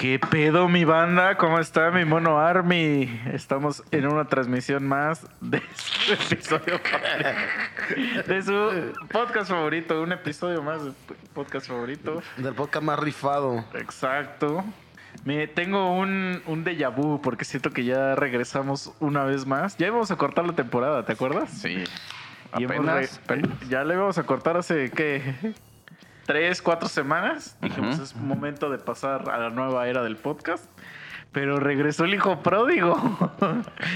¿Qué pedo, mi banda? ¿Cómo está mi mono Army? Estamos en una transmisión más de su episodio favorito. De su podcast favorito. Un episodio más de podcast favorito. Del podcast más rifado. Exacto. Me, tengo un, un déjà vu porque siento que ya regresamos una vez más. Ya íbamos a cortar la temporada, ¿te acuerdas? Sí. Y hemos Apenas, re- apenas. Ya le íbamos a cortar hace, ¿qué? Tres, cuatro semanas. Dijimos, Ujú. es momento de pasar a la nueva era del podcast. Pero regresó el hijo pródigo.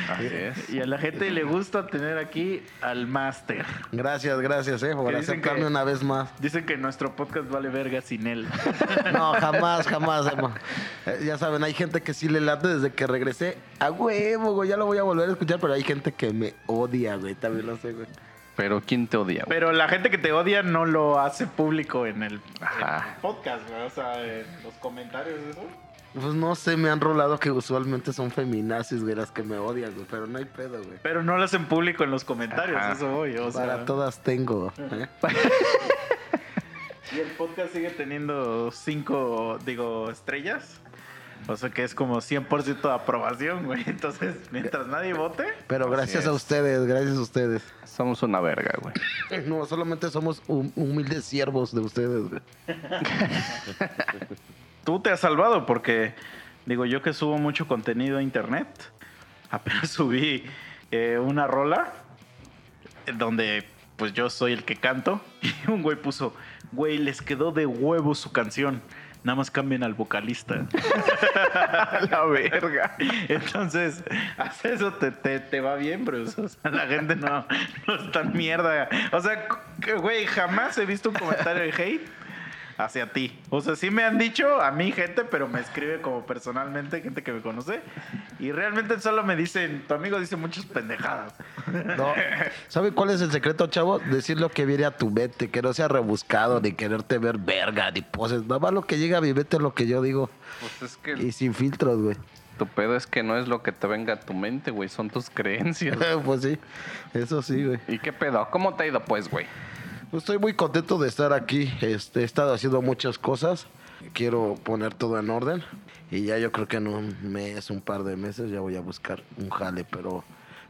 Así es. y a la gente le gusta tener aquí al máster. Gracias, gracias, eh, por aceptarme que- una vez más. Dicen que nuestro podcast vale verga sin él. No, jamás, jamás, hermano. Eh, ya saben, hay gente que sí le late desde que regresé. A huevo, güey, ya lo voy a volver a escuchar, pero hay gente que me odia, güey, también lo sé, güey. Pero ¿quién te odia? güey? Pero la gente que te odia no lo hace público en el, Ajá. en el podcast, güey. O sea, en los comentarios, eso. Pues no sé, me han rolado que usualmente son feminazis, güey, las que me odian, güey, pero no hay pedo, güey. Pero no lo hacen público en los comentarios, Ajá. eso voy. O sea, Para todas tengo. ¿eh? Y el podcast sigue teniendo cinco, digo, estrellas. O sea que es como 100% de aprobación, güey. Entonces, mientras nadie vote, Pero gracias a ustedes, gracias a ustedes. Somos una verga, güey. No, solamente somos hum- humildes siervos de ustedes, güey. tú te has salvado porque, digo, yo que subo mucho contenido a internet, apenas subí eh, una rola donde pues yo soy el que canto y un güey puso, güey, les quedó de huevo su canción. Nada más cambien al vocalista. la verga. Entonces, hacer eso te, te, te va bien, bro. O sea, la gente no, no es tan mierda. O sea, güey, jamás he visto un comentario de hate hacia ti. O sea, sí me han dicho a mí gente, pero me escribe como personalmente, gente que me conoce. Y realmente solo me dicen, tu amigo dice muchas pendejadas. No. ¿Sabe cuál es el secreto, chavo? Decir lo que viene a tu mente, que no sea rebuscado, ni quererte ver verga, ni poses. Nada más lo que llega a mi mente es lo que yo digo. Pues es que Y sin filtros, güey. tu pedo es que no es lo que te venga a tu mente, güey. Son tus creencias. pues sí, eso sí, güey. ¿Y qué pedo? ¿Cómo te ha ido, pues, güey? Pues estoy muy contento de estar aquí. Este, he estado haciendo muchas cosas. Quiero poner todo en orden. Y ya yo creo que en un mes, un par de meses, ya voy a buscar un jale. Pero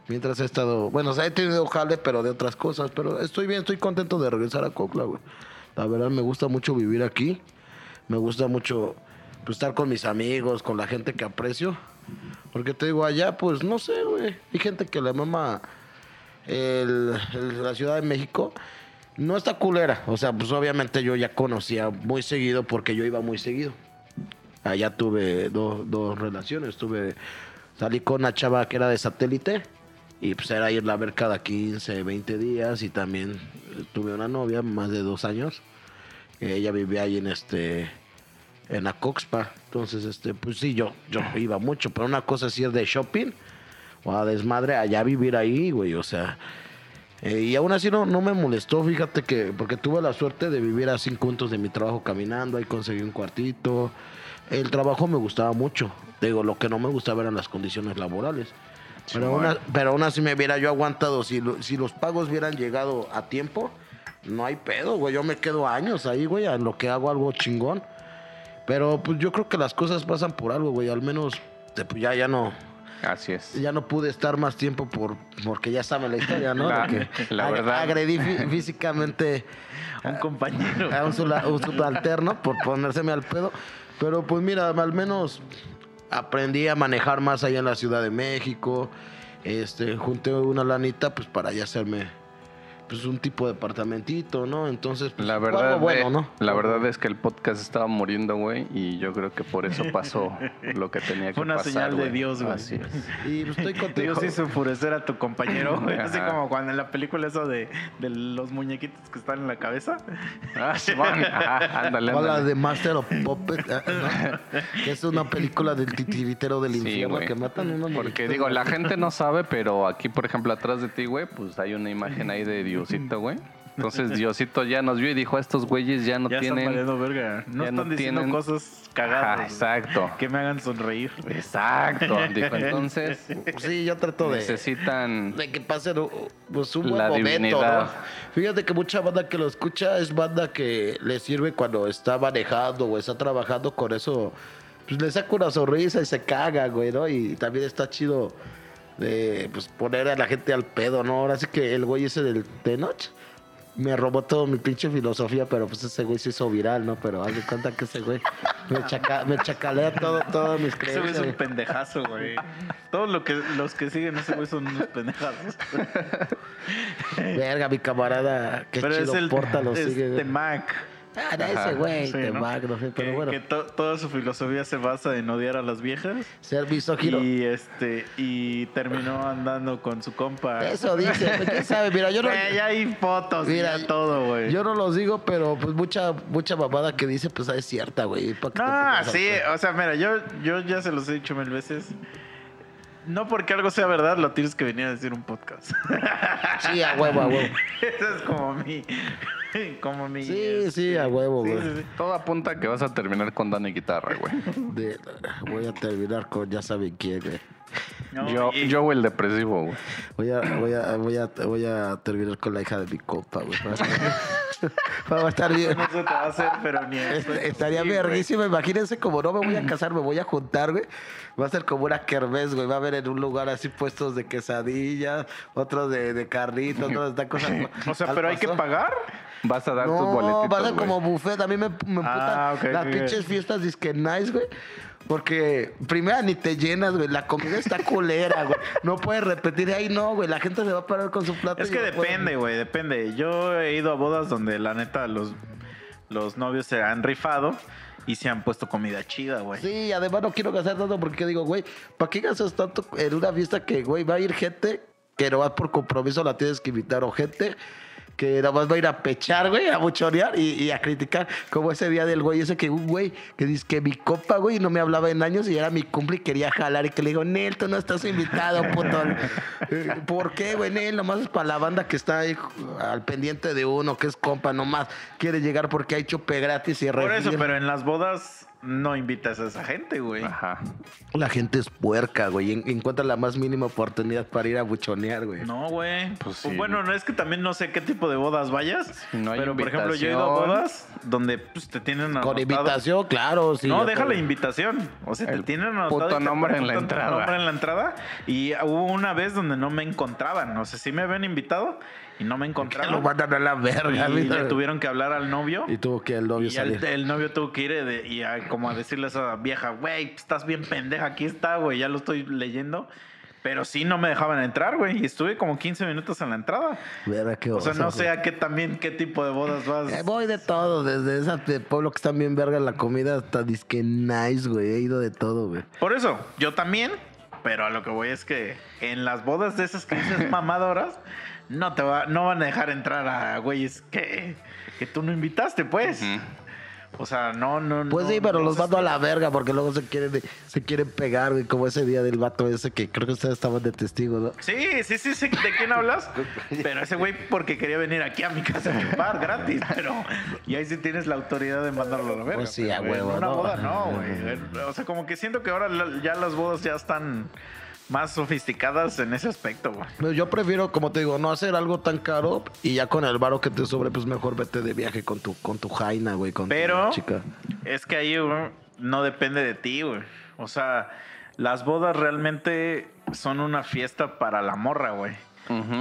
mientras he estado. Bueno, o sea, he tenido jale, pero de otras cosas. Pero estoy bien, estoy contento de regresar a Cocla, güey. La verdad, me gusta mucho vivir aquí. Me gusta mucho pues, estar con mis amigos, con la gente que aprecio. Porque te digo, allá, pues no sé, güey. Hay gente que le mama el- el- la Ciudad de México. No está culera. O sea, pues obviamente yo ya conocía muy seguido porque yo iba muy seguido. Allá tuve do- dos relaciones. Tuve, salí con una chava que era de satélite. Y pues era irla a ver cada 15, 20 días. Y también eh, tuve una novia, más de dos años. Ella vivía ahí en este en Acoxpa. Entonces, este, pues sí, yo, yo iba mucho. Pero una cosa es ir de shopping o a desmadre, allá vivir ahí, güey. O sea, eh, y aún así no, no me molestó, fíjate que, porque tuve la suerte de vivir a cinco puntos de mi trabajo caminando, ahí conseguí un cuartito. El trabajo me gustaba mucho. Digo, lo que no me gustaba eran las condiciones laborales. Pero pero aún así me hubiera yo aguantado. Si, lo- si los pagos hubieran llegado a tiempo, no hay pedo, güey. Yo me quedo años ahí, güey, a lo que hago algo chingón. Pero pues yo creo que las cosas pasan por algo, güey. Al menos te- pues, ya, ya no, Así es. ya no pude estar más tiempo por porque ya sabe la historia, ¿no? La- De que la ag- verdad. Agredí fí- físicamente Un compañero. a un subalterno por ponérseme al pedo. Pero pues mira, al menos aprendí a manejar más allá en la Ciudad de México. Este, junté una lanita pues para ya hacerme pues un tipo de departamentito, ¿no? Entonces, pues, La verdad, algo bueno, ¿no? la verdad es que el podcast estaba muriendo, güey, y yo creo que por eso pasó lo que tenía que Fue una pasar, señal de. Dios, güey. Así es. Y pues, estoy contento. Dios hizo enfurecer a tu compañero, güey. Así como cuando en la película esa de, de los muñequitos que están en la cabeza. Ah, sí, van. Ajá, ándale, O la ándale. de Master of Puppets, ah, ¿no? que es una película del titiritero del Sí, infierno que matan unos Porque digo, la gente no sabe, pero aquí, por ejemplo, atrás de ti, güey, pues hay una imagen ahí de Diosito, güey. Entonces Diosito ya nos vio y dijo, estos güeyes ya no ya tienen... verga. No ya están no diciendo tienen- cosas cagadas. Exacto. Que me hagan sonreír. Exacto. Dijo, entonces Sí, yo trato de... necesitan... de que pasen pues, un buen La momento, divinidad. ¿no? Fíjate que mucha banda que lo escucha es banda que le sirve cuando está manejando o está trabajando, con eso pues le saca una sonrisa y se caga, güey, ¿no? Y también está chido de pues poner a la gente al pedo, ¿no? Ahora sí que el güey ese del Tenoch me robó todo mi pinche filosofía, pero pues ese güey se hizo viral, ¿no? Pero haz de cuenta que ese güey me, chaca- me chacalea todo, todas mis Ese güey creencias. es un pendejazo, güey. Todos lo que, los que siguen ese güey son unos pendejazos. Verga, mi camarada, qué Pero chido es el porta lo es sigue. güey. Temac. Ah, ese güey, Sí, te pero que, bueno. que to- toda su filosofía se basa en odiar a las viejas. Ser misógino. Y este y terminó andando con su compa. Eso dice, quién sabe, mira, yo no, Güey, ya hay fotos Mira, ya todo, güey. yo no los digo, pero pues mucha, mucha mamada que dice, pues es cierta, güey. ¿pa' qué te No, sí, o sea, mira, yo, yo ya se los he dicho mil veces. No porque algo sea verdad, lo tienes que venir a decir un podcast. Sí, a huevo, a huevo. Eso es como mi. Como mi. Sí, sí, a huevo, Sí, güey. sí, sí. Todo apunta a que vas a terminar con Dani Guitarra, güey. De- voy a terminar con ya saben quién, güey. No, yo, y- yo, el depresivo, güey. Voy a, voy, a, voy, a, voy a terminar con la hija de mi compa, güey. Va a estar- bien. No se te va a hacer, pero ni eso. Est- Estaría Sí, güey. verguísimo. Imagínense como no me voy a casar, me voy a juntar, güey. Va a ser como una kermés, güey. Va a haber en un lugar así puestos de quesadillas, otros de, de carritos, otros de cosas. O sea, pero hay que pagar. Vas a dar tus No, boletitos, va a ser como buffet. A mí me, me Ah, ok, las ok, pinches fiestas disque nice, güey. Porque primera ni te llenas, güey. La comida está culera, güey. No puedes repetir. Ahí no, güey. La gente se va a parar con su plato. Es que depende, güey, depende. Yo he ido a bodas donde la neta los, los novios se han rifado y se han puesto comida chida, güey. Sí, además no quiero gastar tanto porque digo, güey, ¿para qué gastas tanto en una fiesta que, güey, va a ir gente que no va por compromiso, la tienes que invitar o gente que nada más va a ir a pechar, güey, a buchonear y, y a criticar, como ese día del güey, ese que un güey que dice que mi copa, güey, no me hablaba en años y era mi cumple y quería jalar y que le digo, Nel, tú no estás invitado, puto. Eh, ¿Por qué, güey, Nel? Nomás es para la banda que está ahí al pendiente de uno, que es compa, nomás quiere llegar porque hay chupe gratis y Por eso, pero en las bodas no invitas a esa gente, güey. Ajá. La gente es puerca, güey. en- Encuentra la más mínima oportunidad para ir a buchonear, güey. No, güey. Pues sí. Bueno, no es que también no sé qué tipo de bodas vayas. Si no hay pero, por ejemplo, yo he ido a bodas donde pues, te tienen Con anotado- invitación, claro, sí. no, deja la invitación. O sea, te tienen anotado puto y te nombre en la entrada. nombre en la entrada. Y hubo una vez donde no me encontraban. O sea, sí me habían invitado y no me Lo encontraron. mandan a la verga, Y le tuvieron que hablar al novio. Y tuvo que el novio Y ya el, salir. el novio tuvo que ir de- y a- como a decirle a esa vieja, güey, estás bien pendeja, aquí está, güey, ya lo estoy leyendo. Pero sí no me dejaban entrar, güey. Y estuve como 15 minutos en la entrada. Verga, qué O sea, no sé a qué también, qué tipo de bodas vas. Eh, voy de todo, desde esa de pueblo que están bien verga la comida hasta disque nice, güey. He ido de todo, güey. Por eso, yo también. Pero a lo que voy es que en las bodas de esas que dices mamadoras, no te va, no van a dejar entrar a güeyes que, que tú no invitaste, pues. O sea, no, no, Pues no, sí, pero no los mando a la verga porque luego se quieren, se quieren pegar, güey. Como ese día del vato ese que creo que ustedes estaban de testigo, ¿no? Sí, sí, sí, sí, ¿de quién hablas? Pero ese güey porque quería venir aquí a mi casa a chupar gratis, pero... Y ahí sí tienes la autoridad de mandarlo a la verga. Pues sí, pero, a huevo, una ¿no? boda no, güey. O sea, como que siento que ahora ya las bodas ya están más sofisticadas en ese aspecto, güey. Yo prefiero, como te digo, no hacer algo tan caro y ya con el varo que te sobre, pues mejor vete de viaje con tu, con tu jaina, güey, con Pero tu chica. es que ahí güey, no depende de ti, güey. O sea, las bodas realmente son una fiesta para la morra, güey.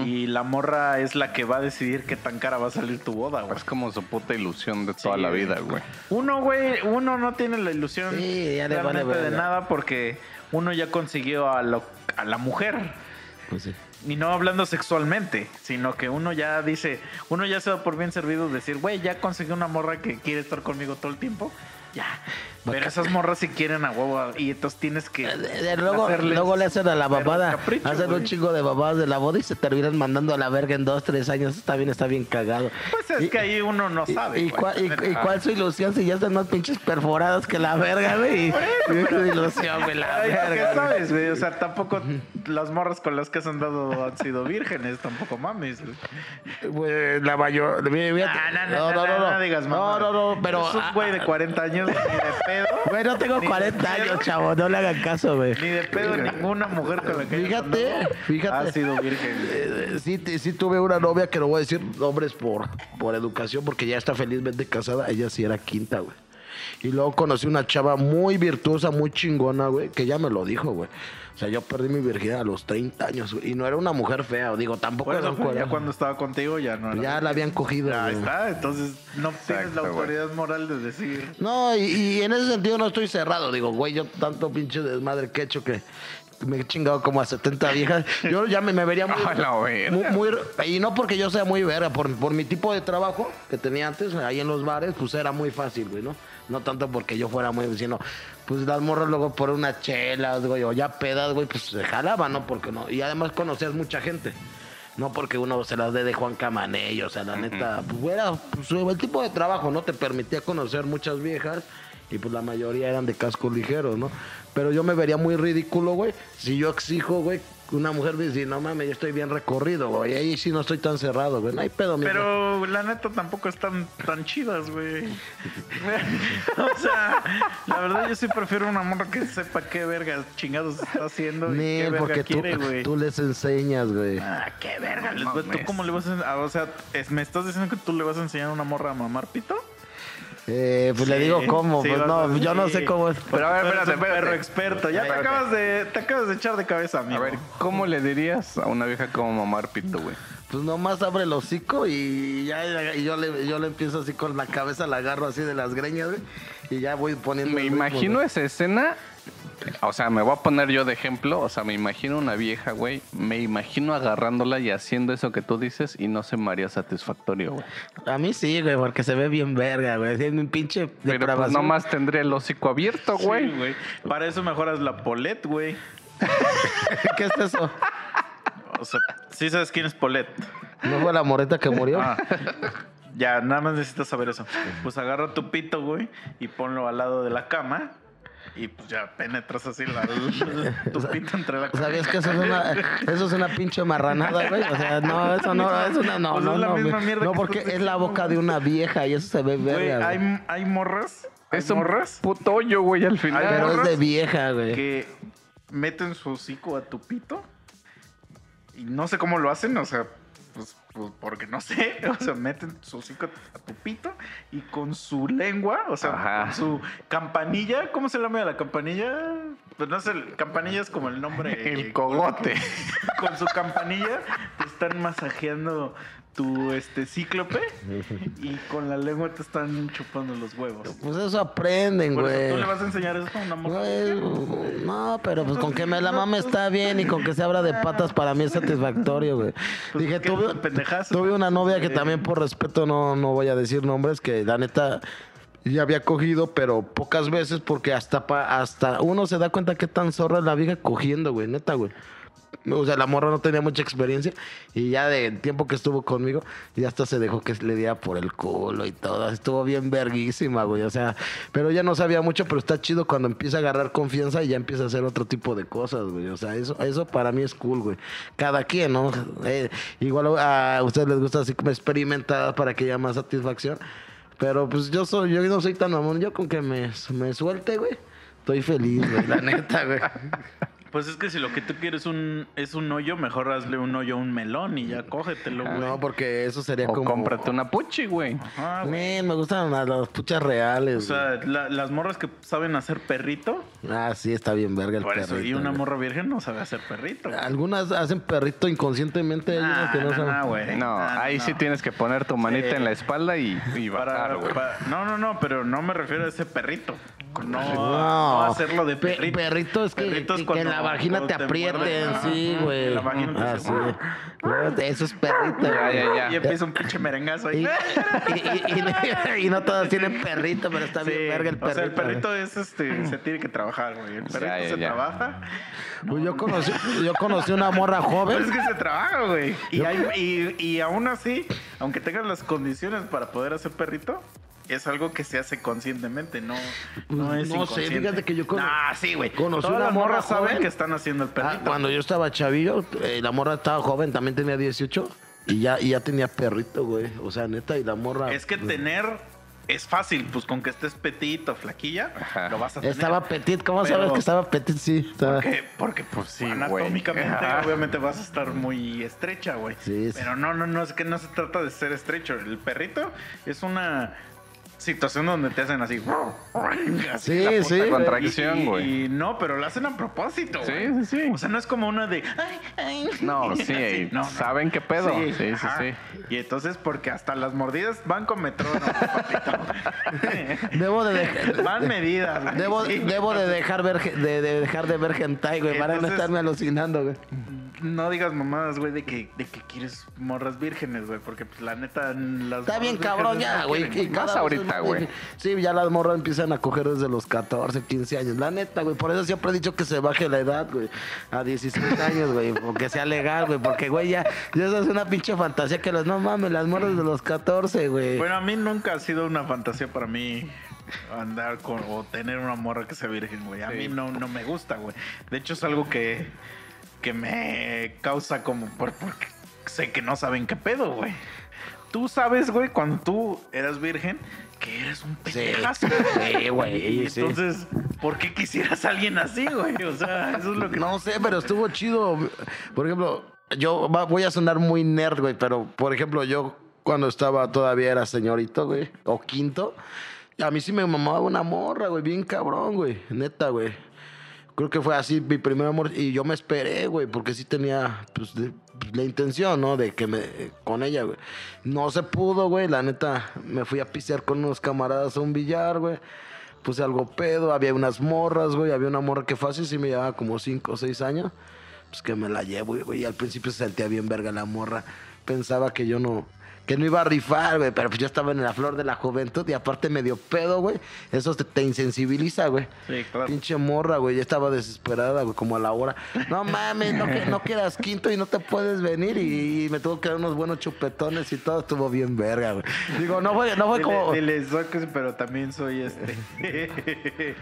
Y la morra es la que va a decidir qué tan cara va a salir tu boda, güey. Es como su puta ilusión de toda Sí, la vida, güey. Uno, güey, uno no tiene la ilusión Sí, ya vale realmente de nada porque uno ya consiguió a, lo- a la mujer. Pues sí. Y no hablando sexualmente, sino que uno ya dice, uno ya se da por bien servido decir, güey, ya conseguí una morra que quiere estar conmigo todo el tiempo. Ya. Pero esas morras si quieren a huevo y entonces tienes que... Luego, luego le hacen a la babada, capricho, hacen un chingo de babadas de la boda y se terminan mandando a la verga en dos, tres años. Eso también está bien cagado. Pues es Y- que ahí uno no y- sabe. ¿Y, cuál, y- y cuál su ilusión si ya están más pinches perforadas que la verga, güey? Y- ilusión, güey, la Ay, ¿tú verga. ¿Qué sabes, güey? O sea, tampoco las morras con las que has andado han sido vírgenes, tampoco mames. güey. La mayor. no, no, no, no, digas No, no, no, pero. De 40 ni de pedo. Güey, no tengo Ni de 40 pedo. años, chavo. No le hagan caso, güey. Ni de pedo ninguna mujer con la que Fíjate, fíjate. Ha sido virgen. Eh, sí, sí tuve una novia que no voy a decir nombres por, por educación, porque ya está felizmente casada. Ella sí era quinta, güey. Y luego conocí una chava muy virtuosa, muy chingona, güey, que ya me lo dijo, güey. O sea, yo perdí mi virginidad a los 30 años, güey, y no era una mujer fea, digo, tampoco Por era un ya cuando estaba contigo ya no era. Ya la habían cogido, Ya güey. está, entonces no tienes la güey. autoridad moral de decir. No, y, y en ese sentido no estoy cerrado. Digo, güey, yo tanto pinche desmadre que he hecho que me he chingado como a 70 viejas. Yo ya me, me vería muy, muy, muy- Y no porque yo sea muy verga, por, por mi tipo de trabajo que tenía antes, ahí en los bares, pues era muy fácil, güey, ¿no? No tanto porque yo fuera muy, sino, pues las morras luego por unas chelas, güey, o ya pedas, güey, pues se jalaba, ¿no? Porque no. Y además conocías mucha gente. No porque uno se las dé de Juan Camaney, o sea, la neta, pues era pues, el tipo de trabajo, ¿no? Te permitía conocer muchas viejas y pues la mayoría eran de casco ligero, ¿no? Pero yo me vería muy ridículo, güey, si yo exijo, güey, una mujer dice, no mames, yo estoy bien recorrido, güey, ahí sí no estoy tan cerrado, güey, no hay pedo, mi amor. Pero la neta tampoco están tan chidas, güey. o sea, la verdad yo sí prefiero una morra que sepa qué verga chingados está haciendo y qué verga porque tú, quiere, güey. tú les enseñas, güey. Ah, qué verga. les- No ¿Tú mames. cómo le vas a enseñar? O sea, es- ¿me estás diciendo que tú le vas a enseñar a una morra a mamar pito? Eh, pues le digo cómo, sí, pues no, a- yo no sé cómo es. Pero a ver, espérate, un perro espérate. experto. Ya te Espérate. acabas, de, te acabas de echar de cabeza, amigo. A ver, ¿cómo le dirías a una vieja como mamar pito, güey? Pues nomás abre el hocico y ya y yo le, yo le empiezo así con la cabeza, la agarro así de las greñas, güey, y ya voy poniendo. Me ritmo, imagino esa escena. O sea, me voy a poner yo de ejemplo. O sea, me imagino una vieja, güey. Me imagino agarrándola y haciendo eso que tú dices y no se me haría satisfactorio, güey. A mí sí, güey, porque se ve bien verga, güey. Tiene un pinche Pero pues nomás tendría el hocico abierto, Sí, güey. güey. Para eso mejoras la Polet, güey. ¿Qué es eso? O sea, sí sabes quién es Polet. ¿No fue la moreta que murió? Ah, ya, nada más necesitas saber eso. Pues agarra tu pito, güey, y ponlo al lado de la cama. Y pues ya penetras así la, tu pito entre la cama. ¿Sabías que eso es una, eso es una pinche marranada, güey? O sea, no, eso no, eso no, no, Pues no, es la no, misma güey. mierda No, que porque es la boca de una vieja y eso se ve verga, güey. hay, hay morras. Hay Es un morras puto hoyo, güey, al final. Pero es de vieja, güey. que meten su hocico a tu pito. Y no sé cómo lo hacen, o sea, pues, porque no sé. O sea, meten su hocico a tu pito y con su lengua, o sea, Ajá. con su campanilla, ¿cómo se llama la campanilla? Pues no sé, campanilla es como el nombre. El cogote. Con su campanilla te están masajeando tu este cíclope y con la lengua te están chupando los huevos. Pues eso aprenden, güey. ¿Tú le vas a enseñar eso a una morra? Güey, no, pero pues con que me la mame está bien y con que se abra de patas para mí es satisfactorio, güey. Pues, Dije, ¿qué tuve, tuve una novia que también por respeto no, no voy a decir nombres, que la neta ya había cogido, pero pocas veces porque hasta pa- hasta uno se da cuenta que tan zorra la vieja cogiendo, güey, neta, güey. O sea, la morra no tenía mucha experiencia y ya de tiempo que estuvo conmigo, ya hasta se dejó que le diera por el culo y todo. Estuvo bien verguísima, güey. O sea, pero ya no sabía mucho, pero está chido cuando empieza a agarrar confianza y ya empieza a hacer otro tipo de cosas, güey. O sea, eso, eso para mí es cool, güey. Cada quien, ¿no? Eh, igual a ustedes les gusta así como experimentar para que haya más satisfacción. Pero pues yo soy, yo no soy tan mamón. Yo con que me, me suelte, güey. Estoy feliz, güey, la neta, güey. Pues es que si lo que tú quieres un, es un hoyo, mejor hazle un hoyo a un melón y ya cógetelo, güey. No, porque eso sería O como. cómprate una puchi, güey. Ajá, güey. Me gustan las, las puchas reales. O sea, la- las morras que saben hacer perrito, ah, sí, está bien verga el por eso, perrito. y una morra virgen no sabe hacer perrito. güey. Algunas hacen perrito inconscientemente. hay unas Ah, que no, no, saben. no, güey. No, Ah, ahí no. sí tienes que poner tu manita Sí. en la espalda y, y Para- güey. para- no, no, no, pero no me refiero a ese perrito. No, No, no hacerlo de Pe- perrito. perrito es que, Perrito es que cuando- en la vagina te aprieten, muerden. sí, güey. La vagina te Ah, sí. Eso es perrito, Ya, güey. ya, ya. Y empieza un pinche merengazo ahí. y- y- y- y no todas tienen perrito, pero está bien verga el o perrito. sea, el perrito es este, se tiene que trabajar, güey. El perrito ya, se ya. trabaja. Pues yo conocí, yo conocí una morra Pues joven. es que se trabaja, güey. Y, hay- y, y aún así, aunque tengas las condiciones para poder hacer perrito, es algo que se hace conscientemente, no, no es No sé, fíjate que yo cono- Ah, sí, güey. conocí Todas una las morra morras saben joven. que están haciendo el Ah, perrito. cuando yo estaba chavillo, eh, la morra estaba joven, también tenía 18. Y ya, y ya tenía perrito, güey. O sea, neta, y la morra. Es que tener es fácil, pues con que estés petito, flaquilla, Ajá. lo vas a tener. Estaba petit, ¿cómo Pero- sabes que estaba petit? Sí, estaba. Porque, porque pues Sí, anatómicamente. Ajá. obviamente vas a estar muy estrecha, güey. Sí, sí. Pero no, no, no, es que no se trata de ser estrecho. El perrito es una situación donde te hacen así. así Sí, sí. Contracción, güey. Y no, pero lo hacen a propósito. Sí, güey. sí, sí. O sea, no es como una de. "Ay, ay". No, sí, Así, no, no. saben qué pedo. Sí, sí, ajá. sí. Y entonces, porque hasta las mordidas van con metrónomo, papito. Debo de dejar. Van medidas. güey. Debo, Sí. debo de dejar ver de, de dejar de ver hentai, güey, para no estarme alucinando, güey. No digas mamadas, güey, de que, de que quieres morras vírgenes, güey, porque pues, la neta las Está bien cabrón ya, no güey. cada Más vez ahorita, güey. Sí, ya las morras empiezan a coger desde los 14, 15 años. La neta, güey. Por eso siempre he dicho que se baje la edad, güey. A 16 años, güey. Porque sea legal, güey. Porque, güey, ya, ya eso es una pinche fantasía que los, no mames, las morras de los 14, güey. Bueno, a mí nunca ha sido una fantasía para mí andar con o tener una morra que sea virgen, güey. A Sí. mí no, no me gusta, güey. De hecho, es algo que, que me causa como por, porque sé que no saben qué pedo, güey. Tú sabes, güey, cuando tú eras virgen, que eres un pendejazo. Sí, güey, sí. Entonces, ¿por qué quisieras a alguien así, güey? O sea, eso es lo que No sé, pero estuvo chido. Por ejemplo, yo voy a sonar muy nerd, güey, pero por ejemplo, yo cuando estaba todavía era señorito, güey, o quinto, a mí sí me mamaba una morra, güey, bien cabrón, güey, neta, güey. Creo que fue así mi primer amor y yo me esperé, güey, porque sí tenía pues, pues, la intención, ¿no? De que me con ella, güey. No se pudo, güey, la neta, me fui a pisear con unos camaradas a un billar, güey. Puse algo pedo, había unas morras, güey, había una morra que fácil sí me llevaba como 5 o 6 años. Pues que me la llevo, güey, y al principio se sentía bien verga la morra. Pensaba que yo no que no iba a rifar, güey, pero pues yo estaba en la flor de la juventud y aparte medio pedo, güey. Eso te, te insensibiliza, güey. Sí, claro. Pinche morra, güey. Ya estaba desesperada, güey, como a la hora. No mames, no, que- no quedas quinto y no te puedes venir. Y, me tuvo que dar unos buenos chupetones y todo estuvo bien verga, güey. Digo, no fue, no fue Dile, como. dile, soy que- pero también soy este.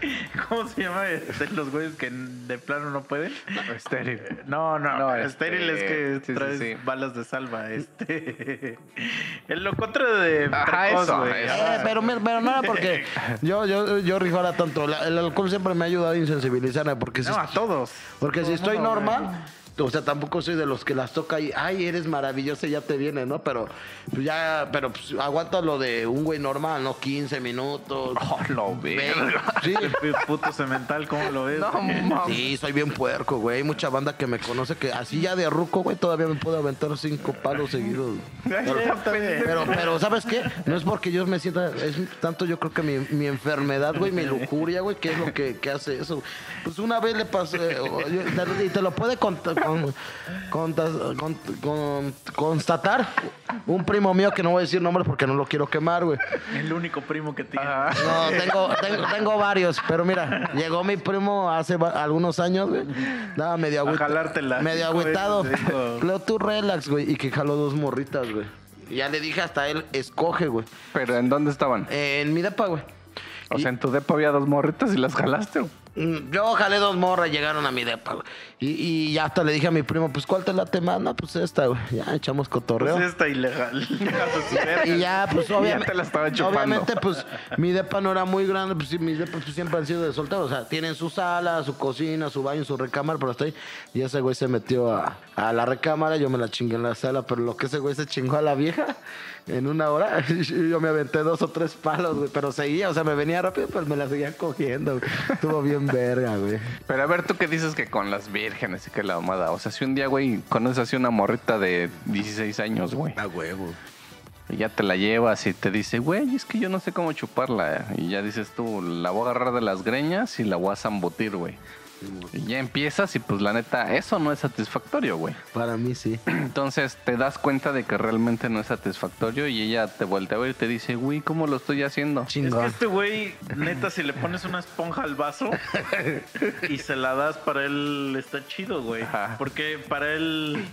¿Cómo se llama? Este, los güeyes que de plano no pueden. Estéril. No, no, No, estéril es que este, sí, sí, traes sí. balas de salva. Este. El lo contrario de Ajá, precoz, eso, güey. eso. Eh, pero, mi- pero no era porque yo, yo, yo rifara tanto. La- el alcohol siempre me ha ayudado a insensibilizarme. Porque si, No, a todos. porque si estoy normal, o sea, tampoco soy de los que las toca y, ay, eres maravillosa ya te viene, ¿no? Pero pues, ya, pero pues, aguanta lo de un güey normal, ¿no? 15 minutos. Oh, lo verga. Sí. Puto cemental, ¿cómo lo ves? No. Sí, soy bien puerco, güey. Hay mucha banda que me conoce que así ya de ruco, güey, todavía me puedo aventar cinco palos seguidos. Pero, pero, ¿sabes qué? No es porque yo me sienta, es tanto yo creo que mi, mi enfermedad, güey, mi lujuria, güey, que es lo que, que hace eso. Pues una vez le yo- y te lo puede cont- con- contas- con- con- constatar un primo mío, que no voy a decir nombres porque no lo quiero quemar, güey. El único primo que tiene. No, tengo, tengo, tengo varios, pero mira, llegó mi primo hace algunos años, güey. Estaba medio agüitado. jalártela. Medio agüitado. Pero tú relax, güey. Y que jaló dos morritas, güey. Ya le dije hasta él, escoge, güey. Pero ¿en dónde estaban? En mi depa, güey. O sea, en tu depa había dos morritas y las jalaste. güey. Mm, Yo jalé dos morras, llegaron a mi depa, güey. Y, y ya hasta le dije a mi primo, pues, ¿cuál te late más? No, pues esta, güey. Ya echamos cotorreo. Pues está ilegal. Y ya, pues Ya obviamente. te la estaba chupando. Obviamente, pues mi depa no era muy grande, pues mis depas pues, siempre han sido de soltero. O sea, tienen su sala, su cocina, su baño, su recámara, pero hasta ahí. Y ese güey se metió a, a la recámara, yo me la chingué en la sala, pero lo que ese güey se chingó a la vieja en una hora, yo me aventé dos o tres palos, güey. Pero seguía, o sea, me venía rápido, pues me la seguía cogiendo, güey. Estuvo bien verga, güey. Pero a ver, tú qué dices que con las vírgenes y que la mamada. O sea, si un día, güey, conoces así una morrita de 16 años, güey. A huevo. Y ya te la llevas y te dice, güey, es que yo no sé cómo chuparla. Y ya dices tú, la voy a agarrar de las greñas y la voy a zambutir, güey. Y ya empiezas y pues la neta, eso no es satisfactorio, güey. Para mí sí. Entonces te das cuenta de que realmente no es satisfactorio y ella te voltea a ver y te dice, güey, ¿cómo lo estoy haciendo? Es que este güey, neta, si le pones una esponja al vaso y se la das, para él está chido, güey. Ajá. Porque para él,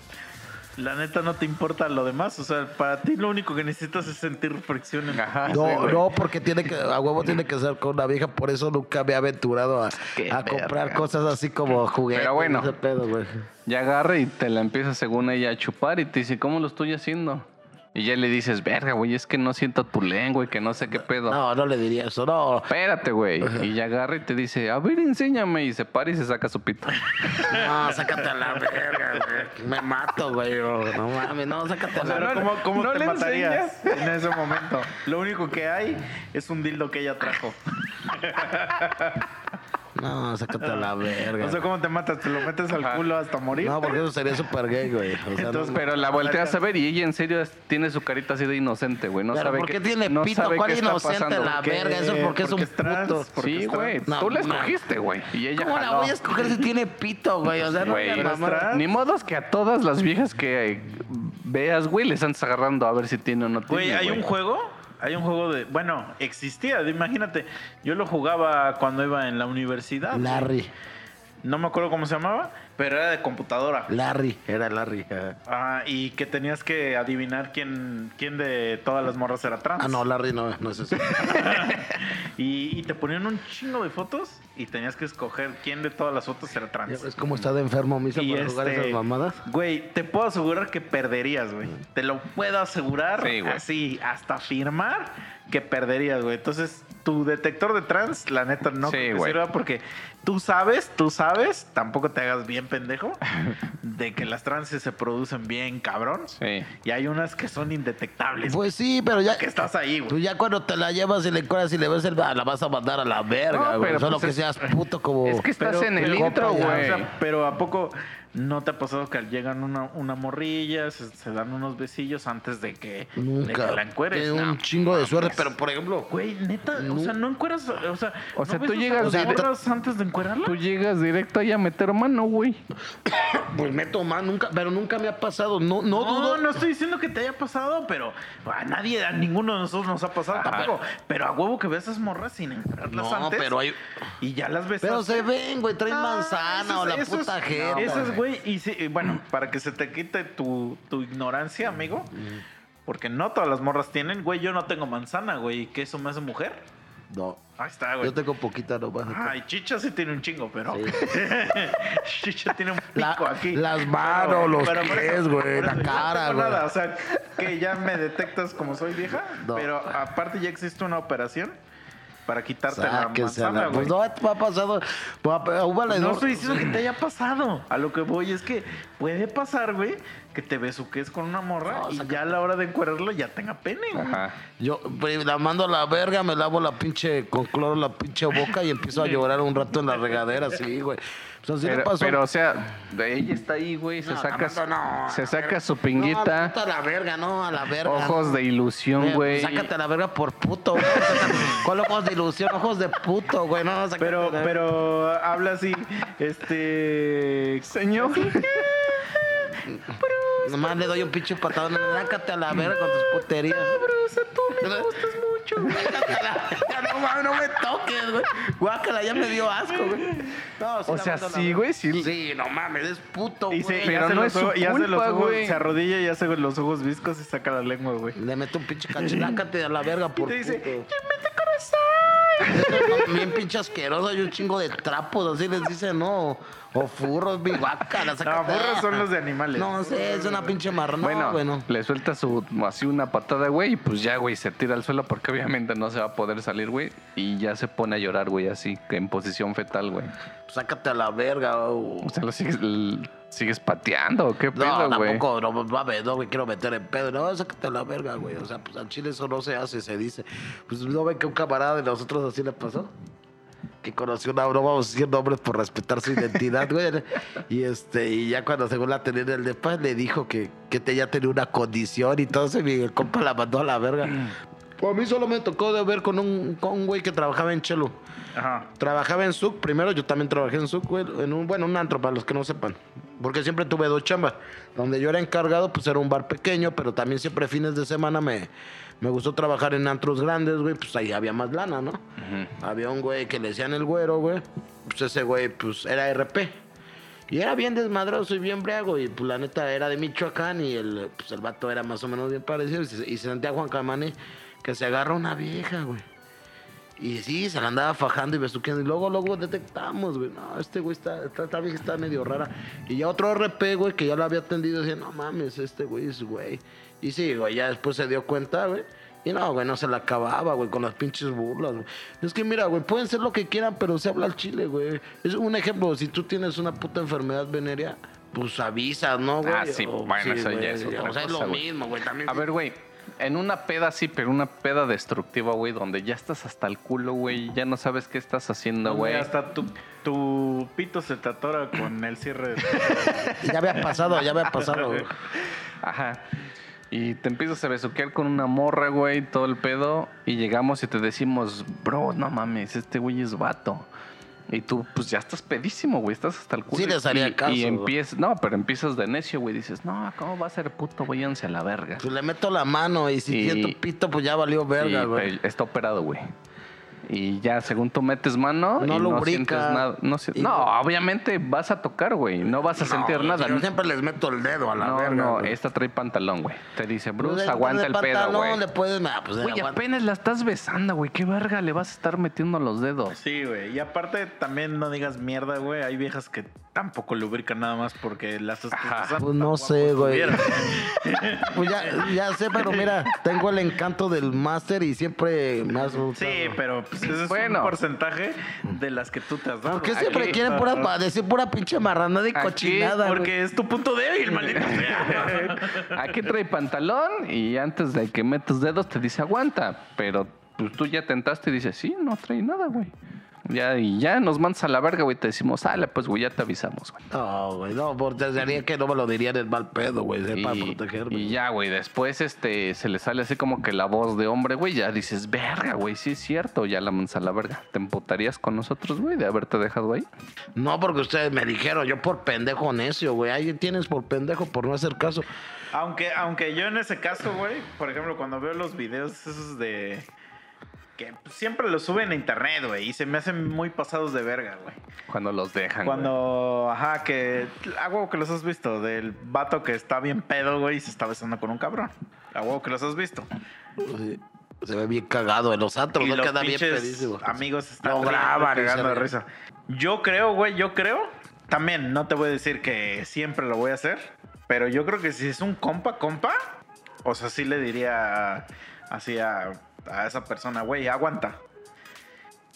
la neta, no te importa lo demás. O sea, para ti lo único que necesitas es sentir fricción en Ajá. No, Sí, no, porque tiene que, a huevo tiene que ser con una vieja, por eso nunca me he aventurado a, comprar cosas así como juguetes. Pero bueno. ese pedo, güey. Ya agarra y te la empieza según ella a chupar y te dice, ¿cómo lo estoy haciendo? Y ya le dices, verga, güey, es que no siento tu lengua y que no sé qué pedo. No, no le diría eso, no. Espérate, güey. Y ya agarra y te dice, a ver, enséñame. Y se para y se saca su pito. No, sácate a la verga, güey. Me mato, güey. No mames, no, sácate a O la sea, verga. ¿cómo, cómo ¿no te le matarías en ese momento? Lo único que hay es un dildo que ella trajo. No, sácate a la verga. O sea, ¿cómo te matas? ¿Te lo metes al Ajá. culo hasta morir? No, porque eso sería súper gay, güey. O sea, Entonces, no- Pero la volteas a ver y ella en serio tiene su carita así de inocente, güey. No Pero sabe ¿por qué qué tiene no pito? sabe ¿Cuál qué está inocente pasando. la ¿Qué? verga? Eso es porque es un trans, puto. porque Sí, güey. No, Tú la no. escogiste, güey. Y ella ¿Cómo la voy a escoger si tiene pito, güey? O sea, no Güey, digas pero es. Ni que a todas las viejas que veas, güey, les andas agarrando a ver si tiene o no tiene. Güey, hay un juego, hay un juego de, bueno, existía, imagínate, yo lo jugaba cuando iba en la universidad. Larry. No me acuerdo cómo se llamaba, pero era de computadora. Larry, era Larry. Ah, y que tenías que adivinar quién, quién de todas las morras era trans. Ah, no, Larry no, no es eso. Y, y te ponían un chingo de fotos y tenías que escoger quién de todas las fotos era trans. ves cómo está de enfermo Misa para jugar este, esas mamadas. Güey, te puedo asegurar que perderías, güey. Te lo puedo asegurar. Sí, güey. así, hasta afirmar que perderías, güey. Entonces, tu detector de trans, la neta, no Sí, sirva porque tú sabes, tú sabes, tampoco te hagas bien pendejo, de que las trans se producen bien cabrón. Sí. Y hay unas que son indetectables. Pues sí, pero ya. que estás ahí, güey. Tú ya cuando te la llevas y le cuelas y le ves el. La vas a mandar a la verga, No, güey. Solo pues que es- seas puto como. Es que estás Pero- en el intro, o güey. sea, pero ¿a poco no te ha pasado que llegan una, una morrilla, se, se dan unos besillos antes de que, de Nunca. que la encueres? Tiene No, un chingo de suerte, pero por ejemplo. Güey, neta, o No. sea, no encueras, o sea, O sea, ¿no tú llegas antes de encuerarla? Tú llegas directo ahí a meter mano, güey. Pues meto más, nunca, pero nunca me ha pasado. No, no, No, dudo. no estoy diciendo que te haya pasado, pero a nadie, a ninguno de nosotros nos ha pasado Ajá. tampoco. Pero a huevo que ves esas morras sin encuerarlas No, antes. pero hay- Y ya las ves. Pero se ven, güey, traen Ah, manzana eso o la puta es- jeta. Eso es, güey. Y y bueno, para que se te quite tu, tu ignorancia, amigo. Porque no todas las morras tienen, güey. Yo no tengo manzana, güey. ¿Qué eso me hace mujer? No. Ahí está, güey. Yo tengo poquita nomás. Ay, Chicha sí tiene un chingo, pero. Sí. Chicha tiene un pico La- aquí. las manos, los por pies, güey, la cara, no güey. nada, o sea, que ya me detectas como soy vieja. No. Pero aparte ya existe una operación para quitarte la Sáquese a manzana, la. güey. Pues no, te ha pasado. Pues, No estoy diciendo que te haya pasado. A lo que voy es que puede pasar, güey, que te besuques con una morra No, y saca- ya a la hora de encuerarlo ya tenga pene, güey. Ajá. Yo pues, la mando a la verga, me lavo la pinche con cloro la pinche boca y empiezo a llorar un rato en la regadera, sí, güey. O sea, sí le Pero, pasó. pero, o sea, de ella está ahí, güey. Se No, saca, no, no, se saca su No, pinguita, puta, a la verga, no, a la verga. ojos de ilusión, güey. Sácate a la verga por puto, güey. ¿Cuál ojos de ilusión? Ojos de puto, güey. No, sácate Pero, la- pero habla así, este. Señor. Nomás le doy un pinche patadón. Sácate a la verga con tus puterías. tú me gustas mucho. Sácate a la verga, no mames, no me toques, güey. Guácala, ya me dio asco, güey. No, sí O sea, sí, güey, sí. Sí, no mames, es puto, Y, güey. se, y Pero no es su ojos- y hace los culpa, ojos, güey. se arrodilla y hace los ojos viscos y saca la lengua, güey. Le meto un pinche cachilácate a la verga por te dice, puto. ¡Mete corazón! Bien pinche asqueroso, hay un chingo de trapos, así les dicen, no. O furros, mi guácala, No, sácate. burros son los de animales. No sé, es una pinche marrana. Bueno, No, bueno. le suelta su así una patada, güey, y pues ya, güey, se tira al suelo porque obviamente no se va a poder salir, güey, y ya se pone a llorar, güey, así, que en posición fetal, güey. Sácate a la verga. o- O sea, lo sigues, sigues pateando, ¿o ¿qué No, pedo, güey? tampoco, no mames, no me quiero meter en pedo. No, sácate a la verga, güey. O sea, pues al chile eso no se hace, se dice. Pues no ven que un camarada de nosotros así le pasó. Que conoció una, no vamos a decir nombres por respetar su identidad, güey. Y este, y ya cuando según la tenía en el depa, le dijo que, que te- ya tenía una condición y todo eso, y el compa la mandó a la verga. Pues a mí solo me tocó de ver con un, con un güey que trabajaba en Chelo. Ajá. Trabajaba en SUC, primero yo también trabajé en SUC, güey, en un, bueno, un antro, para los que no sepan. Porque siempre tuve dos chambas. Donde yo era encargado, pues era un bar pequeño, pero también siempre fines de semana me, me gustó trabajar en antros grandes, güey, pues ahí había más lana, ¿no? Había un güey que le decían el güero, güey. Pues ese güey, pues era RP. Y era bien desmadroso y bien briago. Y pues la neta era de Michoacán y el, pues, el vato era más o menos bien parecido. Y se, sentía Juan Camane que se agarra una vieja, güey. Y sí, se la andaba fajando y besuqueando. Y luego, luego detectamos, güey. No, este güey está, esta vieja está medio rara. Y ya otro RP, güey, que ya lo había atendido, decía, no mames, este güey es güey. Y sí, güey, ya después se dio cuenta, güey. Y no, güey, no se la acababa, güey, con las pinches burlas, güey. Es que mira, güey, pueden ser lo que quieran, pero se habla al chile, güey. Es un ejemplo, si tú tienes una puta enfermedad venérea, pues avisas, ¿no, güey? Ah, sí, O- bueno, eso ya es otra O sea, es lo güey. mismo, güey, también. A ver, güey. En una peda sí, pero una peda destructiva, güey, donde ya estás hasta el culo, güey, ya no sabes qué estás haciendo, Güey, güey. hasta tu, tu pito se te atora con el cierre. de- Ya había pasado, ya había pasado, güey. Ajá. Y te empiezas a besuquear con una morra, güey, todo el pedo. Y llegamos y te decimos, bro, no mames, este güey es vato. Y tú, pues ya estás pedísimo, güey, estás hasta el culo. Sí les haría caso, Y güey. empiezas, no, pero empiezas de necio, güey. Dices, no, ¿cómo va a ser puto? Váyanse a la verga. Pues le meto la mano y si Y- siento pito, pues ya valió verga, güey. está operado, güey. Y ya, según tú metes mano, No y no sientes nada. No, si- Y- no, obviamente vas a tocar, güey. No vas a sentir No, nada. Yo siempre les meto el dedo a la no, verga. no, güey. esta trae pantalón, güey. Te dice, Pues Bruce, aguanta el pedo, pantalón, güey. le puedes... ah, pues, Güey, apenas la estás besando, güey. ¿Qué verga le vas a estar metiendo los dedos? Sí, güey. Y aparte, también no digas mierda, güey. Hay viejas que tampoco lubrican nada más porque las estás Pues no sé, güey. Pues ya, ya sé, pero mira, tengo el encanto del máster y siempre me has gustado. Sí, pero pues ese es Bueno. un porcentaje de las que tú te has dado. ¿Por qué siempre Aquí- quieren pura, decir pura pinche marranada y Aquí, cochinada? Porque es tu punto débil, maldito sea. Aquí trae pantalón y antes de que metas dedos te dice aguanta. Pero pues tú ya tentaste y dices, sí, no trae nada, güey. Ya, y ya nos mandas a la verga, güey. Te decimos, sale, pues, güey, ya te avisamos, güey. No, güey, no, porque sería que no me lo dirían el mal pedo, güey, es para protegerme. y ya, güey, después este, se le sale así como que la voz de hombre, güey, ya dices, verga, güey, sí es cierto, ya la mandas a la verga. ¿Te emputarías con nosotros, güey, de haberte dejado ahí? No, porque ustedes me dijeron, yo por pendejo necio, güey. Ahí tienes por pendejo por no hacer caso. Aunque, aunque yo en ese caso, güey, por ejemplo, cuando veo los videos esos de. Que pues, siempre los suben a internet, güey, y se me hacen muy pasados de verga, güey. Cuando los dejan, güey. Cuando, ajá, que. A huevo que los has visto, del vato que está bien pedo, güey, y se está besando con un cabrón. A huevo que los has visto. Sí, Se ve bien cagado en los antros, y no los queda bien pedísimo. amigos están Lo riendo, graban cagando de risa. Yo creo, güey, yo creo. También no te voy a decir que siempre lo voy a hacer, pero yo creo que si es un compa, compa, o sea, sí le diría así a, a esa persona, güey, aguanta.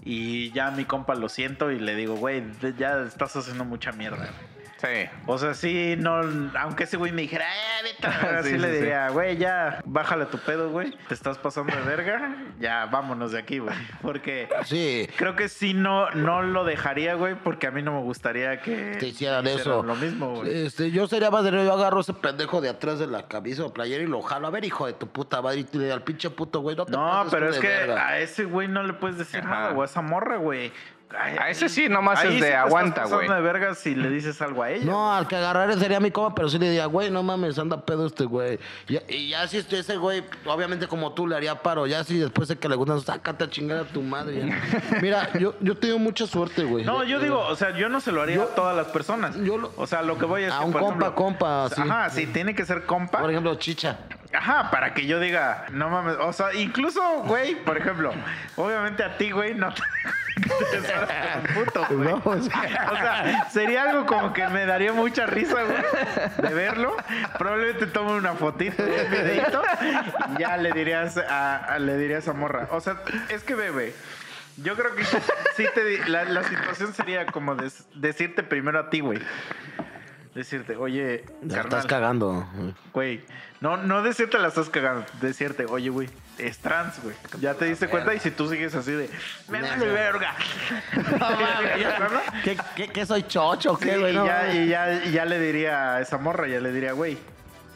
Y ya mi compa lo siento y le digo, güey, ya estás haciendo mucha mierda. güey". Sí. O sea, sí, no, aunque ese güey me dijera, eh, vete, a la-", Sí, sí, sí, le sí. diría, güey, ya, bájale tu pedo, güey. Te estás pasando de verga, ya, vámonos de aquí, güey. Porque Sí, creo que sí no, no lo dejaría, güey, porque a mí no me gustaría que te hicieran eso. Lo mismo, güey. Este, yo sería más de yo agarro ese pendejo de atrás de la camisa o playera y lo jalo. A ver, hijo de tu puta madre, y le al pinche puto güey, no te No, pases pero es de que verga. a ese güey no le puedes decir Ajá. nada, güey, a esa morra, güey. Ay, A ese sí, nomás es de sí te estás aguanta, güey. de verga si le dices algo a ella. No, al que agarraré sería mi coma, pero sí le diría, güey, no mames, anda pedo este güey. Y, y ya si este- ese güey, obviamente como tú le haría paro, ya si después de que le gustan, sácate a chingar a tu madre. ya. Mira, yo, yo tengo mucha suerte, güey. No, yo digo, o sea, yo no se lo haría Yo- a todas las personas. yo lo- o sea, lo que voy es A que, un por compa, ejemplo, compa, sí. Ajá, sí, tiene que ser compa. Por ejemplo, chicha. Ajá, para que yo diga, no mames, o sea, incluso, güey, por ejemplo, obviamente a ti, güey, no te... puto, güey. No, o sea, O sea, sería algo como que me daría mucha risa, güey, de verlo. Probablemente tome una fotito, un videito, y ya le dirías a, a- le dirías a morra. O sea, es que, bebé, yo creo que sí te, la, la situación sería como des- decirte primero a ti, güey. Decirte, oye, la carnal, estás cagando. Güey, no, no decirte la estás cagando, decirte, oye, güey, es trans, güey. Ya te diste cuenta y si tú sigues así de, me vale verga. ¿Qué, qué, qué soy chocho o Sí, qué, güey? y, No, ya, y, ya, y ya le diría a esa morra, ya le diría, güey,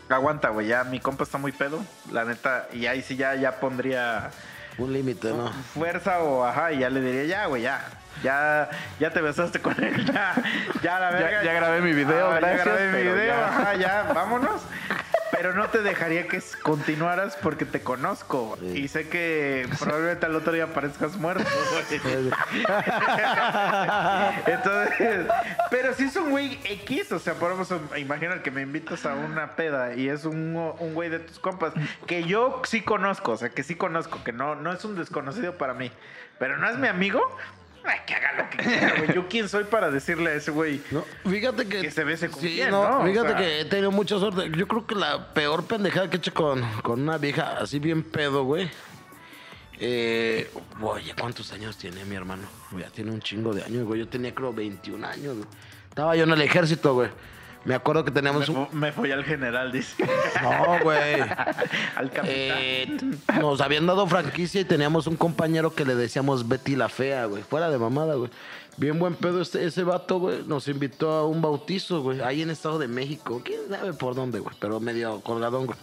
aguanta, güey, ya mi compa está muy pedo, la neta, y ahí sí ya, ya pondría Un límite, ¿no? fuerza o ajá, y ya le diría, ya, güey, ya. Ya, ya te besaste con él, ya, ya la verga. ya grabé mi video, Ah, gracias, Ya grabé mi video, ya. ajá, ya, vámonos. Pero no te dejaría que continuaras porque te conozco. Sí. Y sé que probablemente al otro día aparezcas muerto. Entonces, pero si es un güey X, o sea, por ejemplo, imagina que me invitas a una peda y es un, un güey de tus compas que yo sí conozco, o sea, que sí conozco, que no, no es un desconocido para mí, pero no es mi amigo. Ay, que haga lo que quiera, güey. Yo quién soy para decirle a ese güey. No, fíjate que. Que se bese con sí, quién, no, ¿no? O Fíjate sea- que he tenido mucha suerte. Yo creo que la peor pendejada que he hecho con, con una vieja así bien pedo, güey. Eh, oye, ¿cuántos años tiene mi hermano? Ya tiene un chingo de años, güey. Yo tenía creo 21 años, güey. Estaba yo en el ejército, güey. Me acuerdo que Me, teníamos un. fo- me fui al general, dice. No, güey. al capitán. Eh, nos habían dado franquicia y teníamos un compañero que le decíamos Betty la Fea, güey. Fuera de mamada, güey. Bien buen pedo este, ese vato, güey. Nos invitó a un bautizo, güey. Ahí en Estado de México. ¿Quién sabe por dónde, güey? Pero medio colgadón, güey.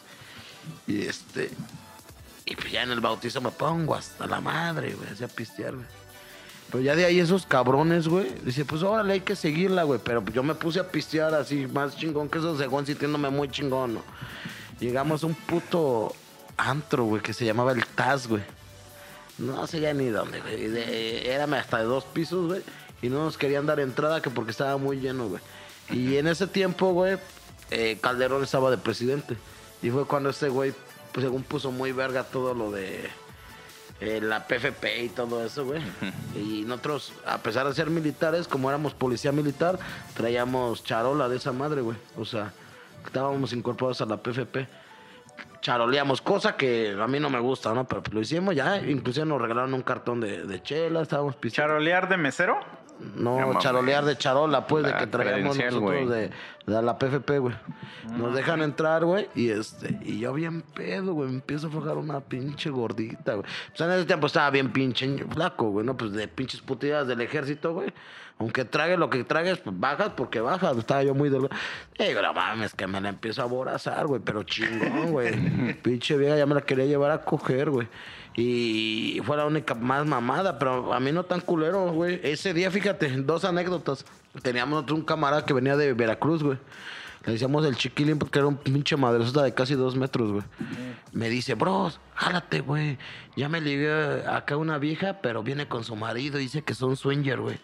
Y este... Y pues ya en el bautizo me pongo hasta la madre, güey. Hacía pistear, güey. Pero ya de ahí esos cabrones, güey. Dice, pues órale, hay que seguirla, güey. Pero yo me puse a pistear así, más chingón que esos según sintiéndome muy chingón, ¿no? Llegamos a un puto antro, güey, que se llamaba el Taz, güey. No sé ya ni dónde, güey. Érame hasta de dos pisos, güey. Y no nos querían dar entrada que porque estaba muy lleno, güey. Y en ese tiempo, güey, eh, Calderón estaba de presidente. Y fue cuando este güey, pues según puso muy verga todo lo de eh, la PFP y todo eso, güey. Y nosotros, a pesar de ser militares, como éramos policía militar, traíamos charola de esa madre, güey. O sea, estábamos incorporados a la PFP. Charoleamos, cosa que a mí no me gusta, ¿no? Pero lo hicimos ya. Inclusive nos regalaron un cartón de, de chela, estábamos pisteando. ¿Charolear de mesero? No, charolear de charola, pues, de que traíamos credencial, nosotros de, de la PFP, güey. Nos dejan entrar, güey, y este, y yo bien pedo, güey, me empiezo a aflojar una pinche gordita, güey. Pues en ese tiempo estaba bien pinche flaco, güey, ¿no? Pues de pinches putidas del ejército, güey. Aunque trague lo que tragues, pues bajas porque bajas. Estaba yo muy delgado. Y digo, no mames, que me la empiezo a aborazar, güey, pero chingón, güey. pinche vieja ya me la quería llevar a coger, güey. Y fue la única más mamada, pero a mí no tan culero, güey. Ese día, fíjate, dos anécdotas. Teníamos nosotros un camarada que venía de Veracruz, güey. Le decíamos el chiquilín porque era un pinche madresota de casi dos metros, güey. Me dice, bros, jálate, güey. Ya me ligué acá una vieja, pero viene con su marido. Dice que son swinger, güey.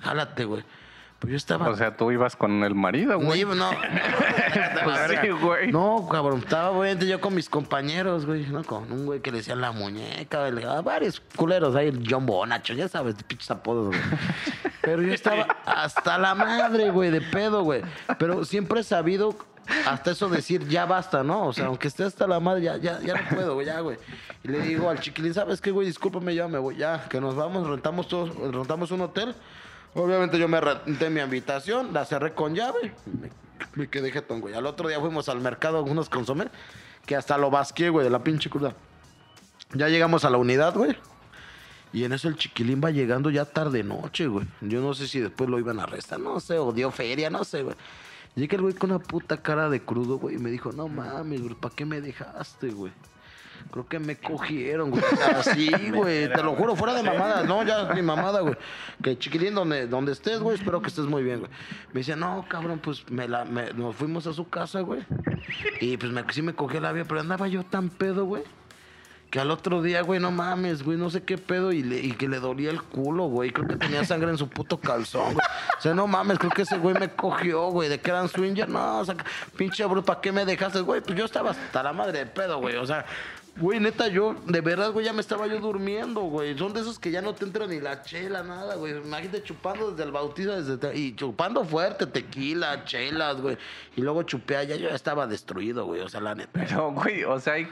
Jálate, güey. Pues yo estaba... O sea, tú ibas con el marido, no, güey. iba- no. Pues sí, güey. No, cabrón, estaba güey, yo con mis compañeros, güey, ¿no? Con un güey que le decían la muñeca, güey, le- a varios culeros ahí, el John Bonacho, ya sabes, de pinches apodos, güey. Pero yo estaba hasta la madre, güey, de pedo, güey. Pero siempre he sabido hasta eso decir, ya basta, ¿no? O sea, aunque esté hasta la madre, ya, ya, ya no puedo, güey, ya, güey. Y le digo al chiquilín, ¿sabes qué, güey? Discúlpame, ya me voy, ya, que nos vamos, rentamos todos, rentamos un hotel. Obviamente yo me renté mi habitación, la cerré con llave, me, me quedé jetón, güey. Al otro día fuimos al mercado unos consomé, que hasta lo basqué, güey, de la pinche cruda. Ya llegamos a la unidad, güey. Y en eso el chiquilín va llegando ya tarde noche, güey. Yo no sé si después lo iban a arrestar, no sé, o dio feria, no sé, güey. Llega el güey con una puta cara de crudo, güey, y me dijo, no mames, güey, ¿para qué me dejaste, güey? Creo que me cogieron, güey. Así, güey. Te lo juro, fuera de mamada. No, ya mi mamada, güey. Que chiquilín, donde, donde estés, güey, espero que estés muy bien, güey. Me dice, no, cabrón, pues me la, me- nos fuimos a su casa, güey. Y pues me, sí me cogió la vía, pero andaba yo tan pedo, güey. Que al otro día, güey, no mames, güey, no sé qué pedo. Y, le- y que le dolía el culo, güey. Creo que tenía sangre en su puto calzón, güey. O sea, no mames, creo que ese güey me cogió, güey. De que eran swinger. No, o sea, pinche bro, ¿para qué me dejaste, güey? Pues yo estaba hasta la madre de pedo, güey. O sea, güey, neta, yo, de verdad, güey, ya me estaba yo durmiendo, güey. Son de esos que ya no te entra ni la chela, nada, güey. Imagínate chupando desde el bautizo, desde y chupando fuerte, tequila, chelas, güey. Y luego chupé allá, yo ya estaba destruido, güey. O sea, la neta. Pero, güey, o sea, hay-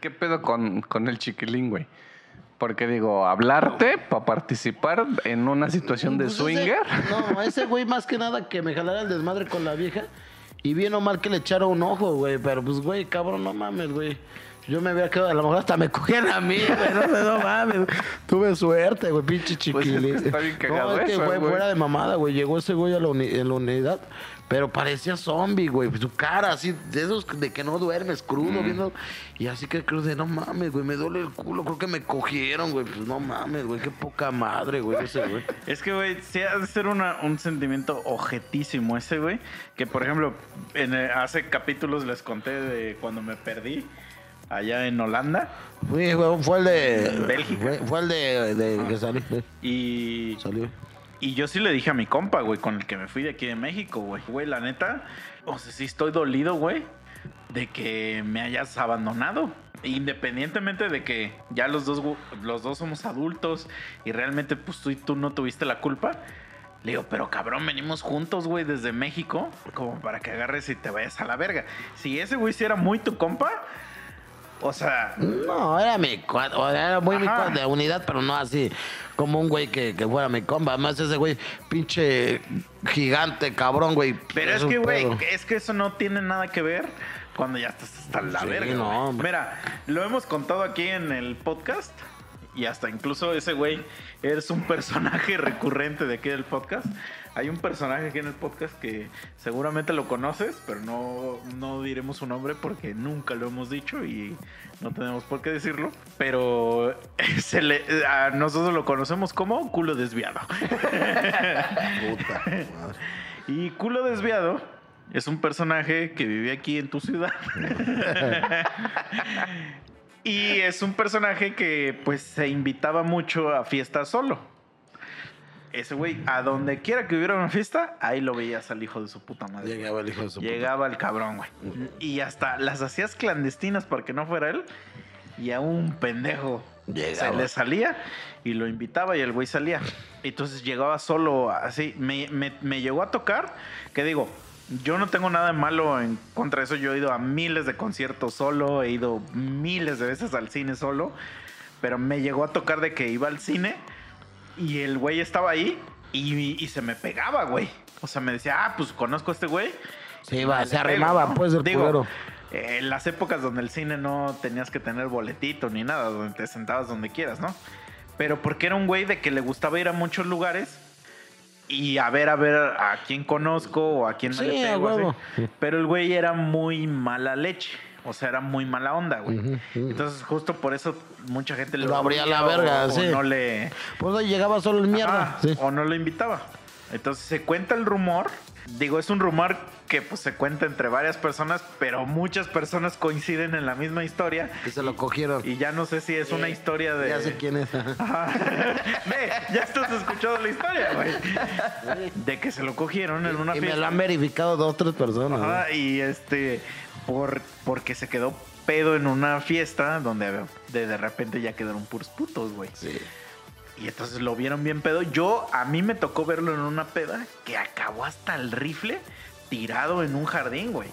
¿qué pedo con, con el chiquilín, güey? Porque digo, hablarte para participar en una situación de Pues ese- swinger. no, ese güey más que nada que me jalara el desmadre con la vieja. Y bien o mal que le echara un ojo, güey. Pero pues, güey, cabrón, no mames, güey. Yo me había quedado, a lo mejor hasta me cogían a mí, güey. No, sé, no mames. Tuve suerte, güey, pinche Pues es que chiquilín. está bien cagado no, es que eso, fue güey. fuera de mamada, güey. Llegó ese güey a la, uni- en la unidad. Pero parecía zombie, güey. Su cara así, de esos de que no duermes, crudo, viendo. Y así que creo de, no mames, güey, me duele el culo. Creo que me cogieron, güey. Pues no mames, güey, qué poca madre, güey, ese güey. Es que, güey, sí ha de ser una- un sentimiento ojetísimo ese, güey. Que, por ejemplo, en, eh, hace capítulos les conté de cuando me perdí allá en Holanda. Fue el de. Bélgica. Fue, fue el de, de que salí. eh, Y, Salió. y yo sí le dije a mi compa, güey, con el que me fui de aquí de México, güey. Güey, la neta, o sea, sí estoy dolido, güey, de que me hayas abandonado. independientemente de que ya los dos, los dos somos adultos y realmente pues tú y tú no tuviste la culpa, le digo, pero cabrón, venimos juntos, güey, desde México, como para que agarres y te vayas a la verga. Si ese güey sí era muy tu compa, o sea, No, era mi cuadro, era muy mi cuadro de unidad, pero no así como un güey que, que fuera mi compa. Además, ese güey, pinche gigante, cabrón, güey. Pero es, que, güey, es que eso no tiene nada que ver cuando ya estás hasta la Sí, verga. no. Mira, lo hemos contado aquí en el podcast y hasta incluso ese güey es un personaje recurrente de aquí del podcast. Hay un personaje aquí en el podcast que seguramente lo conoces, pero no, no diremos su nombre porque nunca lo hemos dicho y no tenemos por qué decirlo. Pero se le, a nosotros lo conocemos como culo desviado. Puta madre. Y culo desviado es un personaje que vive aquí en tu ciudad. y es un personaje que pues se invitaba mucho a fiestas solo. Ese güey, a donde quiera que hubiera una fiesta, ahí lo veías al hijo de su puta madre. Llegaba el hijo de su puta. Llegaba el cabrón, güey. Y hasta las hacías clandestinas para que no fuera él. Y a un pendejo Llegaba. se le salía y lo invitaba y el güey salía. Entonces llegaba solo así. Me, me- me llegó a tocar, que digo, yo no tengo nada de malo en contra de eso. Yo he ido a miles de conciertos solo, he ido miles de veces al cine solo. Pero me llegó a tocar de que iba al cine y el güey estaba ahí y, y se me pegaba, güey. O sea, me decía, ah, pues conozco a este güey. Se iba, se arrimaba, ¿no? pues, el Digo, culero. eh, En las épocas donde el cine no tenías que tener boletito ni nada, donde te sentabas donde quieras, ¿no? Pero porque era un güey de que le gustaba ir a muchos lugares y a ver, a ver a quién conozco o a quién me Sí, le así. huevo. Pero el güey era muy mala leche. O sea, era muy mala onda, güey. Entonces, justo por eso mucha gente Lo abría la verga, o- o sí. no le, Pues llegaba solo el mierda. Sí. O no lo invitaba. Entonces se cuenta el rumor. Digo, es un rumor que pues se cuenta entre varias personas, pero muchas personas coinciden en la misma historia. Que se lo cogieron. Y ya no sé si es una historia de. Ya sé quién es. ajá. Ve, ya estás escuchando la historia, güey. De que se lo cogieron en una Y me fiesta. lo han verificado dos, tres personas. Ajá, y este, por, porque se quedó pedo en una fiesta donde de, de repente ya quedaron puros putos, güey. Sí. Y entonces lo vieron bien pedo. Yo, a mí me tocó verlo en una peda que acabó hasta el rifle tirado en un jardín, güey.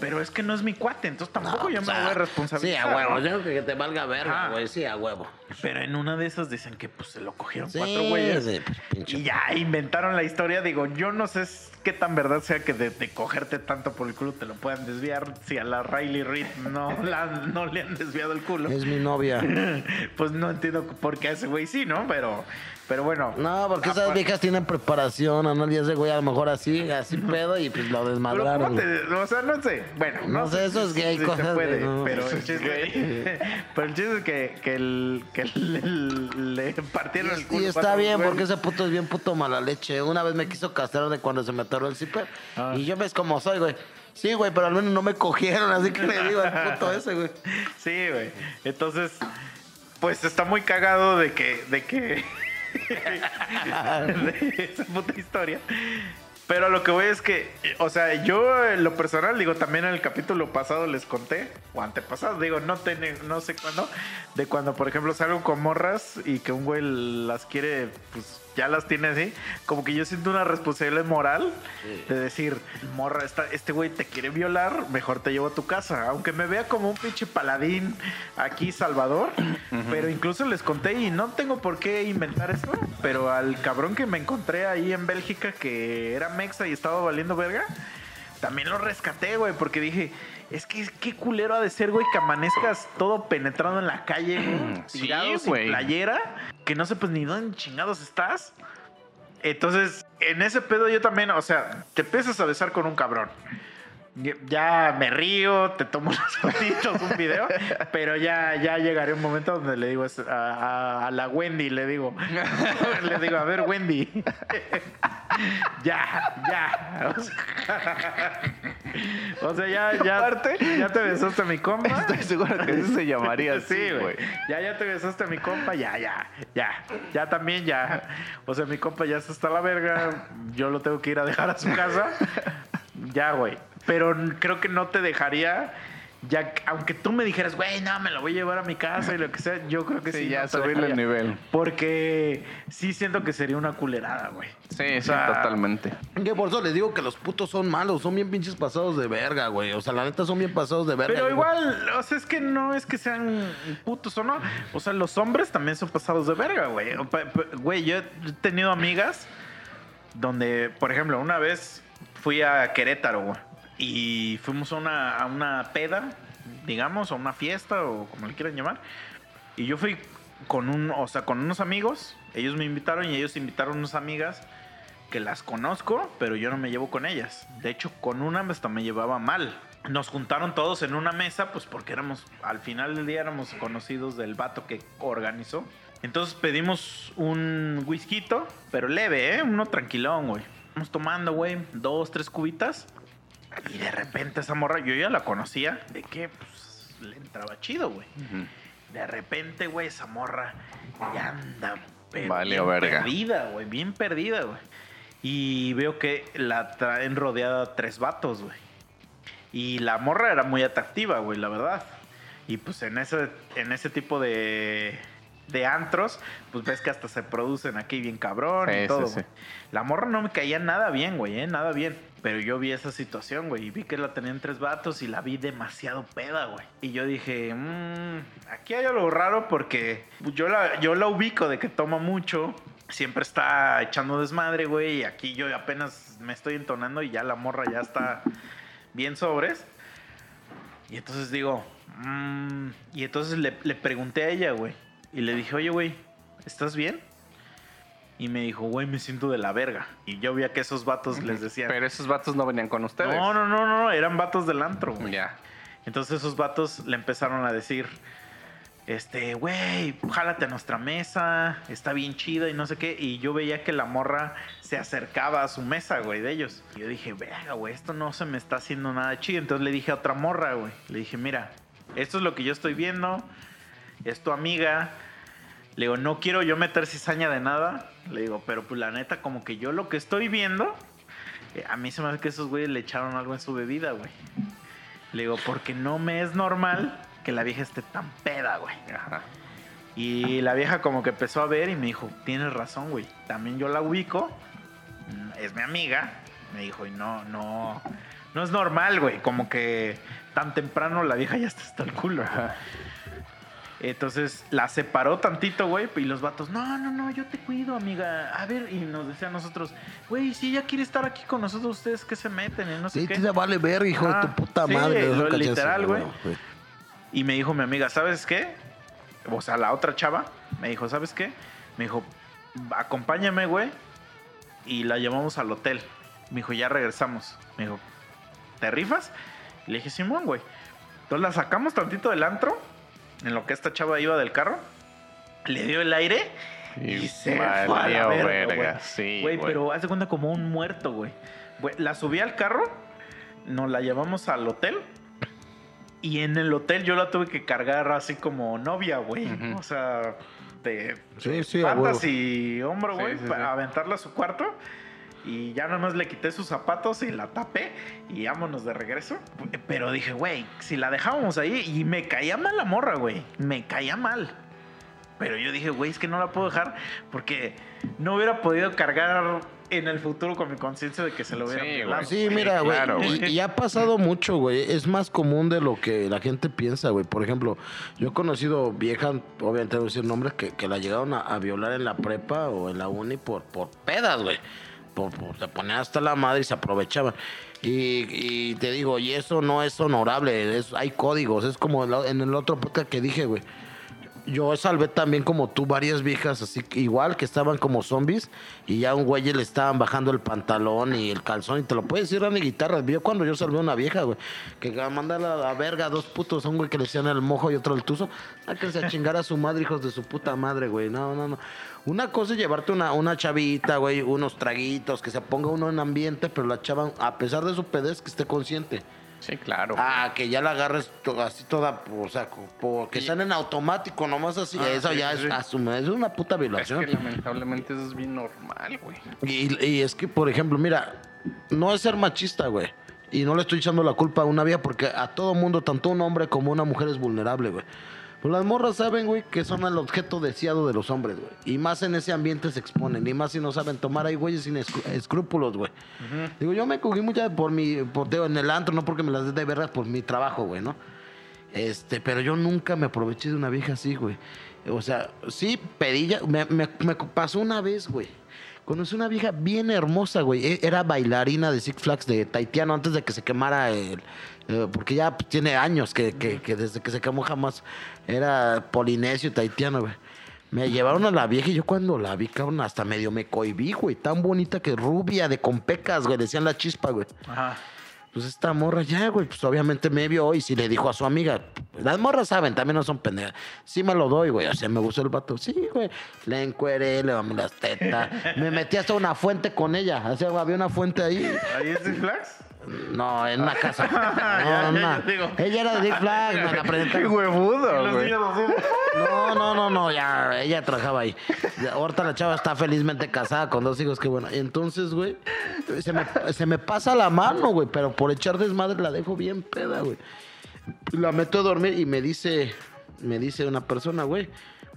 Pero es que no es mi cuate, entonces tampoco yo o me sea, voy a responsabilizar. Sí, a huevo. ¿no? Yo creo que te valga verga, güey. Sí, a huevo. Pero en una de esas dicen que pues se lo cogieron Sí, cuatro güeyes. sí, pues. Y ya inventaron la historia. Digo, yo no sé qué tan verdad sea que de, de cogerte tanto por el culo te lo puedan desviar. Si a la Riley Reid no, la- no le han desviado el culo. Es mi novia. Pues no entiendo por qué a ese güey sí, ¿no? Pero, pero bueno. No, porque esas viejas tienen preparación, ¿no? Y ese güey a lo mejor así, así pedo y pues lo desmadraron. ¿cómo te- o sea, no sé. Bueno, no, No sé, eso es gay, si se de- puede, no. pero el chiste, pero el chiste es que, que, el, que le, le partieron el culo. Y está bien, porque ese puto es bien puto mala leche. Una vez me quiso castrar de cuando se me atoró el zipper. Ah. Y yo ves como soy, güey. Sí, güey, pero al menos no me cogieron, así que le digo al puto ese, güey. Sí, güey. Entonces, pues está muy cagado de que, de que, esa puta historia. Pero lo que voy es que, o sea, yo lo personal, digo, también en el capítulo pasado les conté, o antepasado, digo, no, tiene, no sé cuándo, de cuando, por ejemplo, salgo con morras y que un güey las quiere, pues ya las tiene así, como que yo siento una responsabilidad moral de decir, morra, esta- este güey te quiere violar, mejor te llevo a tu casa, aunque me vea como un pinche paladín aquí, Salvador, pero incluso les conté y no tengo por qué inventar eso, pero al cabrón que me encontré ahí en Bélgica que era mexa y estaba valiendo verga, también lo rescaté, güey, porque dije, es que qué culero ha de ser, güey, que amanezcas todo penetrado en la calle, güey, Sí, tirado sin playera, que no sé pues ni dónde chingados estás. Entonces, en ese pedo yo también, o sea, te empiezas a besar con un cabrón. Ya- me río, te tomo unas fotitos, un video, pero ya, ya llegaré un momento donde le digo a, a- a la Wendy, le digo, le digo, a ver Wendy, ya, ya. O sea, o sea, ya, ya, ya te besaste a mi compa. Estoy seguro que eso se llamaría así, Sí, güey. güey. Ya, ya te besaste a mi compa, ya, ya, ya. Ya también, ya. O sea, mi compa ya está hasta la verga. Yo lo tengo que ir a dejar a su casa. Ya, güey. Pero creo que no te dejaría ya, aunque tú me dijeras, güey, no, me lo voy a llevar a mi casa y lo que sea, yo creo que sí. Sí, ya no subirle el nivel. Porque sí siento que sería una culerada, güey. Sí, O sí, totalmente. Que por eso les digo que los putos son malos, son bien pinches pasados de verga, güey. O sea, la neta son bien pasados de verga. Pero igual, o sea, es que no es que sean putos o no. O sea, los hombres también son pasados de verga, güey. Güey, yo he tenido amigas donde, por ejemplo, una vez fui a Querétaro, güey. Y fuimos a una, a una peda, digamos, a una fiesta o como le quieran llamar. Y yo fui con un, o sea, con unos amigos. Ellos me invitaron y ellos invitaron unas amigas que las conozco, pero yo no me llevo con ellas. De hecho, con una hasta me llevaba mal. Nos juntaron todos en una mesa, pues porque éramos, al final del día éramos conocidos del vato que organizó. Entonces pedimos un whisky, pero leve, ¿eh? Uno tranquilón, güey. Vamos tomando, güey, dos, tres cubitas. Y de repente esa morra, yo ya la conocía, de que pues, le entraba chido, güey. De repente, güey, esa morra ya anda pero Valió bien verga. perdida, güey, bien perdida, güey. Y veo que la traen rodeada tres vatos, güey. Y la morra era muy atractiva, güey, la verdad. Y pues en ese, en ese tipo de, de antros, pues ves que hasta se producen aquí bien cabrón Sí, y todo, sí. güey. La morra no me caía nada bien, güey, ¿eh? Nada bien. Pero yo vi esa situación, güey, y vi que la tenían tres vatos y la vi demasiado peda, güey. Y yo dije, mmm, aquí hay algo raro porque yo la, yo la ubico de que toma mucho. Siempre está echando desmadre, güey. Y aquí yo apenas me estoy entonando y ya la morra ya está bien sobres. Y entonces digo, mmm, y entonces le, le pregunté a ella, güey. Y le dije, oye, güey, ¿estás bien? Y me dijo, güey, me siento de la verga. Y yo veía que esos vatos les decían, Pero esos vatos no venían con ustedes. no, no, no, no, eran vatos del antro, güey. Ya. Entonces esos vatos le empezaron a decir, este, güey, jálate a nuestra mesa, está bien chida y no sé qué. Y yo veía que la morra se acercaba a su mesa, güey, de ellos. Y yo dije, verga, güey, esto no se me está haciendo nada chido. Entonces le dije a otra morra, güey, le dije, mira, esto es lo que yo estoy viendo, es tu amiga. Le digo, no quiero yo meter cizaña de nada. Le digo, pero pues la neta, como que yo lo que estoy viendo, eh, a mí se me hace que esos güeyes le echaron algo en su bebida, güey. Le digo, porque no me es normal que la vieja esté tan peda, güey. Ajá. Y la vieja como que empezó a ver y me dijo, tienes razón, güey. También yo la ubico, mm, es mi amiga. Me dijo, y no, no, no es normal, güey. Como que tan temprano la vieja ya está hasta el culo. güey. Entonces la separó tantito, güey, y los vatos, no, no, no, yo te cuido, amiga. A ver, y nos decía a nosotros, güey, si ella quiere estar aquí con nosotros, ustedes que se meten y no sé Sí, qué. te vale ver, hijo de tu puta sí, madre. lo literal, güey. Y me dijo mi amiga, ¿sabes qué? O sea, la otra chava me dijo, ¿sabes qué? Me dijo, acompáñame, güey. Y la llevamos al hotel. Me dijo, ya regresamos. Me dijo, ¿te rifas? Y le dije, Simón, güey. Entonces la sacamos tantito del antro, en lo que esta chava iba del carro. Le dio el aire y, Y se fue a la verga, güey. sí, Güey, güey. pero haz de cuenta como un muerto, güey. Güey, La subí al carro, nos la llevamos al hotel. Y en el hotel yo la tuve que cargar así como novia, güey. O sea, de Sí, sí, patas y hombro, Sí, güey, sí, para aventarla a su cuarto. Y ya nada más le quité sus zapatos y la tapé y vámonos de regreso. Pero dije, güey, si la dejábamos ahí y me caía mal la morra, güey. Me caía mal. Pero yo dije, güey, es que no la puedo dejar porque no hubiera podido cargar en el futuro con mi conciencia de que se lo hubiera Sí, güey. Sí, mira, güey. claro, y, güey. y ha pasado mucho, güey. Es más común de lo que la gente piensa, güey. Por ejemplo, yo he conocido viejas, obviamente no voy a decir nombres, que, que la llegaron a, a violar en la prepa o en la uni por, por pedas, güey. Por, por- se ponían hasta la madre y se aprovechaban. Y, y te digo, y eso no es honorable. es- hay códigos. Es como en el otro podcast que dije, güey. Yo salvé también como tú varias viejas así igual que estaban como zombies y ya un güey le estaban bajando el pantalón y el calzón y te lo puedes decir Randy Guitarras. Vio cuando yo salvé a una vieja, güey, que manda a la verga a dos putos, a un güey que le decían el mojo y otro el tuzo. A que se a chingar a su madre, hijos de su puta madre, güey. No, no, no. Una cosa es llevarte una, una chavita, güey, unos traguitos, que se ponga uno en ambiente, pero la chava, a pesar de su pedez, que esté consciente. Sí, claro. Ah, que ya la agarres así toda, o sea, porque están en automático, nomás así. Ah, eso sí, ya sí, es, sí. asume- es una puta es violación. que lamentablemente eso es bien normal, güey. Y, y es que, por ejemplo, mira, no es ser machista, güey. Y no le estoy echando la culpa a una vieja porque a todo mundo, tanto un hombre como una mujer es vulnerable, güey. Pues las morras saben, güey, que son el objeto deseado de los hombres, güey. Y más en ese ambiente se exponen. Y más si no saben tomar, hay güeyes sin escrúpulos, güey. Digo, yo me cogí muchas por mi, por, digo, en el antro, no porque me las dé de verdad, por mi trabajo, güey, ¿no? Este, pero yo nunca me aproveché de una vieja así, güey. O sea, sí, pedilla. Me, me- me pasó una vez, güey. Conocí una vieja bien hermosa, güey. E- Era bailarina de Six Flags de Taitiano antes de que se quemara el. Eh, porque ya tiene años que, que- que desde que se quemó jamás era polinesio y taitiano, güey. Me llevaron a la vieja y yo cuando la vi, cabrón, hasta medio me cohibí, güey. Tan bonita que rubia, de con pecas, güey. Decían la chispa, güey. Ajá. Pues esta morra ya, güey, pues obviamente me vio y si le dijo a su amiga, las morras saben, también no son pendejas. Sí me lo doy, güey, o sea, me gustó el vato. Sí, güey, le encueré, le mamé las tetas. Me metí hasta una fuente con ella, o sea, había una fuente ahí. ¿Ahí es Six Flags? No, en una casa. Ya, ya, No, ya. Ella era de Dick Flag, me la Qué huevudo, Los güey. No, no, no, no, ya, ella trabajaba ahí. Ahorita la chava está felizmente casada con dos hijos, qué bueno. Entonces, güey, se me, se me pasa la mano, güey, pero por echar desmadre la dejo bien peda, güey. La meto a dormir y me dice, me dice una persona, güey,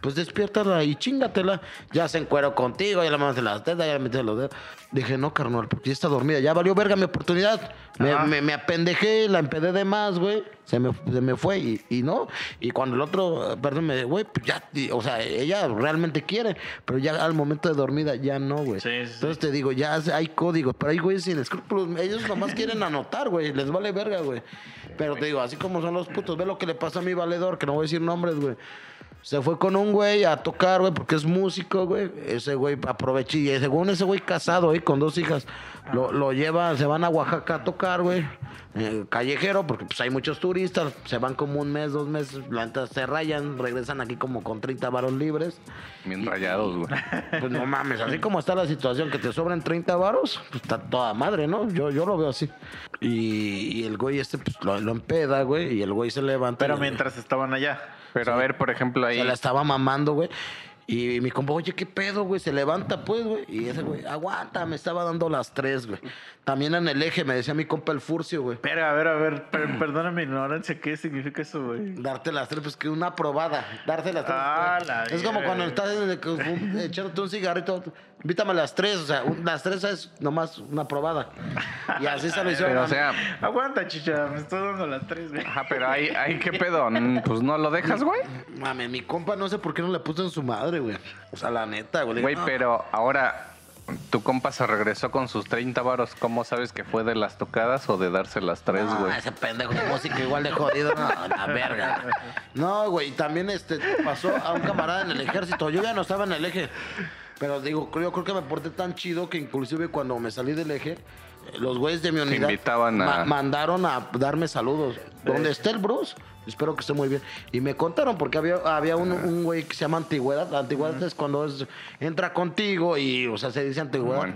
pues despiértala y chingatela. Ya se encuero contigo, ya le mandaste las tetas, ya le metí los dedos. Dije, no, carnal, porque ya está dormida. Ya valió verga mi oportunidad. Me, me, me apendejé, la empedé de más, güey. Se me, se me fue y, y no. Y cuando el otro, perdón, me güey, pues ya, y- o sea, ella realmente quiere, pero ya al momento de dormida ya no, güey. Sí, sí, sí. Entonces te digo, ya hay códigos, pero hay güeyes sin escrúpulos. Ellos nomás quieren anotar, güey. Les vale verga, güey. Pero te digo, así como son los putos, ve lo que le pasó a mi valedor, que no voy a decir nombres, güey. Se fue con un güey a tocar, güey, porque es músico, güey. Ese güey aproveché. Y según ese güey casado, ahí con dos hijas, lo, lo lleva, se van a Oaxaca a tocar, güey. Eh, callejero, porque pues hay muchos turistas. Se van como un mes, dos meses, la neta, se rayan, regresan aquí como con 30 varos libres. Bien rayados, güey. Pues no mames, así como está la situación, que te sobran 30 varos, pues está toda madre, ¿no? Yo, yo lo veo así. Y, y el güey este, pues lo, lo empeda, güey, y el güey se levanta. Pero y- mientras estaban allá. Pero a ver, por ejemplo, ahí. se la estaba mamando, güey. Y mi compa, oye, ¿qué pedo, güey? Se levanta, pues, güey. Y ese güey, aguanta, me estaba dando las tres, güey. También en el eje me decía mi compa el Furcio, güey. Espera, a ver, a ver, per- perdona mi ignorancia, ¿qué significa eso, güey? Darte las tres, pues que una probada. Darte las tres. Ah, la es como cuando estás echándote un cigarrito. Invítame a las tres, o sea, un- las tres es nomás una probada. Y así se lo hicieron. Pero, o sea, Aguanta, chicha, me estoy dando las tres, güey. ajá, pero ahí, ahí ¿qué pedo? Mm, Pues no lo dejas, güey. Mame, mi compa no sé por qué no le puso en su madre, güey. O sea, la neta, güey. Güey, "No, pero ahora tu compa se regresó con sus 30 varos. ¿Cómo sabes que fue de las tocadas o de darse las tres, No, güey? ese pendejo de música igual de jodido. No, la verga. No, güey, y también este, pasó a un camarada en el ejército. Yo ya no estaba en el eje. Pero digo, yo creo que me porté tan chido que inclusive cuando me salí del eje, eh, los güeyes de mi unidad invitaban a- ma- mandaron a darme saludos. ¿Dónde está el Bruce? Espero que esté muy bien. Y me contaron porque había, había un, un güey que se llama antigüedad. La antigüedad es cuando es- entra contigo y, o sea, se dice antigüedad. Bueno.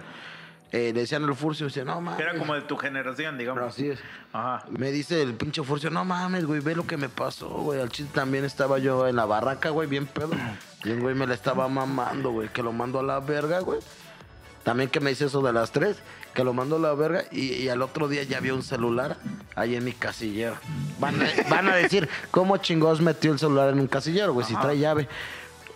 Eh, le decían el Furcio, decía, no mames. Era como de tu generación, digamos. Así es. Ajá. Me dice el pinche Furcio, no mames, güey, ve lo que me pasó, güey. Al chiste también estaba yo en la barraca, güey, bien pedo. Y el güey me la estaba mamando, güey, que lo mando a la verga, güey. También que me dice eso de las tres, que lo mando a la verga. Y, y al otro día ya había un celular ahí en mi casillero. Van a, van a decir, ¿cómo chingados metió el celular en un casillero, güey? Si trae llave.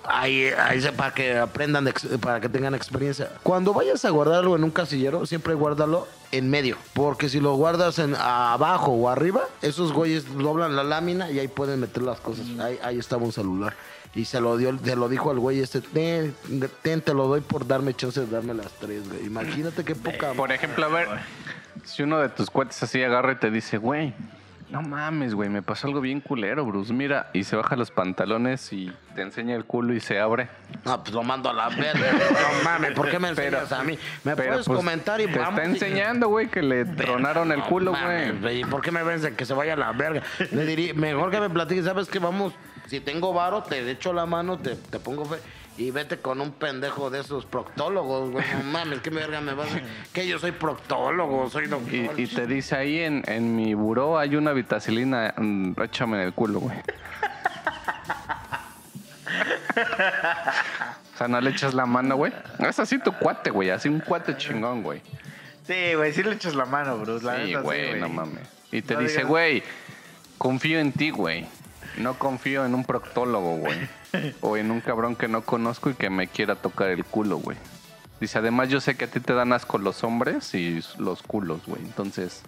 Ahí, ahí para que aprendan, para que tengan experiencia. Cuando vayas a guardarlo en un casillero, siempre guárdalo en medio. Porque si lo guardas en abajo o arriba, esos güeyes doblan la lámina y ahí pueden meter las cosas. Ahí, ahí estaba un celular. Y se lo dio, se lo dijo al güey este, ten, ten, te lo doy por darme chance de darme las tres, güey. Imagínate qué poca... Por ejemplo, a ver, si uno de tus cuates así agarra y te dice, güey, no mames, güey, me pasó algo bien culero, Bruce. Mira, y se baja los pantalones y te enseña el culo y se abre. No, pues lo mando a la verga. No mames, ¿por qué me enseñas a mí? ¿Me pero, puedes pues, comentar y Te vamos? está enseñando, güey, que le tronaron el No culo, güey. ¿Y por qué me ven que se vaya a la verga? Le diría, mejor que me platiques, ¿sabes qué? Vamos, si tengo varo, te echo la mano, te, te pongo fe. Y vete con un pendejo de esos proctólogos, güey. No mames, ¿qué verga me vas a Que yo soy proctólogo, soy doctor. Y, y te dice ahí en, en mi buró hay una vitacilina, mm, échame en el culo, güey. O sea, no le echas la mano, güey. Es así tu cuate, güey. Así un cuate chingón, güey. Sí, güey, sí le echas la mano, Bruce. La Sí, güey, no mames. Y te No dice, digas- güey, confío en ti, güey. No confío en un proctólogo, güey. o en un cabrón que no conozco y que me quiera tocar el culo, güey. Dice, además yo sé que a ti te dan asco los hombres y los culos, güey. Entonces,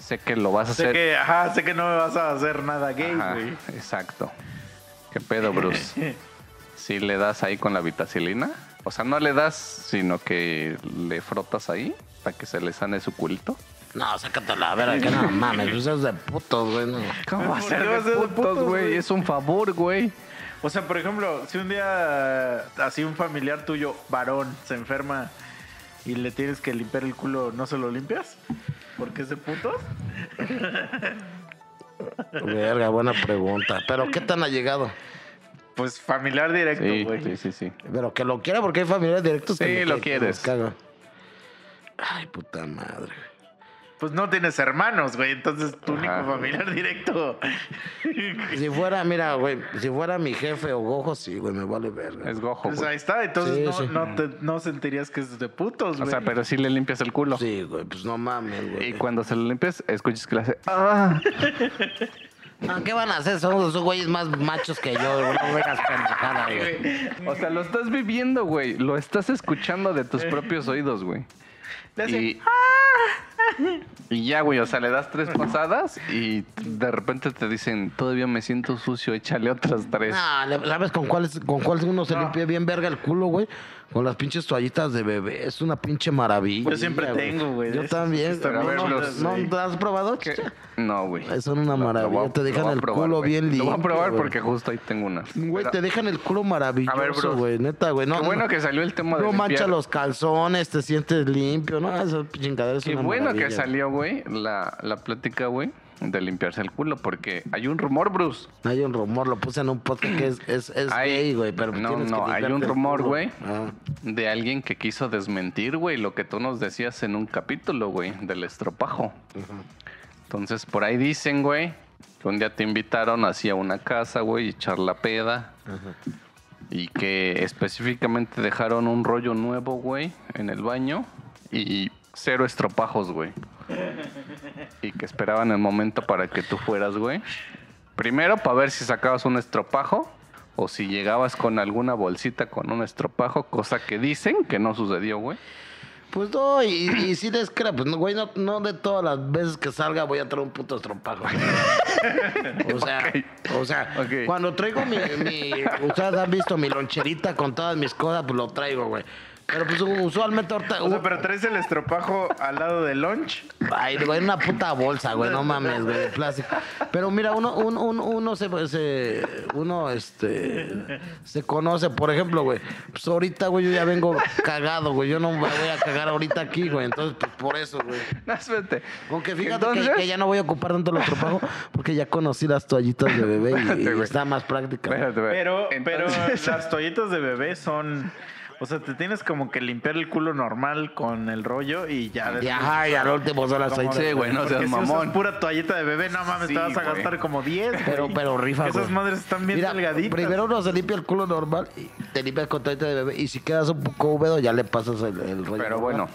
sé que lo vas a Sé hacer. que, ajá, sé que no me vas a hacer nada gay, Ajá, güey. exacto. ¿Qué pedo, Bruce? Si le das ahí con la vitacilina. O sea, no le das, sino que le frotas ahí para que se le sane su culito. No, sácate la verga, que no mames, pues es de putos, güey. No. ¿Cómo va a ¿Por ser de putos, güey? Es un favor, güey. O sea, por ejemplo, si un día así un familiar tuyo, varón, se enferma y le tienes que limpiar el culo, ¿no se lo limpias? ¿Porque es de putos? Verga, buena pregunta. Pero ¿qué tan ha llegado? Pues familiar directo, güey. sí, sí, sí. Pero que lo quiera porque hay familiares directos que Sí, lo que- quieres. los. Ay, puta madre. Pues no tienes hermanos, güey. Entonces tu único familiar directo. Si fuera, mira, güey, si fuera mi jefe o gojo, sí, güey, me vale verga. Es gojo, Pues ahí güey. está. Entonces Sí, no, sí. no, te- no sentirías que es de putos, O güey. sea, pero sí le limpias el culo. Sí, güey, pues no mames, güey. Y cuando se lo limpias, escuchas que le hace... ¡Ah! No, ¿Qué van a hacer? Son los güeyes más machos que yo, güey. No vengas pendejada, güey. O sea, lo estás viviendo, güey. Lo estás escuchando de tus propios oídos, güey. Le hace, Y, y ya, güey, o sea, le das tres pasadas y de repente te dicen, todavía me siento sucio, échale otras tres. Le- ¿sabes con cuál, con cuál uno se No. limpia bien verga el culo, güey? Con las pinches toallitas de bebé. Es una pinche maravilla. Yo siempre tengo, güey, Yo esas. también. ¿No, bien no, ¿no has probado? ¿Qué? No, güey. Son una Lo- lo maravilla. a- te lo dejan el probar, culo güey. bien Lo limpio. voy a probar güey. porque justo ahí tengo unas. Güey, Pero- te dejan el culo maravilloso, A ver, bro. güey. Neta, güey. No, Qué bueno no, que salió el tema de no mancha los calzones, te sientes limpio. No, esa chingadera es Qué una bueno que maravilla, salió, güey, la, la plática, güey, de limpiarse el culo, porque hay un rumor, Bruce. Hay un rumor, lo puse en un podcast que es, es, es Hay- gay, güey. Pero no, no, que hay un rumor, güey. Ah. De alguien que quiso desmentir, güey, lo que tú nos decías en un capítulo, güey, del estropajo. Entonces, por ahí dicen, güey, que un día te invitaron hacia una casa, güey, echar la peda. Y que específicamente dejaron un rollo nuevo, güey, en el baño. Y cero estropajos, güey. Y que esperaban el momento para que tú fueras, güey. Primero, para ver si sacabas un estropajo. O si llegabas con alguna bolsita con un estropajo, cosa que dicen que no sucedió, güey. Pues no, y, y si les pues no, güey, no, no de todas las veces que salga voy a traer un puto estropajo. o sea, o sea, cuando traigo mi, mi, ustedes han visto mi loncherita con todas mis cosas, pues lo traigo, güey. Pero pues usualmente ahorita, O sea, pero traes el estropajo al lado del lunch. Ay, güey, una puta bolsa, güey, no mames, güey, de plástico. Pero mira, uno, un- un- uno se, se- uno, este, se conoce, por ejemplo, güey, pues ahorita, güey, yo ya vengo cagado, güey, yo no me voy a cagar ahorita aquí, güey, entonces, pues por eso, güey. No, espérate. Aunque fíjate que- Entonces- que, ya no voy a ocupar tanto el estropajo, porque ya conocí las toallitas de bebé y, Espérate, y güey. está más práctica. Espérate, güey. Pero, pero las toallitas de bebé son. O sea, te tienes como que limpiar el culo normal con el rollo y ya. Y después ajá, y al último son las toallitas. Sí, güey, no seas si mamón. usas pura toallita de bebé, no mames, Sí, te vas a güey. gastar como 10. Pero, güey. pero rifa, Esas güey. madres están bien Mira, delgaditas. primero uno se limpia el culo normal y te limpias con toallita de bebé. Y si quedas un poco húmedo, ya le pasas el, el rollo. Pero normal. bueno,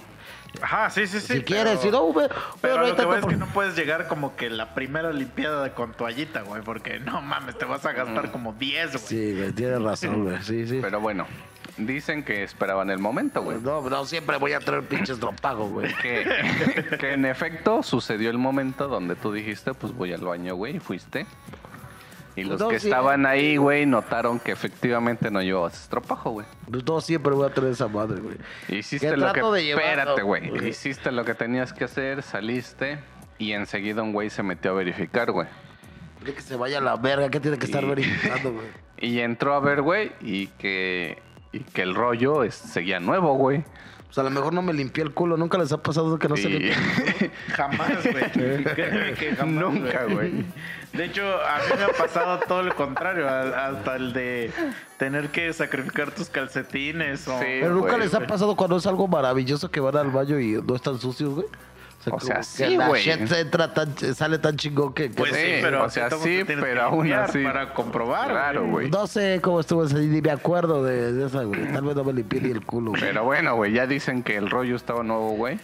Ajá, sí, sí, sí. si quieres, si no, húmedo. Pero lo que es que no puedes llegar como que la primera limpiada con toallita, güey, porque no mames, te vas a gastar como 10, güey. Sí, güey, tienes razón, güey. Sí, sí. pero bueno. Dicen que esperaban el momento, güey. No, no, siempre voy a traer pinches tropago, güey. Que, que en efecto sucedió el momento donde tú dijiste, pues voy al baño, güey, y fuiste. Y los No, que sí. estaban ahí, güey, notaron que efectivamente no llevabas estropajo, güey. Pues no, siempre voy a traer esa madre, güey. Hiciste lo que... de Espérate, güey. güey. Hiciste lo que tenías que hacer, saliste y enseguida un güey se metió a verificar, güey. Que se vaya a la verga, que tiene que estar Y- verificando, güey. Y entró a ver, güey, y que, y que el rollo es- seguía nuevo, güey. Pues a lo mejor no me limpié el culo. Nunca les ha pasado que no se Y- limpia. Jamás, güey. Créeme que jamás, Nunca, güey. De hecho, a mí me ha pasado todo lo contrario, hasta el de tener que sacrificar tus calcetines o... Sí. Pero nunca güey, les ha pasado cuando es algo maravilloso que van al baño y no están sucios, güey. O sea, que sí, la güey. entra tan, sale tan chingón que... que Pues no, sí, Sí, pero o sea, sí, pero aún así. Para comprobar. Claro, güey. no sé cómo estuvo ese, ni me acuerdo de, de esa, güey. Tal vez no me limpié ni el culo, güey. Pero bueno, güey, ya dicen que el rollo estaba nuevo, güey.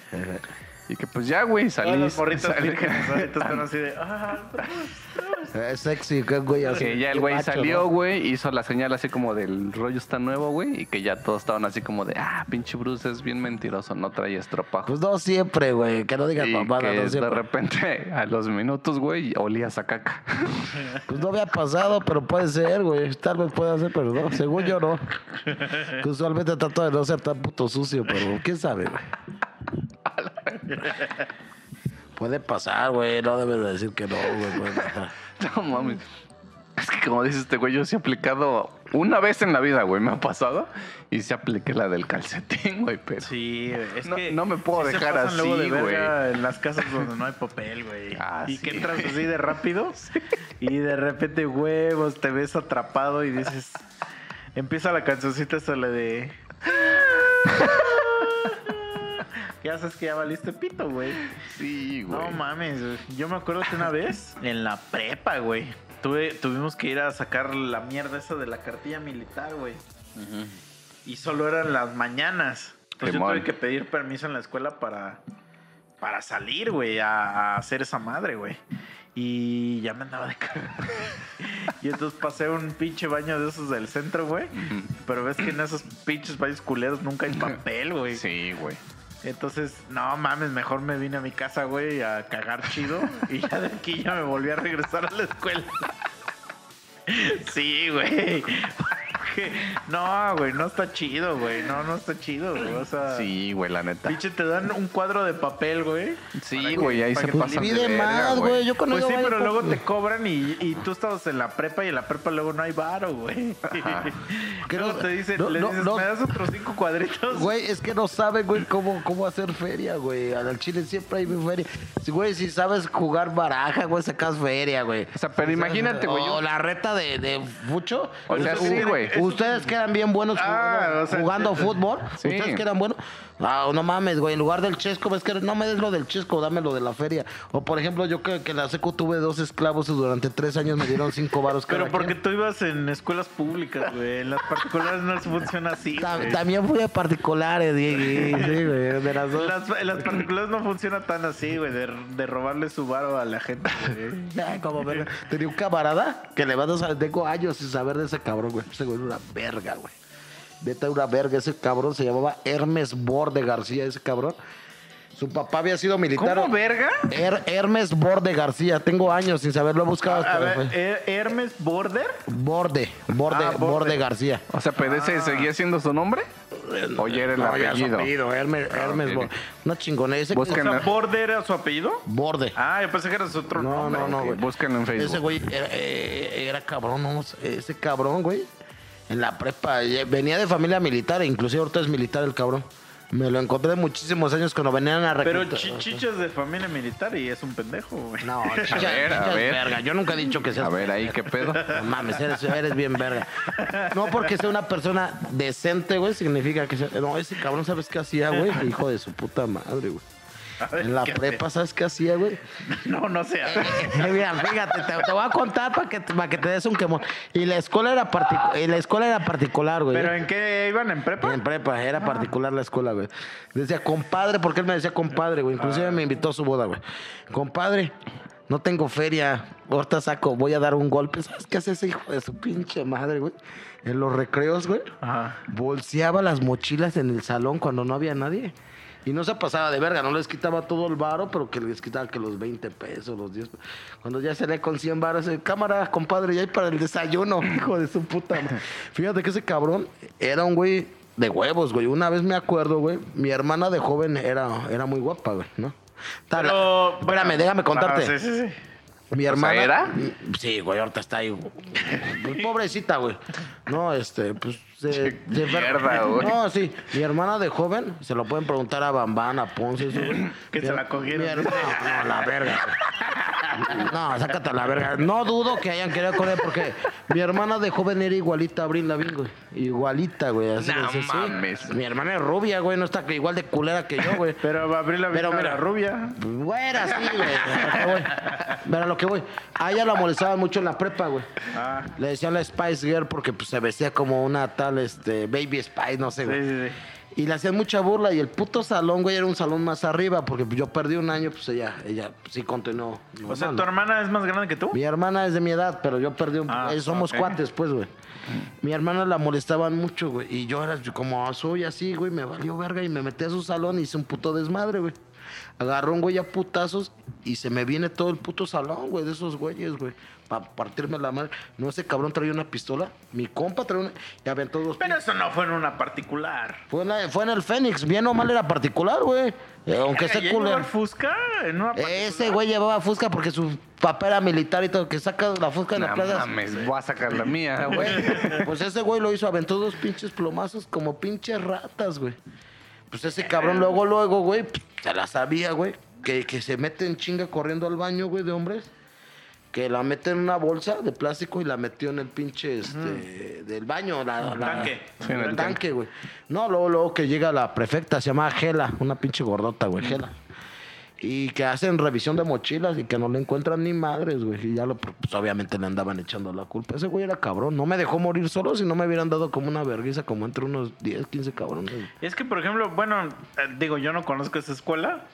Y que pues ya, güey, salí. vírgenes ahorita están así de. Ah, Es sexy, que güey así. Que ya el güey salió, ¿no? güey, hizo la señal así como del rollo está nuevo, güey, y que ya todos estaban así como de, ah, pinche Bruce es bien mentiroso, no trae estropajo. Pues no siempre, güey. Que no digas mamada, no de siempre. repente a los minutos, güey, olías a caca. Pues no había pasado, pero puede ser, güey. Tal vez pueda ser, pero no. Según yo, no. Que usualmente trato de no ser tan puto sucio, pero quién sabe, güey. Puede pasar, güey. No debes de decir que no, güey. pasar. no mames. Es que como dice este güey, yo sí he aplicado una vez en la vida, güey, me ha pasado. Y sí apliqué la del calcetín, güey, pero... Sí, güey, es No- que. no me puedo sí se dejar luego así, de verga En las casas donde no hay papel, güey. Ah, y sí. que entras así de rápido. Y de repente, huevos, te ves atrapado y dices. Empieza la cancioncita esa la de. Ya sabes que ya valiste pito, güey. Sí, güey. No mames, güey. Yo me acuerdo que una vez en la prepa, güey. Tuve, tuvimos que ir a sacar la mierda esa de la cartilla militar, güey. Y solo eran las mañanas. Entonces yo tuve que pedir permiso en la escuela para, para salir, güey, a, a hacer esa madre, güey. Y ya me andaba de cagar. y entonces pasé un pinche baño de esos del centro, güey. Pero ves que en esos pinches baños culeros nunca hay papel, güey. Sí, güey. Entonces, no mames, mejor me vine a mi casa, güey, a cagar chido. Y ya de aquí ya me volví a regresar a la escuela. Sí, güey. No, güey, no está chido, güey. No, no está chido, güey. O sea, Sí, güey, la neta. pinche, te dan un cuadro de papel, güey. Sí, güey, ahí se pasan de Pide verga, más, güey. Yo Pues sí, pero luego te cobran y, y tú estabas en la prepa y en la prepa luego no hay varo, güey. Que Luego no- te dicen, no, le no, dices, no. ¿me das otros cinco cuadritos? Güey, es que no saben, güey, cómo, cómo hacer feria, güey. Al chile siempre hay feria. Güey, si sabes jugar baraja, güey, sacas feria, güey. O sea, pero imagínate, güey. O yo- la reta de, de Fucho. O sea, sí, güey. Ustedes que eran bien buenos Ah, jugando, o sea, jugando fútbol. Sí. Ustedes que eran buenos. Ah, no mames, güey. En lugar del chesco, ves que no me des lo del chesco, dame lo de la feria. O por ejemplo, yo que, que en la seco tuve dos esclavos y durante tres años me dieron cinco varos cada Pero porque quien. tú ibas en escuelas públicas, güey. En las particulares no funciona así. Ta- güey. También fui a particulares, Diego. Sí, güey, de las dos. las, en las particulares no funciona tan así, güey, de, de robarle su varo a la gente, güey. Ay, como verga. Tenía un camarada que le van a tengo años sin saber de ese cabrón, güey. Ese güey era una verga, güey. Neta, una verga. Ese cabrón se llamaba Hermes Borde García, ese cabrón. Su papá había sido militar. ¿Cómo verga? Her- Hermes Borde García. Tengo años sin saberlo. He buscado A ver. Her- Hermes Border. Borde, Borde, Ah, Borde. Borde García. O sea, pero ese seguía siendo su nombre. O ya era el No, apellido. apellido, Hermes, Hermes ok. Borde. Una chingonera. Ese O Busquen- sea, Border era su apellido. Borde. Ah, yo pensé que era su otro No, nombre. no, no, güey. búsquenlo en Facebook. Ese güey era, eh, era cabrón, no, ese cabrón, güey. En la prepa, eh, venía de familia militar, e inclusive ahorita es militar el cabrón. Me lo encontré muchísimos años cuando venían a Pero reclutar. chi- Chicho es de familia militar y es un pendejo, güey. No, chicha, A ver, a chicha es ver. verga. Yo nunca he dicho que seas A ver, ahí qué pedo. No mames, eres, eres bien verga. No porque sea una persona decente, güey, significa que sea... No, ese cabrón, ¿sabes qué hacía, güey? Hijo de su puta madre, güey. Ver, En la ¿qué prepa, ¿sabes qué hacía, güey? No, no sé. Mira, fíjate, te, te voy a contar para que, para que te des un quemón. Y la escuela era, particu- y la escuela era particular, güey. ¿Pero en qué iban? ¿En prepa? En prepa, era particular la escuela, güey. Decía, compadre, porque él me decía compadre, güey. Inclusive me invitó a su boda, güey. Compadre, no tengo feria. Ahorita saco, voy a dar un golpe. ¿Sabes qué hace ese hijo de su pinche madre, güey? En los recreos, güey. Ajá. Bolseaba las mochilas en el salón cuando no había nadie. Y no se pasaba de verga, no les quitaba todo el varo, pero que les quitaba que los 20 pesos, los 10 pesos. Cuando ya salía con 100 varos, cámara, compadre, ya hay para el desayuno, hijo de su puta. Fíjate que ese cabrón era un güey de huevos, güey. Una vez me acuerdo, güey, mi hermana de joven era, era muy guapa, güey, ¿no? Tal- Pero, Espérame, bueno, déjame contarte. ajá, sí, sí, sí. Mi sea, hermana. ¿era? Sí, güey, ahorita está ahí. Pobrecita, güey. No, este, pues. Se, se mierda, güey. No, sí. Mi hermana de joven, se lo pueden preguntar a Bambán, a Ponce, eso. Que se la cogieron. mi hermana- no, la verga. güey. No, sácate a la verga. No dudo que hayan querido con él porque mi hermana de joven era igualita a Abril Lavigne, güey. Igualita, güey. Así No de- sí, sí. mames. Mi hermana es rubia, güey. No está igual de culera que yo, güey. Pero Abril la Pero mira. era rubia. Güera, sí, güey. A lo que voy. A lo que voy. A ella la molestaban mucho en la prepa, güey. Ah, Le decían la Spice Girl porque pues, se vestía como una tal este, Baby Spice, no sé, güey. sí, sí. Y le hacían mucha burla y el puto salón, güey, era un salón más arriba porque yo perdí un año, pues ella, ella sí continuó. O sea, normal, ¿tu hermana es más grande que tú? Mi hermana es de mi edad, pero yo perdí un... Ah, eh, somos ok. cuates, pues, güey. Mi hermana la molestaban mucho, güey. Y yo era como soy así, güey, me valió verga y me metí a su salón y hice un puto desmadre, güey. Agarró un güey a putazos y se me viene todo el puto salón, güey, de esos güeyes, güey. Para partirme la madre. No, ese cabrón traía una pistola. Mi compa traía una... Y aventó dos... Pero eso no fue en una particular. Fue en, la- fue en el Fénix. Bien o mal era particular, güey. Eh, aunque Verga, sea ¿y él llevaba culero. el Fusca en una particular? Ese güey llevaba Fusca porque su papá era militar y todo. Que saca la Fusca en la No plaza. mames, voy a sacar la mía, güey. Pues ese güey lo hizo, aventó dos pinches plomazos como pinches ratas, güey. Pues ese cabrón luego, luego, güey, pues, se la sabía, güey. Que, que se mete en chinga corriendo al baño, güey, de hombres. Que la mete en una bolsa de plástico y la metió en el pinche, este, del baño. La, la- tanque. Sí, en el tanque, güey. No, luego, luego que llega la prefecta, se llama Gela, una pinche gordota, güey, Gela. Y que hacen revisión de mochilas y que no le encuentran ni madres, güey. Y ya lo, pues obviamente le andaban echando la culpa. Ese güey era cabrón. No me dejó morir solo si no me hubieran dado como una vergüenza como entre unos 10, 15 cabrones. Y es que, por ejemplo, bueno, eh, digo, yo no conozco esa escuela.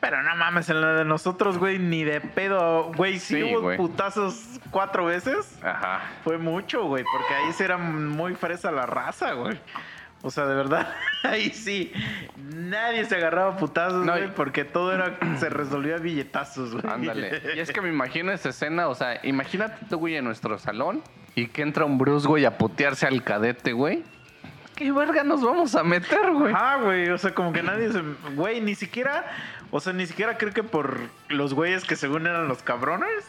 Pero no mames, en la de nosotros, güey, ni de pedo. Güey, si Sí, hubo güey. putazos cuatro veces. Ajá. Fue mucho, güey, porque ahí sí era muy fresa la raza, güey. O sea, de verdad, ahí sí. Nadie se agarraba putazos, güey, porque todo era se resolvía billetazos, güey. Ándale. Y es que me imagino esa escena, o sea, imagínate tú, güey, en nuestro salón y que entra un Bruce, güey, a putearse al cadete, güey. ¿Qué verga nos vamos a meter, güey? Ah, güey, o sea, como que nadie se... Güey, ni siquiera... O sea, ni siquiera creo que por los güeyes que según eran los cabrones,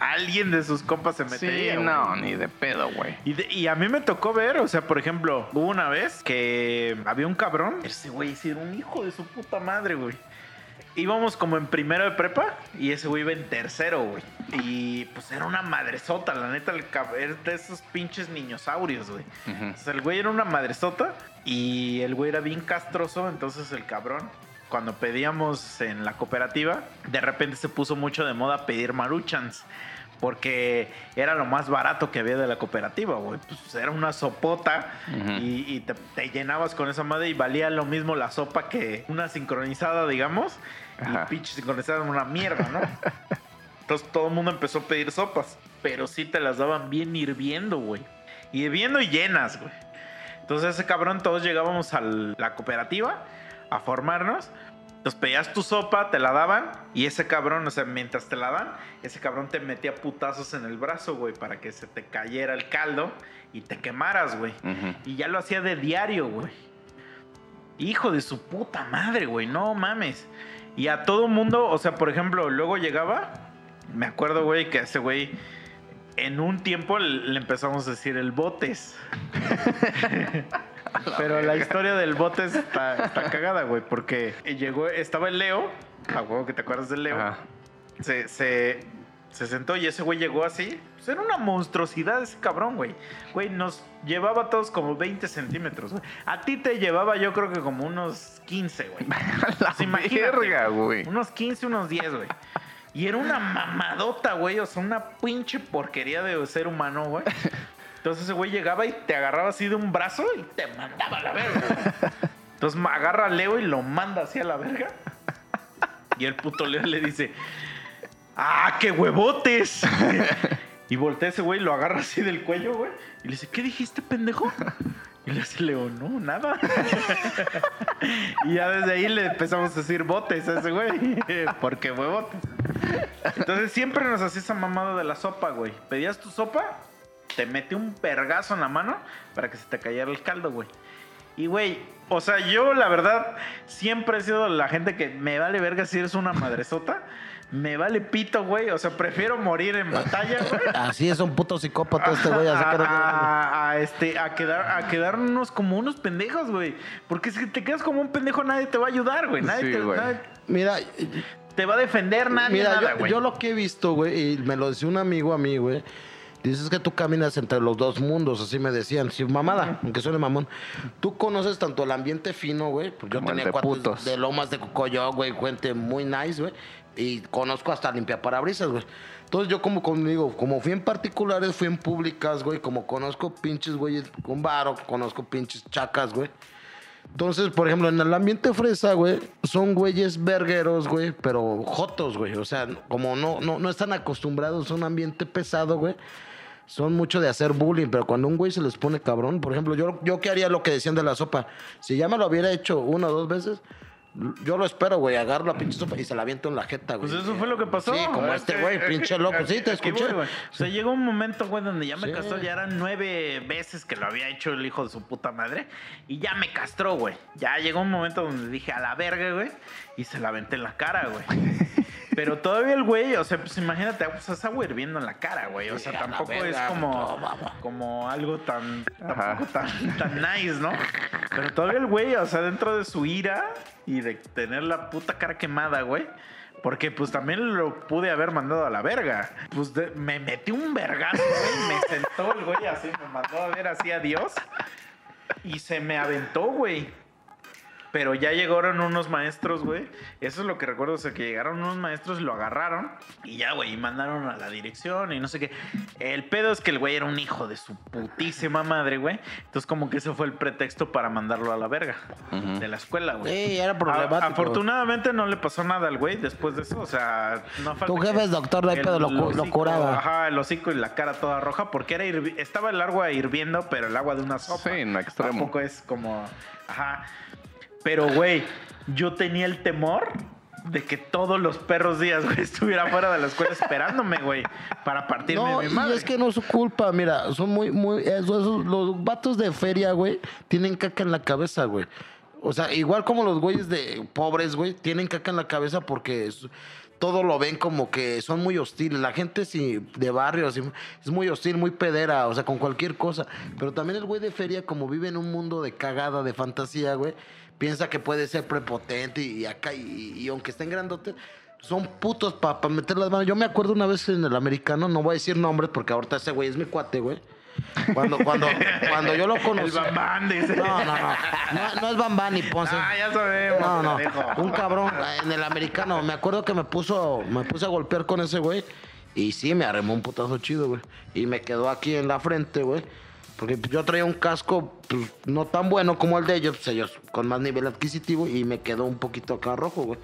alguien de sus compas se Sí, metería. güey. no, ni de pedo, güey. Y, de- y a mí me tocó ver, o sea, por ejemplo, hubo una vez que había un cabrón. Ese güey sí era un hijo de su puta madre, güey. Íbamos como en primero de prepa y ese güey iba en tercero, güey. Y pues era una madresota, la neta, el era de esos pinches niñosaurios, güey. Ujú. Entonces el güey era una madresota y el güey era bien castroso, entonces el cabrón, cuando pedíamos en la cooperativa, de repente se puso mucho de moda pedir maruchans. Porque era lo más barato que había de la cooperativa, güey. Pues era una sopota Ujú. y, y te, te llenabas con esa madre y valía lo mismo la sopa que una sincronizada, digamos. Ajá. Y pinche sincronizada era una mierda, ¿no? Entonces todo el mundo empezó a pedir sopas. Pero sí te las daban bien hirviendo, güey. Hirviendo y llenas, güey. Entonces ese cabrón, todos llegábamos a la cooperativa a formarnos. Entonces pedías tu sopa, te la daban. Y ese cabrón, o sea, mientras te la dan, ese cabrón te metía putazos en el brazo, güey, para que se te cayera el caldo y te quemaras, güey. Y ya lo hacía de diario, güey. Hijo de su puta madre, güey. No mames. Y a todo mundo, o sea, por ejemplo, luego llegaba. Me acuerdo, güey, que ese güey. En un tiempo le empezamos a decir el botes. Pero la historia del botes está, está cagada, güey. Porque llegó, estaba el Leo. A huevo que te acuerdas del Leo Ajá. se, se, se sentó y ese güey llegó así. Pues era una monstruosidad ese cabrón, güey. Güey, nos llevaba a todos como 20 centímetros, güey. A ti te llevaba yo creo que como unos 15, güey. La Pues verga, güey. Unos 15, unos 10, güey. Y era una mamadota, güey. O sea, una pinche porquería de ser humano, güey. Entonces ese güey llegaba y te agarraba así de un brazo y te mandaba a la verga. Entonces agarra a Leo y lo manda así a la verga. Y el puto Leo le dice, ¡ah, qué huevotes! Y voltea ese güey, lo agarra así del cuello, güey. Y le dice, ¿qué dijiste, pendejo? Y le hace Leo, no, nada. y ya desde ahí le empezamos a decir botes a ese güey. Porque huevotes. Entonces siempre nos hacía esa mamada de la sopa, güey. Pedías tu sopa, te metí un pergazo en la mano para que se te cayera el caldo, güey. Y, güey, o sea, yo la verdad siempre he sido la gente que me vale verga si eres una madresota. Me vale pito, güey. O sea, prefiero morir en batalla, güey. Así es un puto psicópata este güey. así que no- a, a- este, a, quedar, a quedarnos como unos pendejos, güey. Porque si te quedas como un pendejo, nadie te va a ayudar, güey. Nadie Sí, te- güey. nadie- Mira, te va a defender nadie, Mira, nada, yo, güey. yo lo que he visto, güey, y me lo decía un amigo a mí, güey. Dices que tú caminas entre los dos mundos, así me decían. Sí, mamada, aunque suene mamón. Tú conoces tanto el ambiente fino, güey. Porque yo tenía cuates putos. de lomas de Cocoyo, güey, gente muy nice, güey. Y conozco hasta limpia parabrisas, güey. Entonces yo como conmigo, como fui en particulares, fui en públicas, güey. Como conozco pinches güeyes con varo, conozco pinches chacas, güey. Entonces, por ejemplo, en el ambiente fresa, güey, son güeyes vergueros, güey, pero jotos, güey. O sea, como no, no, no están acostumbrados a un ambiente pesado, güey. Son mucho de hacer bullying, pero cuando un güey se les pone cabrón, por ejemplo, yo, yo que haría lo que decían de la sopa. Si ya me lo hubiera hecho una o dos veces, yo lo espero, güey, agarro la pinche sopa y se la aviento en la jeta, güey. Pues eso fue lo que pasó. Sí, como Es este güey, pinche loco. Sí, te escuché. voy, güey. O sea, llegó un momento, güey, donde ya me Sí. castró. Ya eran nueve veces que lo había hecho el hijo de su puta madre. Y ya me castró, güey. Ya llegó un momento donde dije, a la verga, güey. Y se la aventé en la cara, güey. Pero todavía el güey, o sea, pues imagínate, pues es agua hirviendo en la cara, güey. O sea, Sí, tampoco es como, no, como algo tan, tampoco tan, tan nice, ¿no? Pero todavía el güey, o sea, dentro de su ira y de tener la puta cara quemada, güey. Porque pues también lo pude haber mandado a la verga. Pues de- me metí un vergazo, güey. Me sentó el güey así, me mandó a ver así a Dios. Y se me aventó, güey. Pero ya llegaron unos maestros, güey. Eso es lo que recuerdo. O sea, que llegaron unos maestros, lo agarraron y ya, güey, y mandaron a la dirección y no sé qué. El pedo es que el güey era un hijo de su putísima madre, güey. Entonces, como que ese fue el pretexto para mandarlo a la verga de la escuela, güey. Sí, era A- problemático. afortunadamente no le pasó nada al güey después de eso. O sea, no falta Tu jefe es doctor, el pedo, lo curaba. Ajá, el hocico y la cara toda roja porque era estaba el agua hirviendo, pero el agua de una sopa. Sí, no extremo. Tampoco es como. Ajá. Pero, güey, yo tenía el temor de que todos los perros días, güey, estuviera fuera de la escuela esperándome, güey, para partirme No, mi y madre. es que no es su culpa, mira, son muy, muy, eso- esos- los vatos de feria, güey, tienen caca en la cabeza, güey. O sea, igual como los güeyes de pobres, güey, tienen caca en la cabeza porque es- todo lo ven como que son muy hostiles. La gente sí, de barrio sí, es muy hostil, muy pedera, o sea, con cualquier cosa. Pero también el güey de feria, como vive en un mundo de cagada, de fantasía, güey, piensa que puede ser prepotente y, y acá, y, y aunque estén grandotes, son putos para meter las manos. Yo me acuerdo una vez en el americano, no voy a decir nombres porque ahorita ese güey es mi cuate, güey. Cuando, cuando, cuando yo lo conocí. El bambán, dice. No, no, no. No, no es Bambán ni Ponce. Ah, ya sabemos. No, no. Un cabrón en el americano. Me acuerdo que me puso, me puse a golpear con ese güey. Y sí, me arremó un putazo chido, güey. Y me quedó aquí en la frente, güey. Porque yo traía un casco pues, no tan bueno como el de ellos, pues ellos con más nivel adquisitivo. Y me quedó un poquito acá rojo, güey.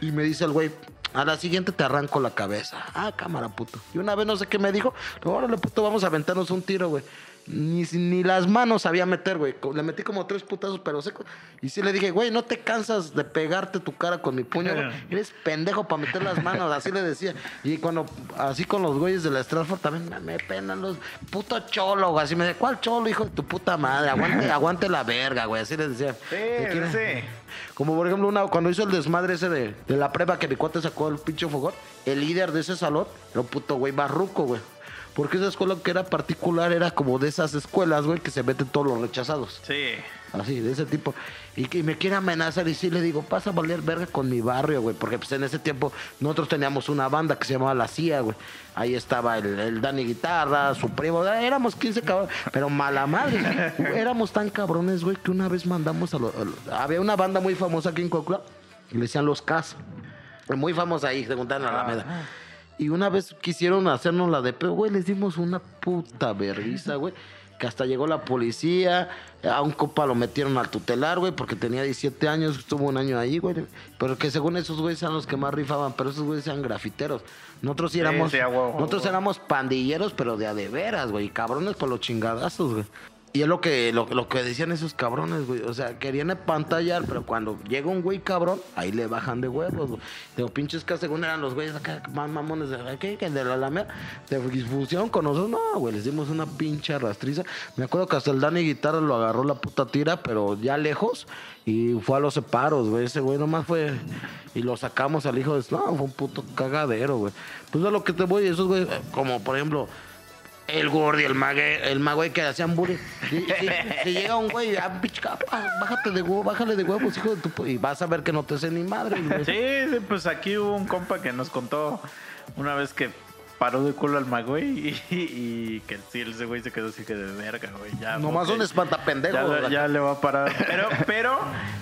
Y me dice el güey, a la siguiente te arranco la cabeza. Ah, cámara, puto. Y una vez no sé qué me dijo. Órale, puto, vamos a aventarnos un tiro, güey. Ni, ni las manos sabía meter, güey. Le metí como tres putazos, pero seco. Y sí le dije, güey, no te cansas de pegarte tu cara con mi puño, güey. Eres pendejo para meter las manos. Así le decía. Y cuando, así con los güeyes de la Stratford también me, penan los. Puto cholo, güey. Así me decía, ¿cuál cholo, hijo de tu puta madre? Aguante, aguante la verga, güey. Así les decía. Sí, sí. Como por ejemplo, una, cuando hizo el desmadre ese de, de la prueba que mi cuate sacó el pinche fogón, el líder de ese salón era un puto güey barruco, güey. Porque esa escuela que era particular era como de esas escuelas, güey, que se meten todos los rechazados. Sí. Así, de ese tipo. Y que me quiere amenazar y sí le digo, pasa a valer verga con mi barrio, güey. Porque pues en ese tiempo nosotros teníamos una banda que se llamaba La CIA, güey. Ahí estaba el, el Dani Guitarra, su primo. Éramos 15 cabrones, pero mala madre. Éramos tan cabrones, güey, que una vez mandamos a los... Había una banda muy famosa aquí en Coacula, que le decían Los Cas. Muy famosa ahí, se juntaban en la Alameda. Y una vez quisieron hacernos la de pedo, güey, les dimos una puta vergüenza, güey. Que hasta llegó la policía, a un copa lo metieron al tutelar, güey, porque tenía 17 años, estuvo un año ahí, güey. Pero que según esos güeyes eran los que más rifaban, pero esos güeyes eran grafiteros. Nosotros sí éramos, sí, nosotros éramos pandilleros, pero de a de veras, güey, cabrones por los chingadazos, güey. Y es lo que, lo, lo que decían esos cabrones, güey. O sea, querían pantallar, pero cuando llega un güey cabrón, ahí le bajan de huevos, güey. Digo, pinches que según eran los güeyes acá, más mamones de ¿qué? Que de la Alameda. De difusión con nosotros, no, güey, les dimos una pinche rastriza. Me acuerdo que hasta el Dani Guitarra lo agarró la puta tira, pero ya lejos. Y fue a los separos, güey. Ese güey nomás fue. Y lo sacamos al hijo de. No, fue un puto cagadero, güey. Pues a lo que te voy, esos güey, como por ejemplo el gordi, el mague, el mago que hacían bullying. Si, si- si llega un güey, ah, bájate de huevo, bájale de huevos, hijo de tu... pu-", Y vas a ver que no te sé ni madre, güey. Sí, sí, pues aquí hubo un compa que nos contó una vez que paró de culo al magüey y, y que sí, ese güey se quedó así que de verga, güey. Ya, Nomás un espantapendejo. Ya, ya le va a parar. Pero, pero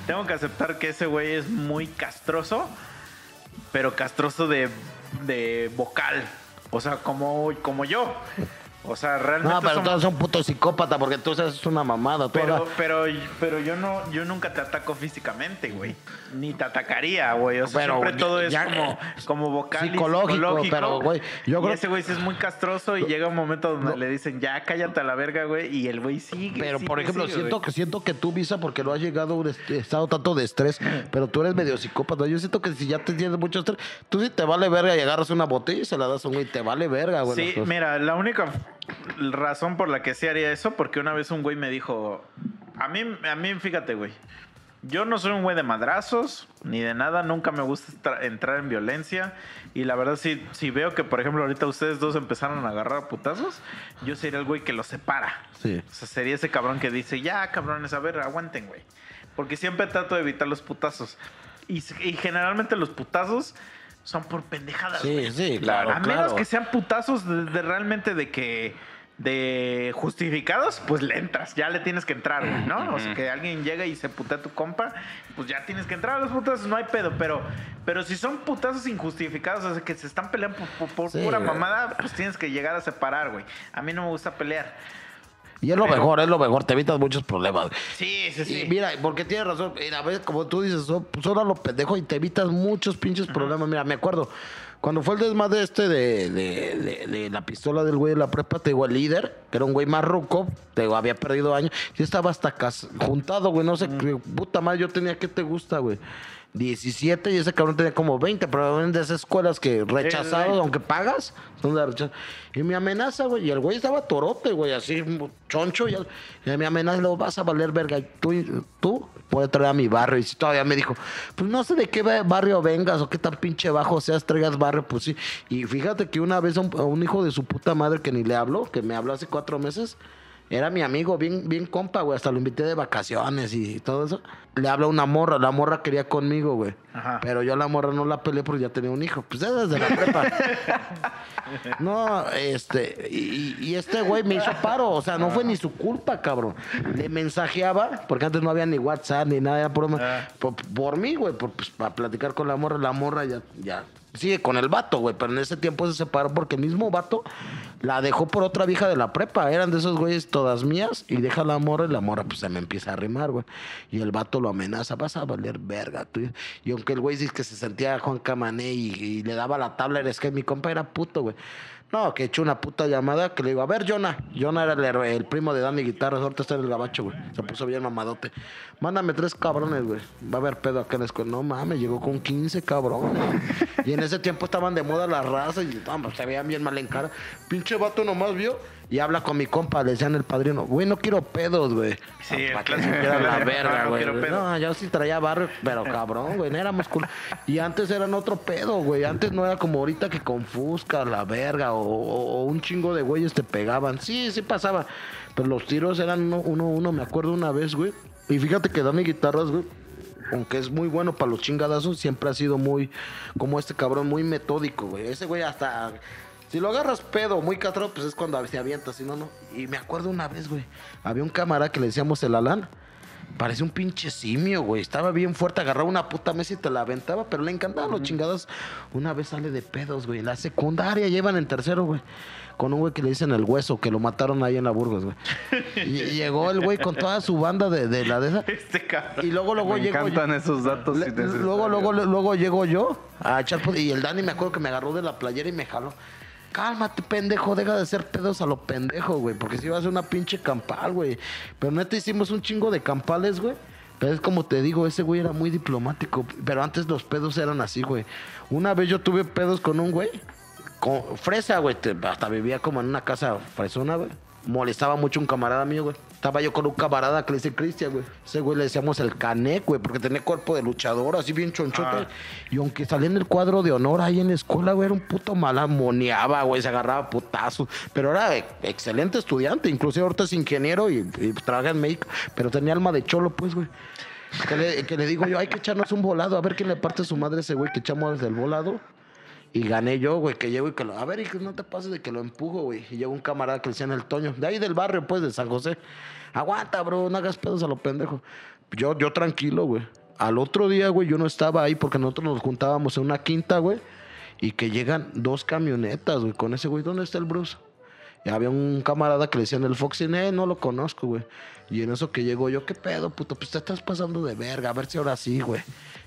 tengo que aceptar que ese güey es muy castroso, pero castroso de, de vocal. O sea, como, como yo. O sea, realmente. No, pero somos- tú eres un puto psicópata porque tú eres una mamada. Tú pero, ahora- pero, pero yo no, yo nunca te ataco físicamente, güey. Ni te atacaría, güey. O sea, Pero siempre ya- todo es ya- como, como vocal y Psicológico, psicológico. pero, güey, yo y creo- ese güey sí es muy castroso y llega un momento donde No. le dicen, ya cállate a la verga, güey. Y el güey sigue. Pero, sigue, por ejemplo, sigue, siento que, siento que tú, Visa, porque lo has llegado a un est- estado tanto de estrés, pero tú eres medio psicópata. Yo siento que si ya te tienes mucho estrés, tú sí te vale verga y agarras una botella y se la das a un güey, te vale verga, güey. Sí, mira, la única razón por la que sí haría eso, porque una vez un güey me dijo, a mí, a mí, fíjate, güey, yo no soy un güey de madrazos, ni de nada, nunca me gusta entrar en violencia, y la verdad, si, si veo que, por ejemplo, ahorita ustedes dos empezaron a agarrar a putazos, yo sería el güey que los separa. Sí. O sea, sería ese cabrón que dice, ya, cabrones, a ver, aguanten, güey. Porque siempre trato de evitar los putazos. Y, y generalmente los putazos son por pendejadas, güey. Sí, sí, claro, A menos que sean putazos de, de realmente de que de justificados, pues le entras, ya le tienes que entrar, güey, ¿no? O sea, que alguien llega y se putea a tu compa, pues ya tienes que entrar a los putazos, no hay pedo, pero pero si son putazos injustificados, o sea, que se están peleando por, por- por Sí, pura güey. mamada, pues tienes que llegar a separar, güey. A mí no me gusta pelear. Y es lo pero- mejor, es lo mejor, te evitas muchos problemas. Sí, sí, sí. Y mira, porque tienes razón, a veces, como tú dices, son, son a lo pendejo y te evitas muchos pinches problemas. Mira, me acuerdo, cuando fue el desmadre este de, de, de- de la pistola del güey de la prepa, te digo, el líder, que era un güey más ruco, te digo, había perdido años, yo estaba hasta cas- juntado, güey, no sé, puta madre, yo tenía, ¿qué te gusta, güey? 17 y ese cabrón tenía como 20, pero de esas escuelas que rechazados, aunque pagas, son de rechazo. Y me amenaza, güey, y el güey estaba torote, güey, así choncho, y, me amenaza, luego vas a valer verga, y tú, tú puedes traer a mi barrio. Y si todavía me dijo, pues no sé de qué ba- barrio vengas o qué tan pinche bajo seas, traigas barrio, pues sí. Y fíjate que una vez a un, a un hijo de su puta madre que ni le habló, que me habló hace cuatro meses, era mi amigo, bien, bien compa, güey. Hasta lo invité de vacaciones y todo eso. Le habla una morra. La morra quería conmigo, güey. Ajá. Pero yo a la morra no la peleé porque ya tenía un hijo. Pues es desde la prepa. no, este. Y, y este güey me hizo paro. O sea, no fue ni su culpa, cabrón. Le mensajeaba, porque antes no había ni WhatsApp ni nada. Era por, Ah. por, por mí, güey. por- pues, para platicar con la morra. La morra ya, ya sigue con el vato, güey. Pero en ese tiempo se separó porque el mismo vato la dejó por otra vieja de la prepa. Eran de esos güeyes todas mías. Y deja la morra y la morra pues se me empieza a arrimar, güey. Y el vato lo amenaza. Vas a valer verga, tú. Y aunque el güey dice que se sentía Juan Camané y, y le daba la tabla, eres que mi compa era puto, güey. No, que echó una puta llamada que le digo, a ver, Jonah. Jonah era el, primo de Dani Guitarras, ahorita está en el gabacho, güey. Se puso bien mamadote. Mándame tres cabrones, güey. Va a haber pedo acá en la escuela. No mames, llegó con 15 cabrones. y en ese tiempo estaban de moda las razas y pues, se veían bien mal en cara. Pinche vato nomás vio y habla con mi compa, le decían el padrino. Güey, no quiero pedos, güey. Sí, el Para que clásico. supiera la No, verga, no güey. pedo. No, yo sí traía barrio, pero cabrón, güey, no éramos cool. Y antes eran otro pedo, güey. Antes no era como ahorita que confusca la verga o, o- o un chingo de güeyes te pegaban. Sí, sí pasaba. Pero los tiros eran uno, uno, uno. Me acuerdo una vez, güey. Y fíjate que Dani Guitarras, güey. Aunque es muy bueno para los chingadazos, siempre ha sido muy, como este cabrón, muy metódico, güey. Ese güey hasta, si lo agarras pedo, muy catrón, pues es cuando se avienta, si no, no. Y me acuerdo una vez, güey, había un camarada que le decíamos el Alan. Parecía un pinche simio, güey. Estaba bien fuerte, agarraba una puta mesa y te la aventaba, pero le encantaban los chingados. Una vez sale de pedos, güey. La secundaria llevan en tercero, güey. Con un güey que le dicen el hueso, que lo mataron ahí en la Burgos, güey. Y llegó el güey con toda su banda de, de la de esa. Este cabrón. Y luego, luego Me llegó. encantan esos datos. Le- luego, luego, luego llego yo a echar y el Dani me acuerdo que me agarró de la playera y me jaló. Cálmate, pendejo, deja de hacer pedos a lo pendejo, güey, porque si iba a una pinche campal, güey. Pero neta hicimos un chingo de campales, güey. Pero es como te digo, ese güey era muy diplomático. Pero antes los pedos eran así, güey. Una vez yo tuve pedos con un güey. Con fresa, güey. Hasta vivía como en una casa fresona, güey. Molestaba mucho un camarada mío, güey. Estaba yo con un camarada que le dice Cristian, güey. Ese güey le decíamos el Canek, güey, porque tenía cuerpo de luchador, así bien chonchote. Ah. Y aunque salía en el cuadro de honor ahí en la escuela, güey, era un puto mala, moneaba, güey, se agarraba putazos. Pero era e- excelente estudiante, inclusive ahorita es ingeniero y, y trabaja en México, pero tenía alma de cholo, pues, güey. Que le, que le digo yo, hay que echarnos un volado, a ver quién le parte su madre a ese güey que echamos el volado. Y gané yo, güey, que llego y que lo... A ver, hijo, no te pases de que lo empujo, güey. Y llegó un camarada que le decían el Toño. De ahí del barrio, pues, de San José. Aguanta, bro, no hagas pedos a lo pendejo. Yo, yo tranquilo, güey. Al otro día, güey, yo no estaba ahí porque nosotros nos juntábamos en una quinta, güey. Y que llegan dos camionetas, güey, con ese güey. ¿Dónde está el Bruce? Y había un camarada que le decían el Foxy, eh, no lo conozco, güey. Y en eso que llegó yo, ¿qué pedo, puto? Pues te estás pasando de verga, a ver si ahora sí, güey.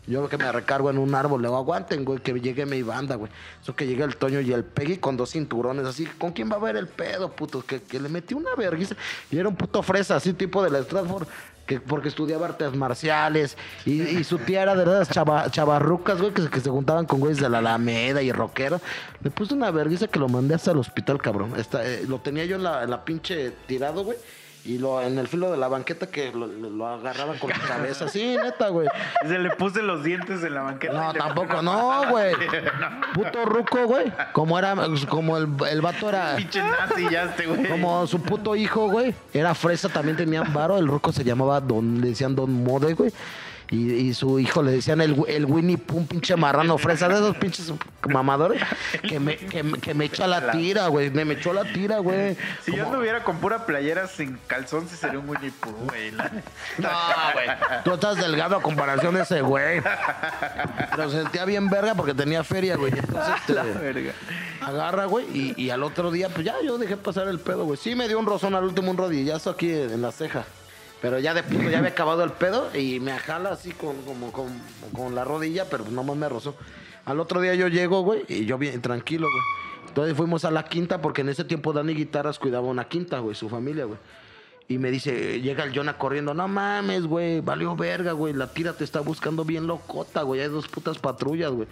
Yo que me recargo en un árbol, le digo, aguanten, güey, que llegue mi banda, güey. Eso que llega el Toño y el Peggy con dos cinturones, así, ¿con quién va a ver el pedo, puto? Que, que le metí una vergüenza. Y era un puto fresa, así, tipo de la Stratford, que porque estudiaba artes marciales. Y, y su tía era de las chava- chavarrucas, güey, que, se- que se juntaban con güeyes de la Alameda y rockeros. Le puse una vergüenza que lo mandé hasta el hospital, cabrón. Esta, eh, lo tenía yo en la, en la pinche tirado, güey. Y lo, en el filo de la banqueta que lo, lo- agarraban con la cabeza. Sí, neta, güey. Se le puse los dientes en la banqueta. No, tampoco, no, güey. Puto ruco, güey. Como era, como el, el vato era. Pinche nazi ya este, güey. Como su puto hijo, güey. Era fresa, también tenían varo. El ruco se llamaba Don, le decían Don Mode, güey. Y, y su hijo le decían el, el Winnie Pooh, un pinche marrano fresa de esos pinches mamadores. Que me, que, me- que me echa la tira, güey. Me, me echó la tira, güey. Si yo anduviera con pura playera sin calzón, sí sería un Winnie Pooh, güey. la- No, güey. Tú estás delgado a comparación de ese güey. Pero se sentía bien verga porque tenía feria, güey. Entonces, Verga. agarra, güey. Y, y al otro día, pues ya yo dejé pasar el pedo, güey. Sí me dio un rozón al último, un rodillazo aquí en la ceja. Pero ya de puto, ya había acabado el pedo y me jala así con, con, con la rodilla, pero nomás me rozó. Al otro día yo llego, güey, y yo bien tranquilo, güey. Entonces fuimos a la quinta porque en ese tiempo Dani Guitarras cuidaba una quinta, güey, su familia, güey. Y me dice, llega el Jonah corriendo, no mames, güey, valió verga, güey, la tira te está buscando bien locota, güey, hay dos putas patrullas, güey.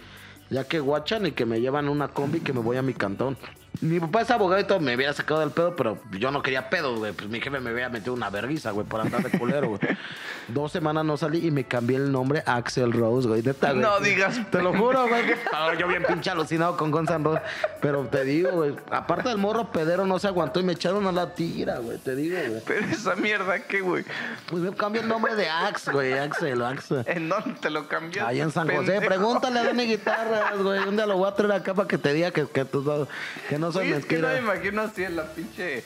Ya que guachan y que me llevan una combi que me voy a mi cantón. Mi papá es abogado y todo, me hubiera sacado del pedo, pero yo no quería pedo, güey. Pues mi jefe me hubiera metido una verguiza, güey, por andar de culero, güey. Dos semanas no salí y me cambié el nombre a Axel Rose, güey. Neta, güey. No digas Te lo juro, güey. Ah, yo bien pinche alucinado con Guns N' Roses. Pero te digo, güey. Aparte del morro pedero no se aguantó y me echaron a la tira, güey. Te digo, güey. Pero esa mierda, ¿qué, güey? Pues me cambié el nombre de Axe, güey. Axel, Axel. ¿En dónde te lo cambiaste? Ahí en San José. pendejo? Pregúntale a Dani Guitarras, güey. Un día lo voy a traer acá para que te diga que, que, tú- que no Oye, es que no me imagino así en la pinche...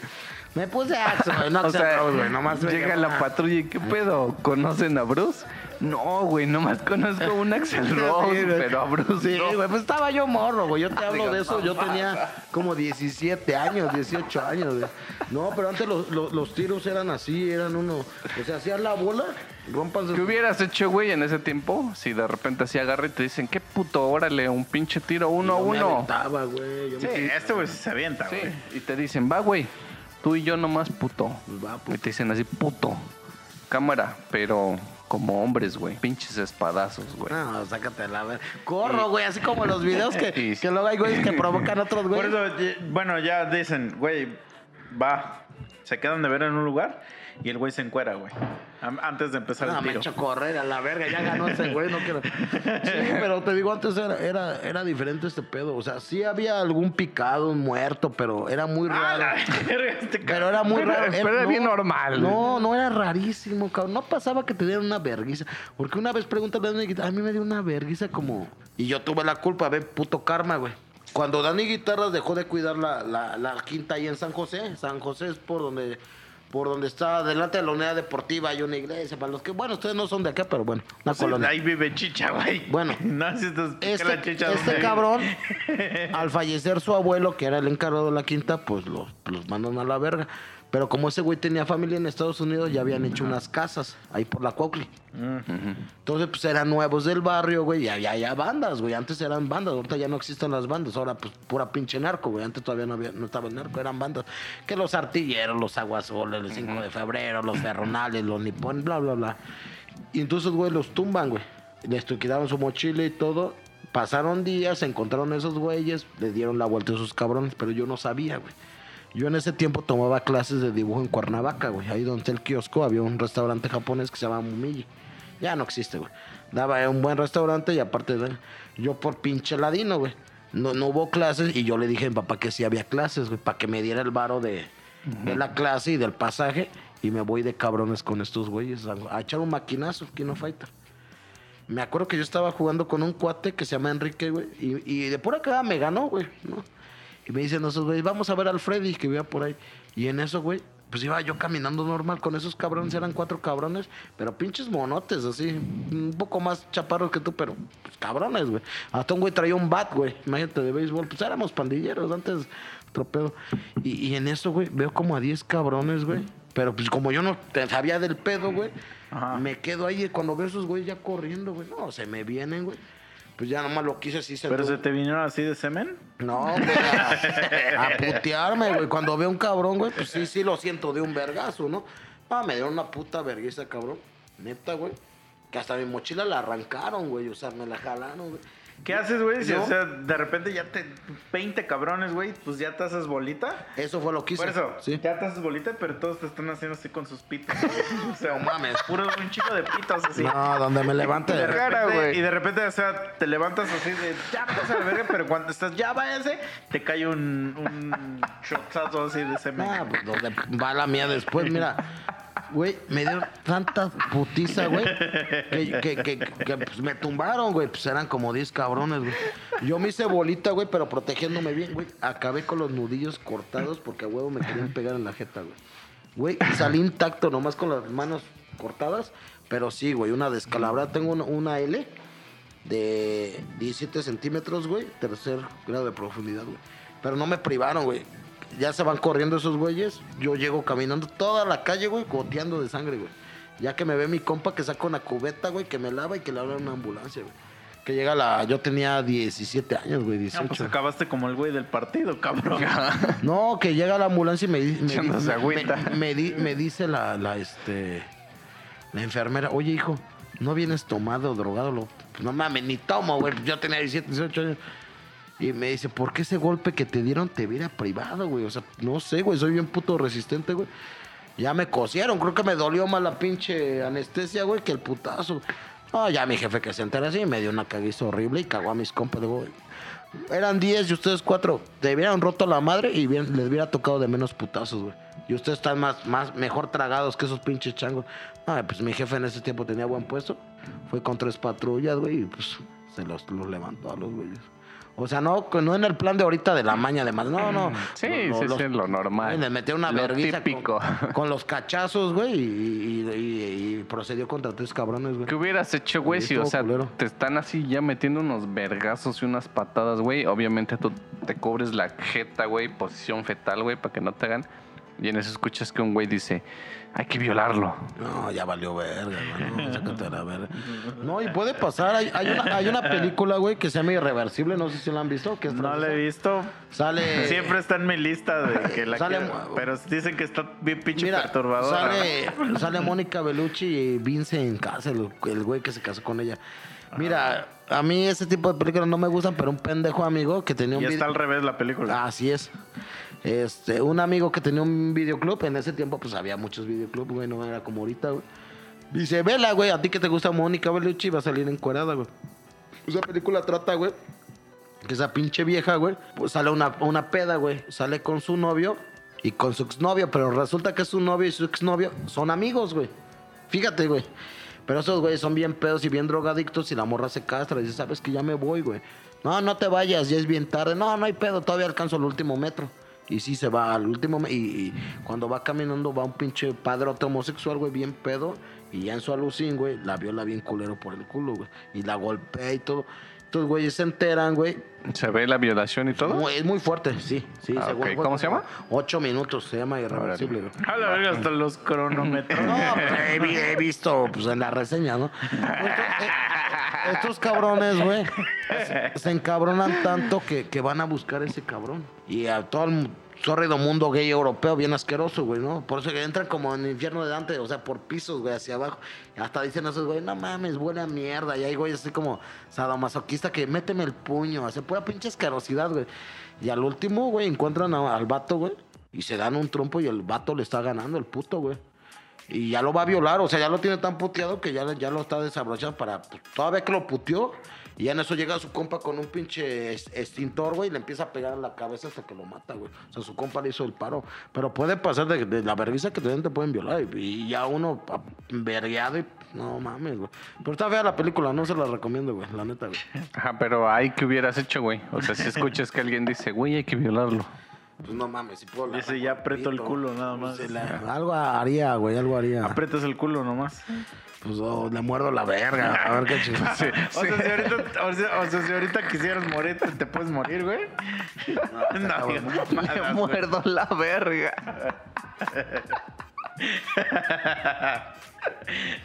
Me puse güey. No O sea, Rose, güey. Nomás llega la patrulla y ¿qué pedo? ¿Conocen a Bruce? No, güey, nomás conozco un Axel Rose, pero a Bruce Sí, no. güey, pues estaba yo morro, güey. Yo te hablo Digas, de eso. Yo tenía como 17 años, 18 años, güey. No, pero antes los, los- los tiros eran así, eran uno. O sea, hacías la bola, rompas. ¿Qué hubieras hecho, güey, en ese tiempo? Si de repente así agarra y te dicen, ¿qué puto? Órale, un pinche tiro uno a Yo me uno. aventaba, güey. Yo Sí, me- este güey se avienta, Sí, güey. y te dicen, va, güey, tú y yo nomás puto. Pues va, Y puto. te dicen así, puto. Cámara, pero como hombres, güey. Pinches espadazos, güey. No, sácate la ver. Corro, güey, así como los videos que, que luego hay güeyes que provocan otros Por güeyes. eso, ye- bueno, ya dicen, güey, va. Se quedan de ver en un lugar y el güey se encuera, güey. Antes de empezar No, el me tiro. echo a correr a la verga, ya ganó ese güey, no quiero. Sí, pero te digo, antes era, era, era diferente este pedo. O sea, sí había algún picado, un muerto, pero era muy ¡Ah, raro. este Pero era muy Pero- raro. pero era bien normal. No, no era rarísimo, cabrón. No pasaba que te dieran una verguiza. Porque una vez pregúntale a mí me dio una verguiza como... Y yo tuve la culpa, ve, puto karma, güey. Cuando Dani Guitarras dejó de cuidar la, la, la quinta ahí en San José, San José es por donde... Por donde está, delante de la unidad deportiva, hay una iglesia. Para los que, bueno, ustedes no son de acá, pero bueno, una Sí, colonia. ahí vive chicha, güey. Bueno. no si Este, chicha este cabrón, al fallecer su abuelo, que era el encargado de la quinta, pues los, los mandan a la verga. Pero como ese güey tenía familia en Estados Unidos, ya habían hecho unas casas ahí por la Cuautli. Entonces, pues eran nuevos del barrio, güey, y había ya bandas, güey. Antes eran bandas, ahorita ya no existen las bandas. Ahora, pues, pura pinche narco, güey. Antes todavía no, había, no estaba el narco, eran bandas. Que los artilleros, los aguasoles, el 5 de febrero, los ferronales, los nipones, bla, bla, bla. Y entonces, güey, los tumban, güey. Les quitaron su mochila y todo. Pasaron días, se encontraron esos güeyes, le dieron la vuelta a esos cabrones, pero yo no sabía, güey. Yo en ese tiempo tomaba clases de dibujo en Cuernavaca, güey. Ahí donde el kiosco había un restaurante japonés que se llama Mumiji. Ya no existe, güey. Daba un buen restaurante y aparte de yo por pinche ladino, güey. No, no hubo clases y yo le dije a mi papá que sí había clases, güey, para que me diera el varo de, de la clase y del pasaje. Y me voy de cabrones con estos güeyes a, a echar un maquinazo, Kino Fighter. Me acuerdo que yo estaba jugando con un cuate que se llama Enrique, güey. Y, y de pura cagada me ganó, güey, ¿no? Y me dicen esos güeyes, vamos a ver al Freddy que vivía por ahí. Y en eso, güey, pues iba yo caminando normal con esos cabrones, eran cuatro cabrones, pero pinches monotes, así, un poco más chaparros que tú, pero pues, cabrones, güey. Hasta un güey traía un bat, güey, imagínate, de béisbol. Pues éramos pandilleros antes, tropedo. Y, y en eso, güey, veo como a 10 cabrones, güey. Pero pues como yo no sabía del pedo, güey, me quedo ahí y cuando veo esos güeyes ya corriendo, güey. No, se me vienen, güey. Pues ya nomás lo quise así. ¿Pero sentó- se te vinieron así de semen? no, güey, a, a putearme, güey. Cuando veo un cabrón, güey, pues sí, sí lo siento de un vergazo, ¿no? Ah, me dieron una puta vergüenza, cabrón. Neta, güey. Que hasta mi mochila la arrancaron, güey. O sea, me la jalaron, güey. ¿Qué haces, güey? Si, o sea, de repente ya te... 20 cabrones, güey, pues ya te haces bolita. Eso fue lo que hice. Por eso, Sí. ya te haces bolita, pero todos te están haciendo así con sus pitos. o sea, No mames. puro un chico de pitos así. No, donde me levante. Y de, cara, repente, güey. y de repente, o sea, te levantas así de ya vas a la verga, pero cuando estás ya váyanse, te cae un, un shotazo así de semen. Ah, pues donde va la mía después, mira. Güey, me dieron tanta putiza, güey, que, que, pues, me tumbaron, güey. Pues eran como 10 cabrones, güey. Yo me hice bolita, güey, pero protegiéndome bien, güey. Acabé con los nudillos cortados porque a huevo me querían pegar en la jeta, güey. Güey, salí intacto, nomás con las manos cortadas. Pero sí, güey, una descalabrada. Tengo una L de 17 centímetros, güey. Tercer grado de profundidad, güey. Pero no me privaron, güey. Ya se van corriendo esos güeyes. Yo llego caminando toda la calle, güey, goteando de sangre, güey. Ya que me ve mi compa que saca una cubeta, güey, que me lava y que le habla a una ambulancia, güey. Que llega la... Yo tenía 17 años, güey, No, 18. pues acabaste como el güey del partido, cabrón. No, que llega la ambulancia y me, me, me- agüita. me- me di- me dice la, la, este, la enfermera, oye, hijo, ¿no vienes tomado o drogado? Lo- pues, no mames, ni tomo, güey. Yo tenía 17, 18 años. Y me dice, ¿por qué ese golpe que te dieron te viera privado, güey? O sea, no sé, güey, soy bien puto resistente, güey. Ya me cosieron, creo que me dolió más la pinche anestesia, güey, que el putazo. No, ya mi jefe que se entera así me dio una caguiza horrible y cagó a mis compas. Digo, eran 10 y ustedes 4. Te hubieran roto la madre y bien- les hubiera tocado de menos putazos, güey. Y ustedes están más, más, mejor tragados que esos pinches changos. Ah, pues mi jefe en ese tiempo tenía buen puesto. Fue con tres patrullas, güey, y pues se los levantó a los güeyes. O sea, no, no en el plan de ahorita de la maña, además. No, no. Sí, Lo- sí, los- sí, lo normal. Le metió una vergüenza típico. Con, con los cachazos, güey, y, y- y- y procedió contra tres cabrones, güey. ¿Qué hubieras hecho, güey? Si, o sea, culero. te están así ya metiendo unos vergazos y unas patadas, güey. Obviamente tú te cubres la jeta, güey, posición fetal, güey, para que no te hagan. Y en eso escuchas que un güey dice, hay que violarlo. No, ya valió verga, hermano. Sácate a la verga. No, y puede pasar. Hay, hay una, hay una película, güey, que se llama Irreversible. No sé si la han visto. Que es No la he visto. Sale. Siempre está en mi lista de que la Sale- quiero, Pero dicen que está bien pinche Mira, perturbadora. sale, sale Mónica Bellucci y Vincent Cassel, el güey que se casó con ella. Mira, a mí ese tipo de películas no me gustan, pero un pendejo amigo que tenía un Y está al revés la película. Así es. Este, un amigo que tenía un videoclub, en ese tiempo pues había muchos videoclubs, güey, no era como ahorita, güey. Dice, vela, güey, a ti que te gusta Mónica Bellucci va a salir encuerada, güey. Esa película trata, güey, que esa pinche vieja, güey, pues sale una, una peda, güey. Sale con su novio y con su exnovio, pero resulta que su novio y su exnovio son amigos, güey. Fíjate, güey. Pero esos güeyes son bien pedos y bien drogadictos y la morra se castra y dice, sabes que ya me voy, güey. No, no te vayas, ya es bien tarde. No, no hay pedo, todavía alcanzo el último metro. Y sí se va al último y, y cuando va caminando va un pinche padrote homosexual, güey, bien pedo. Y ya en su alucín, güey, la viola bien culero por el culo, güey. Y la golpea y todo. Estos güeyes se enteran, güey. ¿Se ve la violación y todo? Muy- es muy fuerte, sí. sí Ah, ¿Cómo se llama? Ocho minutos, se llama Irreversible, güey. A la verga, hasta los cronómetros. No, pues, he, vi- he visto pues, en la reseña, ¿no? Estos, estos cabrones, güey, se, se encabronan tanto que, que van a buscar ese cabrón. Y a todo el sórrido mundo gay europeo bien asqueroso, güey, ¿no? Por eso que entran como en el infierno de Dante, o sea, por pisos, güey, hacia abajo. Hasta dicen esos, güey, no mames, buena mierda. Y hay güey así como sadomasoquista que méteme el puño, hace pura pinche asquerosidad, güey. Y al último, güey, encuentran al vato, güey. Y se dan un trompo y el vato le está ganando, el puto, güey. Y ya lo va a violar, o sea, ya lo tiene tan puteado que ya, ya lo está desabrochando para. Pues, todavía que lo puteó, y ya en eso llega su compa con un pinche extintor, güey, y le empieza a pegar en la cabeza hasta que lo mata, güey. O sea, su compa le hizo el paro. Pero puede pasar de, de la vergüenza que también te pueden violar. Y, y ya uno vergueado y. No mames, güey. Pero está fea la película, no se la recomiendo, güey, la neta, güey. Ajá, pero ahí que hubieras hecho, güey. O sea, si escuchas que alguien dice, güey, hay que violarlo. Pues no mames, si puedo. la- Dice, ya aprieto el culo nada más. La- algo haría, güey, algo haría. Aprietas el culo nomás. Pues oh, le muerdo la verga. A ver qué chingada. O, sea, si ahorita, o, sea, o sea, si ahorita quisieras morir, te, te puedes morir, güey. No, Me mamadas, güey. muerdo la verga.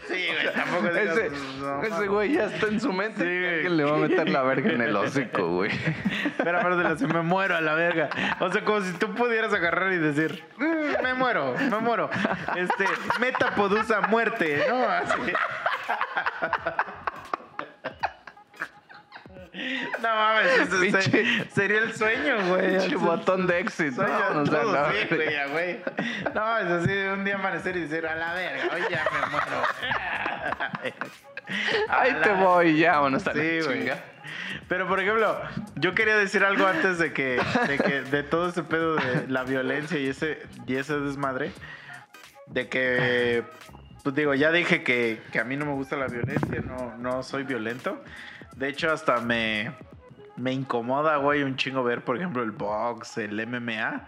Sí, güey, tampoco digas, Ese, no, ese güey ya está en su mente. Sí, que alguien le va a meter la verga en el hocico, güey. Pero aparte me muero a la verga. O sea, como si tú pudieras agarrar y decir, "Mm, me muero, me muero. Este, metapodusa muerte, ¿no? Así. No mames, Pinche- sería el sueño, güey. Pinche botón de éxito. Sueño Vámonos a todo, la sí, güey. No, es así, un día amanecer y decir, a la verga, hoy ya me muero. Ahí A te la- voy, ya, a la Sí, güey. Pero por ejemplo, yo quería decir algo antes de que, de que de todo ese pedo de la violencia y ese, y ese desmadre. De que, pues digo, ya dije que, que a mí no me gusta la violencia, no, no soy violento. De hecho, hasta me, me incomoda, güey, un chingo ver, por ejemplo, el box, el MMA.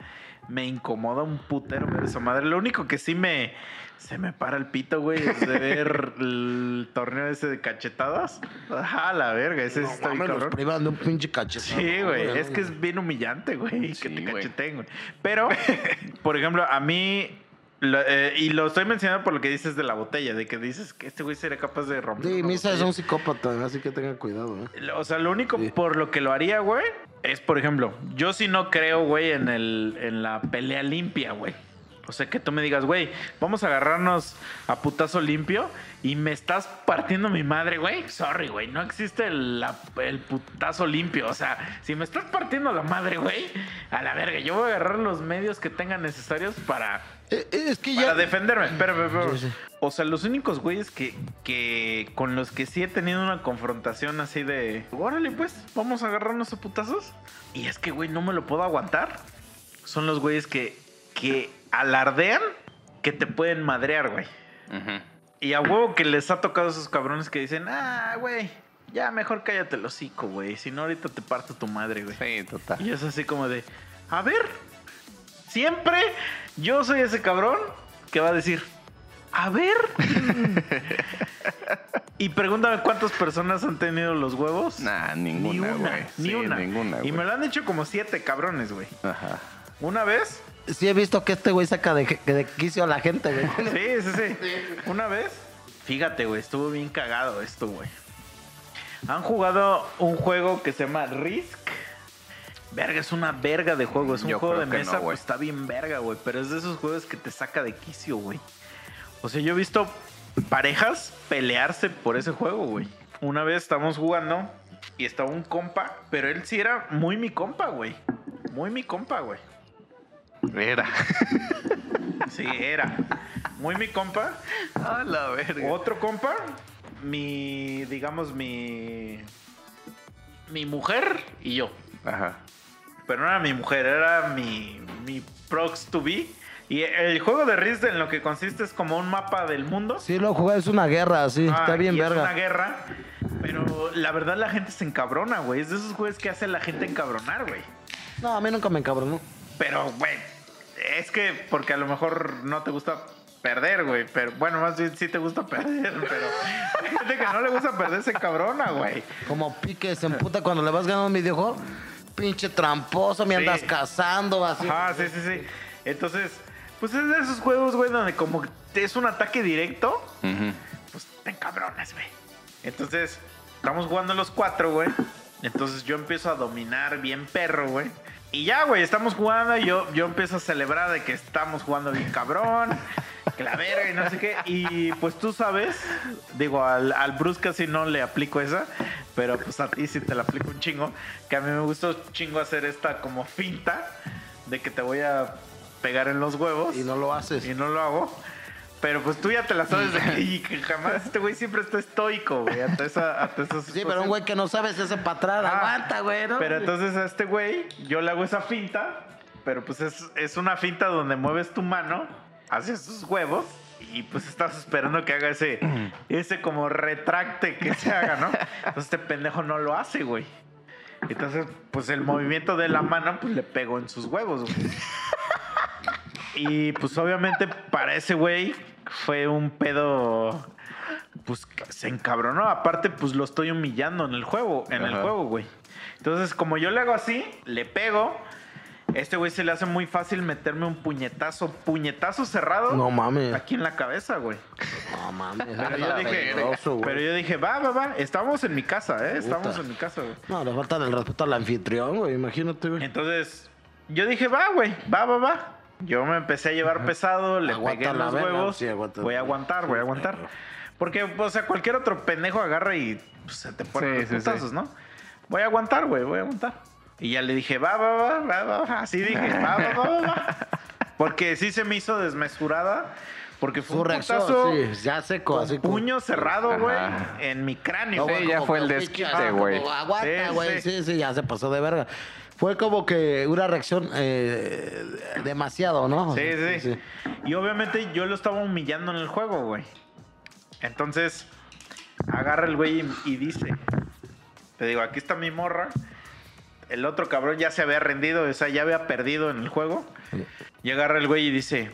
Me incomoda un putero ver esa madre. Lo único que sí me... Se me para el pito, güey, es de ver el torneo ese de cachetadas. Ajá, la verga, ese No está bien mames, los cabrón. privan de un pinche cachetado. Sí, güey, no, es que es bien humillante, güey, Sí, que te güey. cacheteen, güey. Pero, por ejemplo, a mí, lo- eh, y lo estoy mencionando por lo que dices de la botella, de que dices que este güey sería capaz de romper. Sí, Misa es botella. un psicópata, así que tengan cuidado, ¿eh? O sea, lo único Sí. por lo que lo haría, güey, es, por ejemplo, yo sí no creo, güey, en, el, en la pelea limpia, güey. O sea, que tú me digas, güey, vamos a agarrarnos a putazo limpio y me estás partiendo mi madre, güey. Sorry, güey, no existe el, la- el putazo limpio. O sea, si me estás partiendo la madre, güey, a la verga, yo voy a agarrar los medios que tengan necesarios para Eh, eh, Es que para ya. defenderme. Espera. Sí, sí. O sea, los únicos güeyes que, que con los que sí he tenido una confrontación así de. Órale, pues, vamos a agarrarnos a putazos. Y es que, güey, no me lo puedo aguantar. Son los güeyes que, que alardean que te pueden madrear, güey. Y a huevo que les ha tocado a esos cabrones que dicen, ah, güey, ya mejor cállate el hocico, güey. Si no, ahorita te parto tu madre, güey. Sí, total. Y es así como de, a ver, siempre yo soy ese cabrón que va a decir, a ver. y pregúntame cuántas personas han tenido los huevos. Nah, ni ninguna, una, güey. ni Sí, una. ninguna, y me lo han dicho como siete cabrones, güey. Ajá. Una vez, Sí, he visto que este güey saca de, de quicio a la gente, güey. sí, sí, sí. Una vez, fíjate, güey, estuvo bien cagado esto, güey. Han jugado un juego que se llama Risk. Verga, es una verga de juego. Es un Yo juego de mesa, no, güey. pues está bien verga, güey. Pero es de esos juegos que te saca de quicio, güey. O sea, yo he visto parejas pelearse por ese juego, güey. Una vez estábamos jugando y estaba un compa, pero él sí era muy mi compa, güey. Muy mi compa, güey. Era. Sí, era. Muy mi compa. A la verga. Otro compa, mi, digamos, mi, mi mujer y yo. Ajá. Pero no era mi mujer, era mi, mi prox to be. Y el juego de Risk en lo que consiste es como un mapa del mundo. Sí, lo jugué, es una guerra, sí, Ah, está bien y Es una verga. guerra. Pero la verdad la gente se encabrona, güey. Es de esos juegos que hace la gente encabronar, güey. No, a mí nunca me encabronó. Pero, güey, es que porque a lo mejor no te gusta perder, güey. Pero bueno, más bien sí te gusta perder, pero hay gente que no le gusta perder se cabrona, güey. Como pique, se emputa cuando le vas ganando un videojuego. Pinche tramposo, me Sí. andas cazando, así. Ajá, sí, sí, sí. Entonces, pues es de esos juegos, güey, donde como es un ataque directo, pues te encabronas, güey. Entonces, estamos jugando los cuatro, güey. Entonces yo empiezo a dominar bien perro, güey. Y ya, güey, estamos jugando y yo, yo empiezo a celebrar de que estamos jugando bien cabrón, que la verga y no sé qué. Y pues tú sabes, digo, al, al Bruce casi no le aplico esa, pero pues a ti sí te la aplico un chingo. Que a mí me gusta un chingo hacer esta como finta de que te voy a pegar en los huevos. Y no lo haces. Y no lo hago. Pero pues tú ya te la sabes de que, y que jamás este güey siempre está estoico, güey. Hasta esa, hasta esas Sí, pero un güey que no sabes ese para atrás. Ah, Aguanta, güey, ¿no? Pero entonces a este güey, yo le hago esa finta, pero pues es, es una finta donde mueves tu mano hacia sus huevos y pues estás esperando que haga ese, ese como retracte que se haga, ¿no? Entonces este pendejo no lo hace, güey. Entonces, pues el movimiento de la mano, pues le pegó en sus huevos, güey. Y pues obviamente para ese güey fue un pedo. Pues se encabronó. Aparte, pues lo estoy humillando en el juego, en el juego, güey. Entonces, como yo le hago así, le pego. Este güey se le hace muy fácil meterme un puñetazo, puñetazo cerrado. No mames. Aquí en la cabeza, güey. No mames. Pero yo dije, peligroso, pero yo dije, va, va, va. Estamos en mi casa, ¿eh? Estamos en mi casa, güey. No, le falta el respeto al anfitrión, güey. Imagínate, güey. Entonces, yo dije, va, güey, va, va, va. Yo me empecé a llevar pesado, le Aguanta pegué los verga, huevos. sí, aguanta. voy a aguantar, voy a aguantar. Porque, o sea, cualquier otro pendejo agarra y pues, se te ponen Sí, los putazos, sí. ¿no? Voy a aguantar, güey, voy a aguantar. Y ya le dije, va, va, va, va, va, va. Así dije, va, va, va, va. Porque sí se me hizo desmesurada. Porque fue Su un reacción, putazo sí, ya seco, con así como- puño cerrado, güey, en mi cráneo. No, Sí, ya fue el desquite, güey. Aguanta, Sí, güey. sí. Sí, sí, ya se pasó de verga. Fue como que una reacción eh, demasiado, ¿no? Sí, sí, Y obviamente yo lo estaba humillando en el juego, güey. Entonces, agarra el güey y, y dice, te digo, aquí está mi morra. El otro cabrón ya se había rendido, o sea, ya había perdido en el juego. Y agarra el güey y dice,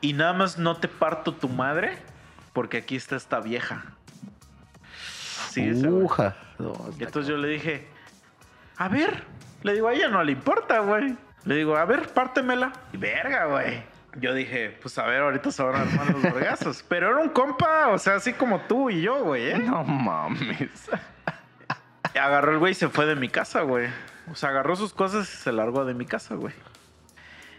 y nada más no te parto tu madre, porque aquí está esta vieja. Güey. Uja. No, entonces yo le dije, a ver, le digo, a ella no le importa, güey. Le digo, a ver, pártemela. Y verga, güey. Yo dije, pues a ver, ahorita se van a armar los vergazos. Pero era un compa, o sea, así como tú y yo, güey, ¿eh? No mames. Y agarró el güey y se fue de mi casa, güey. O sea, agarró sus cosas y se largó de mi casa, güey.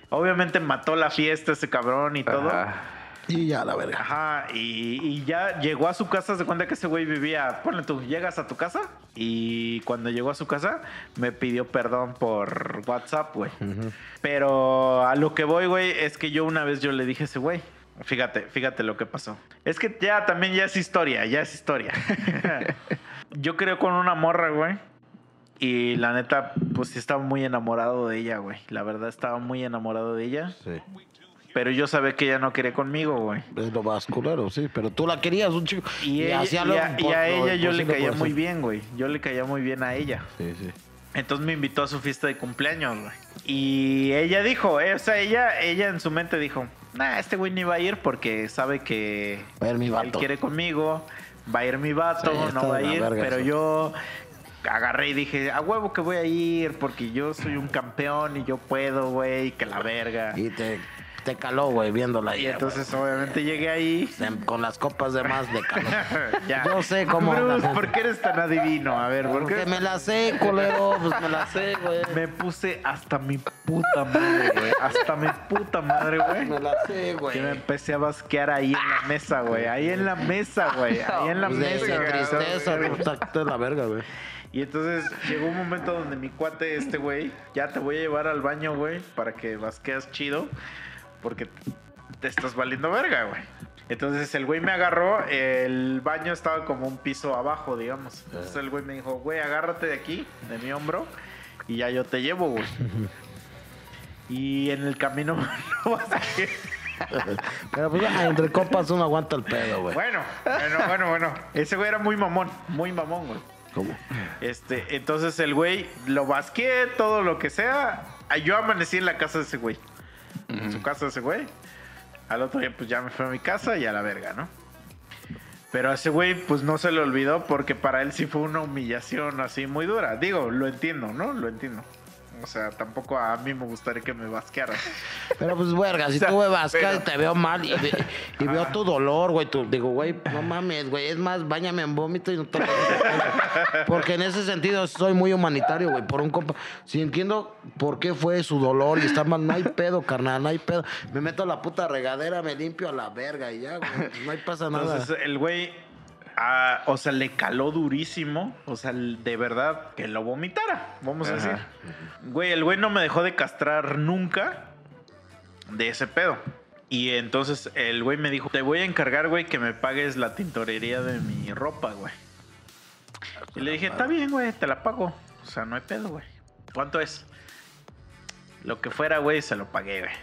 Obviamente mató la fiesta ese cabrón y todo. Ajá. Y ya, la verga. Ajá, y, y ya llegó a su casa, se cuenta que ese güey vivía, ponle tú, llegas a tu casa y cuando llegó a su casa me pidió perdón por WhatsApp, güey. Pero a lo que voy, güey, es que yo una vez yo le dije a ese güey, fíjate, fíjate lo que pasó. Es que ya también ya es historia, ya es historia. yo creo con una morra, güey. Y la neta, pues sí estaba muy enamorado de ella, güey. La verdad estaba muy enamorado de ella. Sí. Pero yo sabía que ella no quería conmigo, güey. Es lo más culero, sí. Pero tú la querías un chico. Y, ella- hacía y a, y a ella yo le caía muy bien, güey. Yo le caía muy bien a ella. Sí, sí. Entonces me invitó a su fiesta de cumpleaños, güey. Y ella dijo, eh, o sea, ella, ella en su mente dijo, nah, este güey ni va a ir porque sabe que Va a ir mi él quiere conmigo, va a ir mi vato, Sí, no va a ir, pero eso. yo agarré y dije, a huevo que voy a ir porque yo soy un campeón y yo puedo, güey, que la verga. Y te, te caló, güey, viéndola Y ahí. entonces obviamente llegué ahí. Con las copas de más de calor. Ya. Yo sé cómo Bruce. ¿por qué eres tan adivino? A ver, ¿por Porque qué? me la sé, culero. Pues me la sé, güey. Me puse hasta mi puta madre, güey. Hasta mi puta madre, güey. Me la sé, güey. Que me empecé a basquear ahí en la mesa, güey. Ahí en la mesa, güey. Ahí en la Pues mesa. de güey. tristeza, de la verga, güey. Y entonces llegó un momento donde mi cuate, este güey, ya te voy a llevar al baño, güey, para que basqueas chido. Porque te estás valiendo verga, güey. Entonces el güey me agarró, el baño estaba como un piso abajo, digamos. Entonces el güey me dijo, güey, agárrate de aquí, de mi hombro, y ya yo te llevo, güey. Y en el camino lo basqué. Pero pues ah, entre copas uno aguanta el pedo, güey. Bueno, bueno, bueno, bueno. Ese güey era muy mamón, muy mamón, güey. ¿Cómo? Este, entonces el güey lo basqué, todo lo que sea. Ah, Yo amanecí en la casa de ese güey. En su casa ese güey. Al otro día, pues ya me fui a mi casa y a la verga, ¿no? Pero a ese güey, pues no se le olvidó porque para él sí fue una humillación así muy dura. Digo, lo entiendo, ¿no? Lo entiendo. O sea, tampoco a mí me gustaría que me basquearan. Pero pues, verga, si O sea, tú me vascas pero- y te veo mal y, ve- y veo tu dolor, güey, digo, güey, no mames, güey, es más, bañame en vómito y no te lo Porque en ese sentido soy muy humanitario, güey, por un compa. Si entiendo por qué fue su dolor y está mal, no hay pedo, carnal, no hay pedo. Me meto a la puta regadera, me limpio a la verga y ya, güey, no hay pasa nada. Entonces el güey, ah, o sea, le caló durísimo. O sea, de verdad, que lo vomitara, vamos a decir. Güey, el güey no me dejó de castrar nunca. de ese pedo. Y entonces el güey me dijo, te voy a encargar, güey, que me pagues la tintorería de mi ropa, güey. Y le dije, está bien, güey, te la pago. O sea, no hay pedo, güey. ¿Cuánto es? Lo que fuera, güey, se lo pagué, güey.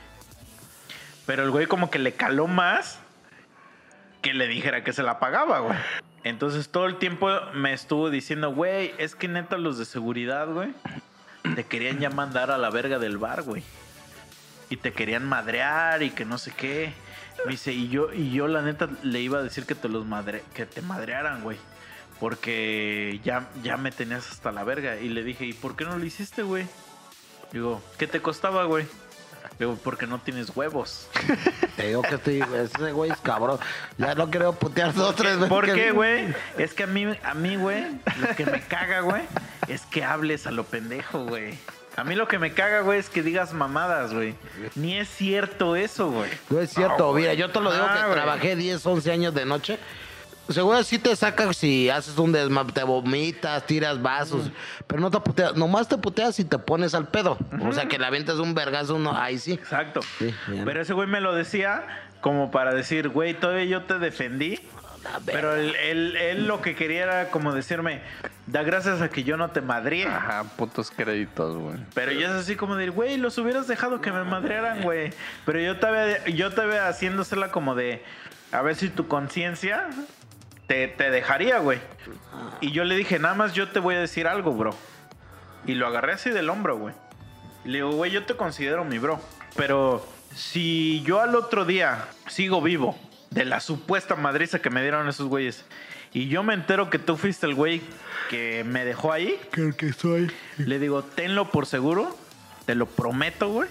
Pero el güey como que le caló más que le dijera que se la pagaba, güey. Entonces todo el tiempo me estuvo diciendo, güey, es que neta los de seguridad, güey, te querían ya mandar a la verga del bar, güey. Y te querían madrear y que no sé qué. Me dice, y yo, y yo la neta le iba a decir que te los madre, que te madrearan, güey. Porque ya, ya me tenías hasta la verga. Y le dije, ¿y por qué no lo hiciste, güey? Digo, ¿qué te costaba, güey? Digo, porque no tienes huevos. Te digo que estoy, ese güey es cabrón. Ya no quiero putear dos tres veces. ¿Por qué, güey? Es que a mí, a mí, güey, lo que me caga, güey, es que hables a lo pendejo, güey. A mí lo que me caga, güey, es que digas mamadas, güey. Ni es cierto eso, güey. No es cierto, mira, yo te lo digo Ah, que trabajé 10, 11 años de noche. Seguro sí te sacas si haces un desma, te vomitas, tiras vasos, pero no te puteas, nomás te puteas y te pones al pedo. O sea, que la avientas un vergazo, uno, ahí sí. Exacto. Sí. Pero ese güey me lo decía como para decir, güey, todavía yo te defendí. Pero él, él- él lo que quería era como decirme, da gracias a que yo no te madrié. Ajá, putos créditos, güey. Pero yo es así como de, güey, los hubieras dejado que me madrearan, güey. Pero yo te veo, yo te veo haciéndosela como de, a ver si tu conciencia te, te dejaría, güey. Y yo le dije, nada más yo te voy a decir algo, bro. Y lo agarré así del hombro, güey. Y le digo, güey, yo te considero mi bro. Pero si yo al otro día sigo vivo de la supuesta madriza que me dieron esos güeyes, y yo me entero que tú fuiste el güey que me dejó ahí, Que soy. le digo, tenlo por seguro, te lo prometo, güey,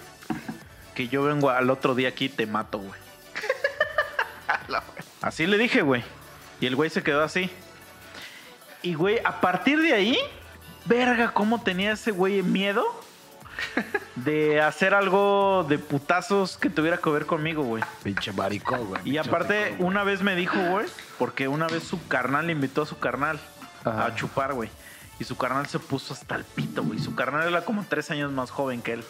que yo vengo al otro día aquí y te mato, güey. Así le dije, güey. Y el güey se quedó así. Y, güey, a partir de ahí, verga, cómo tenía ese güey miedo de hacer algo de putazos que tuviera que ver conmigo, güey. Pinche güey. Y aparte, una vez me dijo, güey, porque una vez su carnal le invitó a su carnal Ajá. a chupar, güey. Y su carnal se puso hasta el pito, güey. Su carnal era como tres años más joven que él.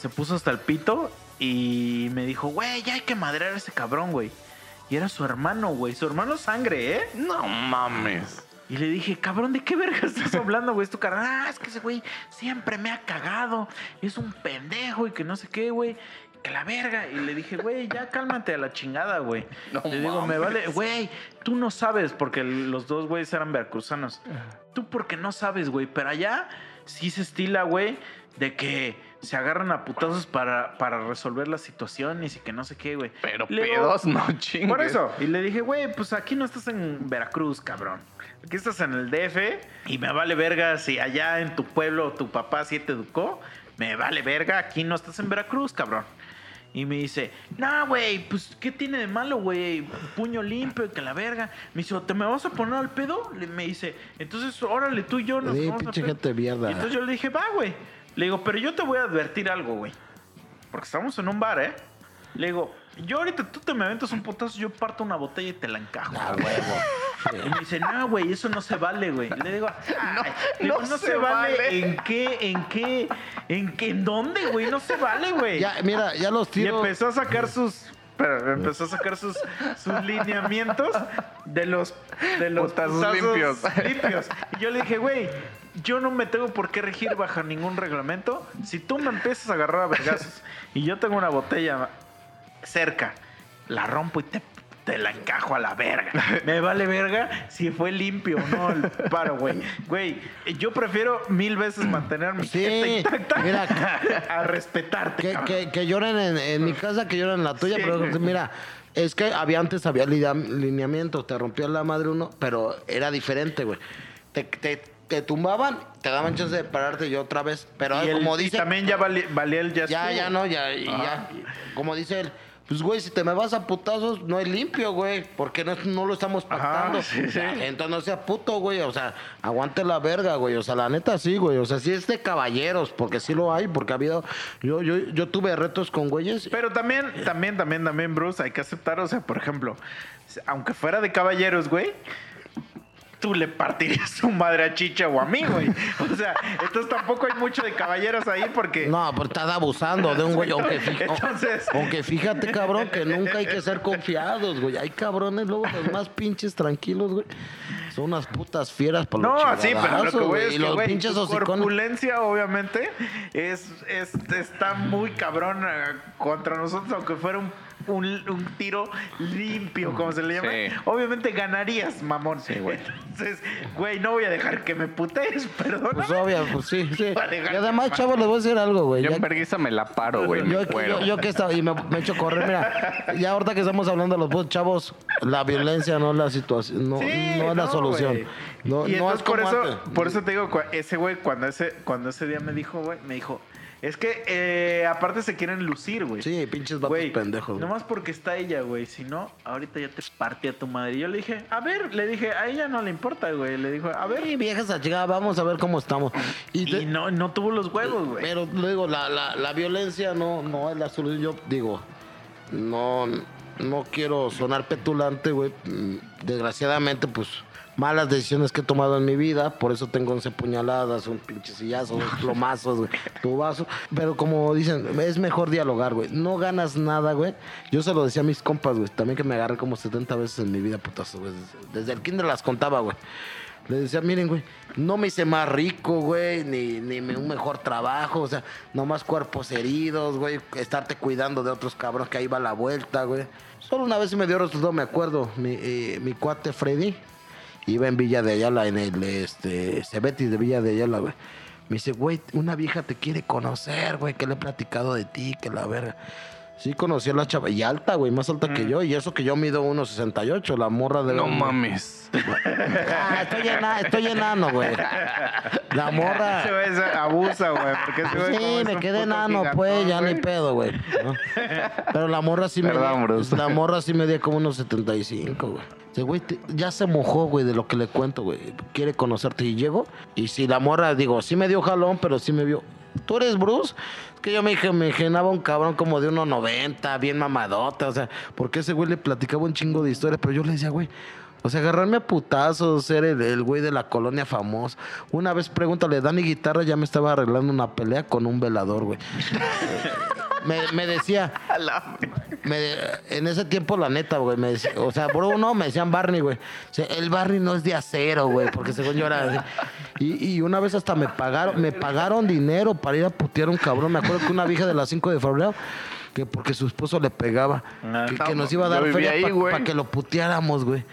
Se puso hasta el pito y me dijo, güey, ya hay que madrear a ese cabrón, güey. Y era su hermano, güey. Su hermano sangre, ¿eh? No mames. Y le dije, cabrón, ¿de qué verga estás hablando, güey? Es tu carnal. Ah, es que ese güey siempre me ha cagado. Es un pendejo y que no sé qué, güey. Que la verga. Y le dije, güey, ya cálmate a la chingada, güey. No le digo, me vale, güey, tú no sabes, porque los dos güeyes eran veracruzanos. Tú porque no sabes, güey. Pero allá sí se estila, güey, de que se agarran a putazos para, para resolver las situaciones y que no sé qué, güey. Pero Le digo, pedos no chingues. por eso. Y le dije, güey, pues aquí no estás en Veracruz, cabrón. Aquí estás en el DF y me vale verga si allá en tu pueblo tu papá sí te educó. Me vale verga, aquí no estás en Veracruz, cabrón. Y me dice, no, güey, pues, ¿qué tiene de malo, güey? Puño limpio, que la verga. Me dice, ¿te me vas a poner al pedo? Le- Me dice, entonces, órale, tú y yo nos Sí, vamos a pinche pedo". gente mierda. Y entonces yo le dije, va, güey. Le digo, pero yo te voy a advertir algo, güey. Porque estamos en un bar, ¿eh? Le digo, yo ahorita tú te me aventas un putazo, yo parto una botella y te la encajo. Ah, güey. huevo. Y me dice, no, güey, eso no se vale, güey. Le digo, "Ay". Le digo, no no, se se, vale. vale. ¿En qué? ¿En qué? ¿En qué? ¿En dónde, güey? No se vale, güey. Ya, mira, ya los Y tiros. empezó a sacar sus. Pero empezó a sacar sus, sus lineamientos de los, de los Putazos putazos limpios. limpios. Y yo le dije, güey, yo no me tengo por qué regir bajo ningún reglamento. Si tú me empiezas a agarrar a vergazos y yo tengo una botella cerca, la rompo y te, te la encajo a la verga. Me vale verga si fue limpio o no el paro, güey. Güey, yo prefiero mil veces mantener mi Sí, intacta mira, a respetarte. Que, que, que lloren en, en mi casa, que lloren en la tuya, Sí. pero mira, es que había antes había linea- lineamientos, te rompía la madre uno, pero era diferente, güey. Te, te, te tumbaban, te daban chance de pararte y otra vez, pero Y, como y dice, también ya valía el ya ya, estuvo. ya no, ya, y ya, como dice él, pues güey, si te me vas a putazos, no es limpio, güey, porque no, no lo estamos Ajá, pactando. sí, sí. Entonces no sea puto, güey, o sea, aguante la verga, güey, o sea, la neta sí, güey, o sea, sí es de caballeros, porque sí lo hay, porque ha habido, yo, yo, yo tuve retos con güeyes Pero también, también, también, también, Bruce, hay que aceptar, o sea, por ejemplo, aunque fuera de caballeros, güey, tú le partirías su madre a Chicha o a mí, güey. O sea, entonces tampoco hay mucho de caballeros ahí porque... No, pero estás abusando de un güey. Aunque, Entonces- aunque fíjate, cabrón, que nunca hay que ser confiados, güey. Hay cabrones, luego los más pinches tranquilos, güey. Son unas putas fieras por No, los sí, pero lo que güey. es Y que, los güey, pinches tu hocicones. corpulencia, obviamente, es, es- está muy cabrón eh, contra nosotros, aunque fuera un, un- un tiro limpio, como se le llama. Sí. Obviamente ganarías, mamón. Sí, güey. Entonces, güey, no voy a dejar que me putees, perdón. Pues obvio, pues sí, sí. Y además, chavos, les voy a decir algo, güey. Yo Ya- en vergüenza me la paro, güey. Yo, yo, yo que estaba y me, me echo correr, mira, ya ahorita que estamos hablando de los chavos, la violencia no es la situación, no, Sí, no es la solución. güey. No, y no entonces es por eso, antes. por eso te digo, ese güey, cuando ese, cuando ese día me dijo, güey, me dijo, es que eh, aparte se quieren lucir, güey. Sí, pinches vatos Güey, pendejos. güey. Nomás porque está ella, güey. Si no, ahorita ya te partí a tu madre. Y yo le dije, a ver, le dije, a ella no le importa, güey. Le dijo, a ver. Sí, viejas a chica, vamos a ver cómo estamos. Y, te- Y no, no tuvo los huevos, güey. Pero luego la, la, la violencia no, no es la solución. Yo digo, no, no quiero sonar petulante, güey. Mm, Desgraciadamente, pues, malas decisiones que he tomado en mi vida. Por eso tengo 11 puñaladas, un pinche sillazo, dos plomazos, güey, tubazos. Pero como dicen, es mejor dialogar, güey. No ganas nada, güey. Yo se lo decía a mis compas, güey. También que me agarré como 70 veces en mi vida, putazo, güey. Desde, el kinder las contaba, güey. Le decía, miren, güey, no me hice más rico, güey, ni, ni un mejor trabajo, o sea, nomás cuerpos heridos, güey, estarte cuidando de otros cabrones que ahí va la vuelta, güey. Solo una vez me dio resultado, me acuerdo, mi, eh, mi cuate Freddy iba en Villa de Ayala, en el este, Cebetis de Villa de Ayala, güey. Me dice, güey, una vieja te quiere conocer, güey, que le he platicado de ti, que la verga. Sí, conocí a la chava, y alta, güey, más alta que yo, y eso que yo mido 1.68, la morra de... No mames. Ah, estoy, ena- estoy enano, güey. La morra. Se abusa, güey. Porque Sí, me quedé enano, gigantón, pues, ya güey. ni pedo, güey. ¿no? Pero la morra sí me Perdón, Bruce. La morra sí me dio como unos 75, güey. Ese güey te- ya se mojó, güey, de lo que le cuento, güey. Quiere conocerte y llego. Y si la morra, digo, sí me dio jalón, pero sí me vio. ¿Tú eres Bruce? Es que yo me, dije- me imaginaba un cabrón como de 1.90, bien mamadota, o sea, porque ese güey le platicaba un chingo de historias, pero yo le decía, güey, o sea, agarrarme a putazos, ser el, el güey de la colonia famoso. Una vez pregúntale, Dani Guitarra ya me estaba arreglando una pelea con un velador, güey. me, me decía, me- en ese tiempo, la neta, güey, me decía, o sea, Bruno, me decían Barney, güey. O sea, el Barney no es de acero, güey, porque según yo era así. Y, y una vez hasta me pagaron, me pagaron dinero para ir a putear a un cabrón. Me acuerdo que una vieja de las 5 de febrero, que porque su esposo le pegaba, Ah, que, que nos iba a dar feria para que lo puteáramos, güey.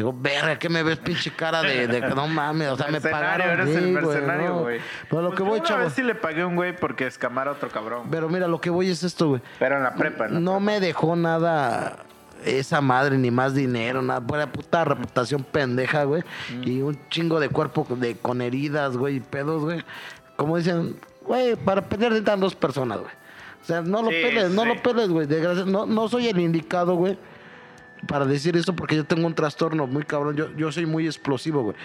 Digo, verga, ¿qué me ves pinche cara de, de que no mames? O sea, me Mercenario, pagaron. eres el sí, güey, mercenario, no. güey. Pero lo Pues que voy, una chavo. vez sí le pagué a un güey porque escamara a otro cabrón. Pero mira, lo que voy es esto, güey. Pero en la prepa, ¿no? No me dejó nada esa madre, ni más dinero, nada. Buena puta reputación pendeja, güey. Y un chingo de cuerpo de, con heridas, güey, y pedos, güey. Como dicen, güey, para pelear necesitan dos personas, güey. O sea, no lo Sí, peles, no lo peles, güey. No, no soy el indicado, güey. Para decir esto, porque yo tengo un trastorno muy cabrón. Yo, yo soy muy explosivo, güey.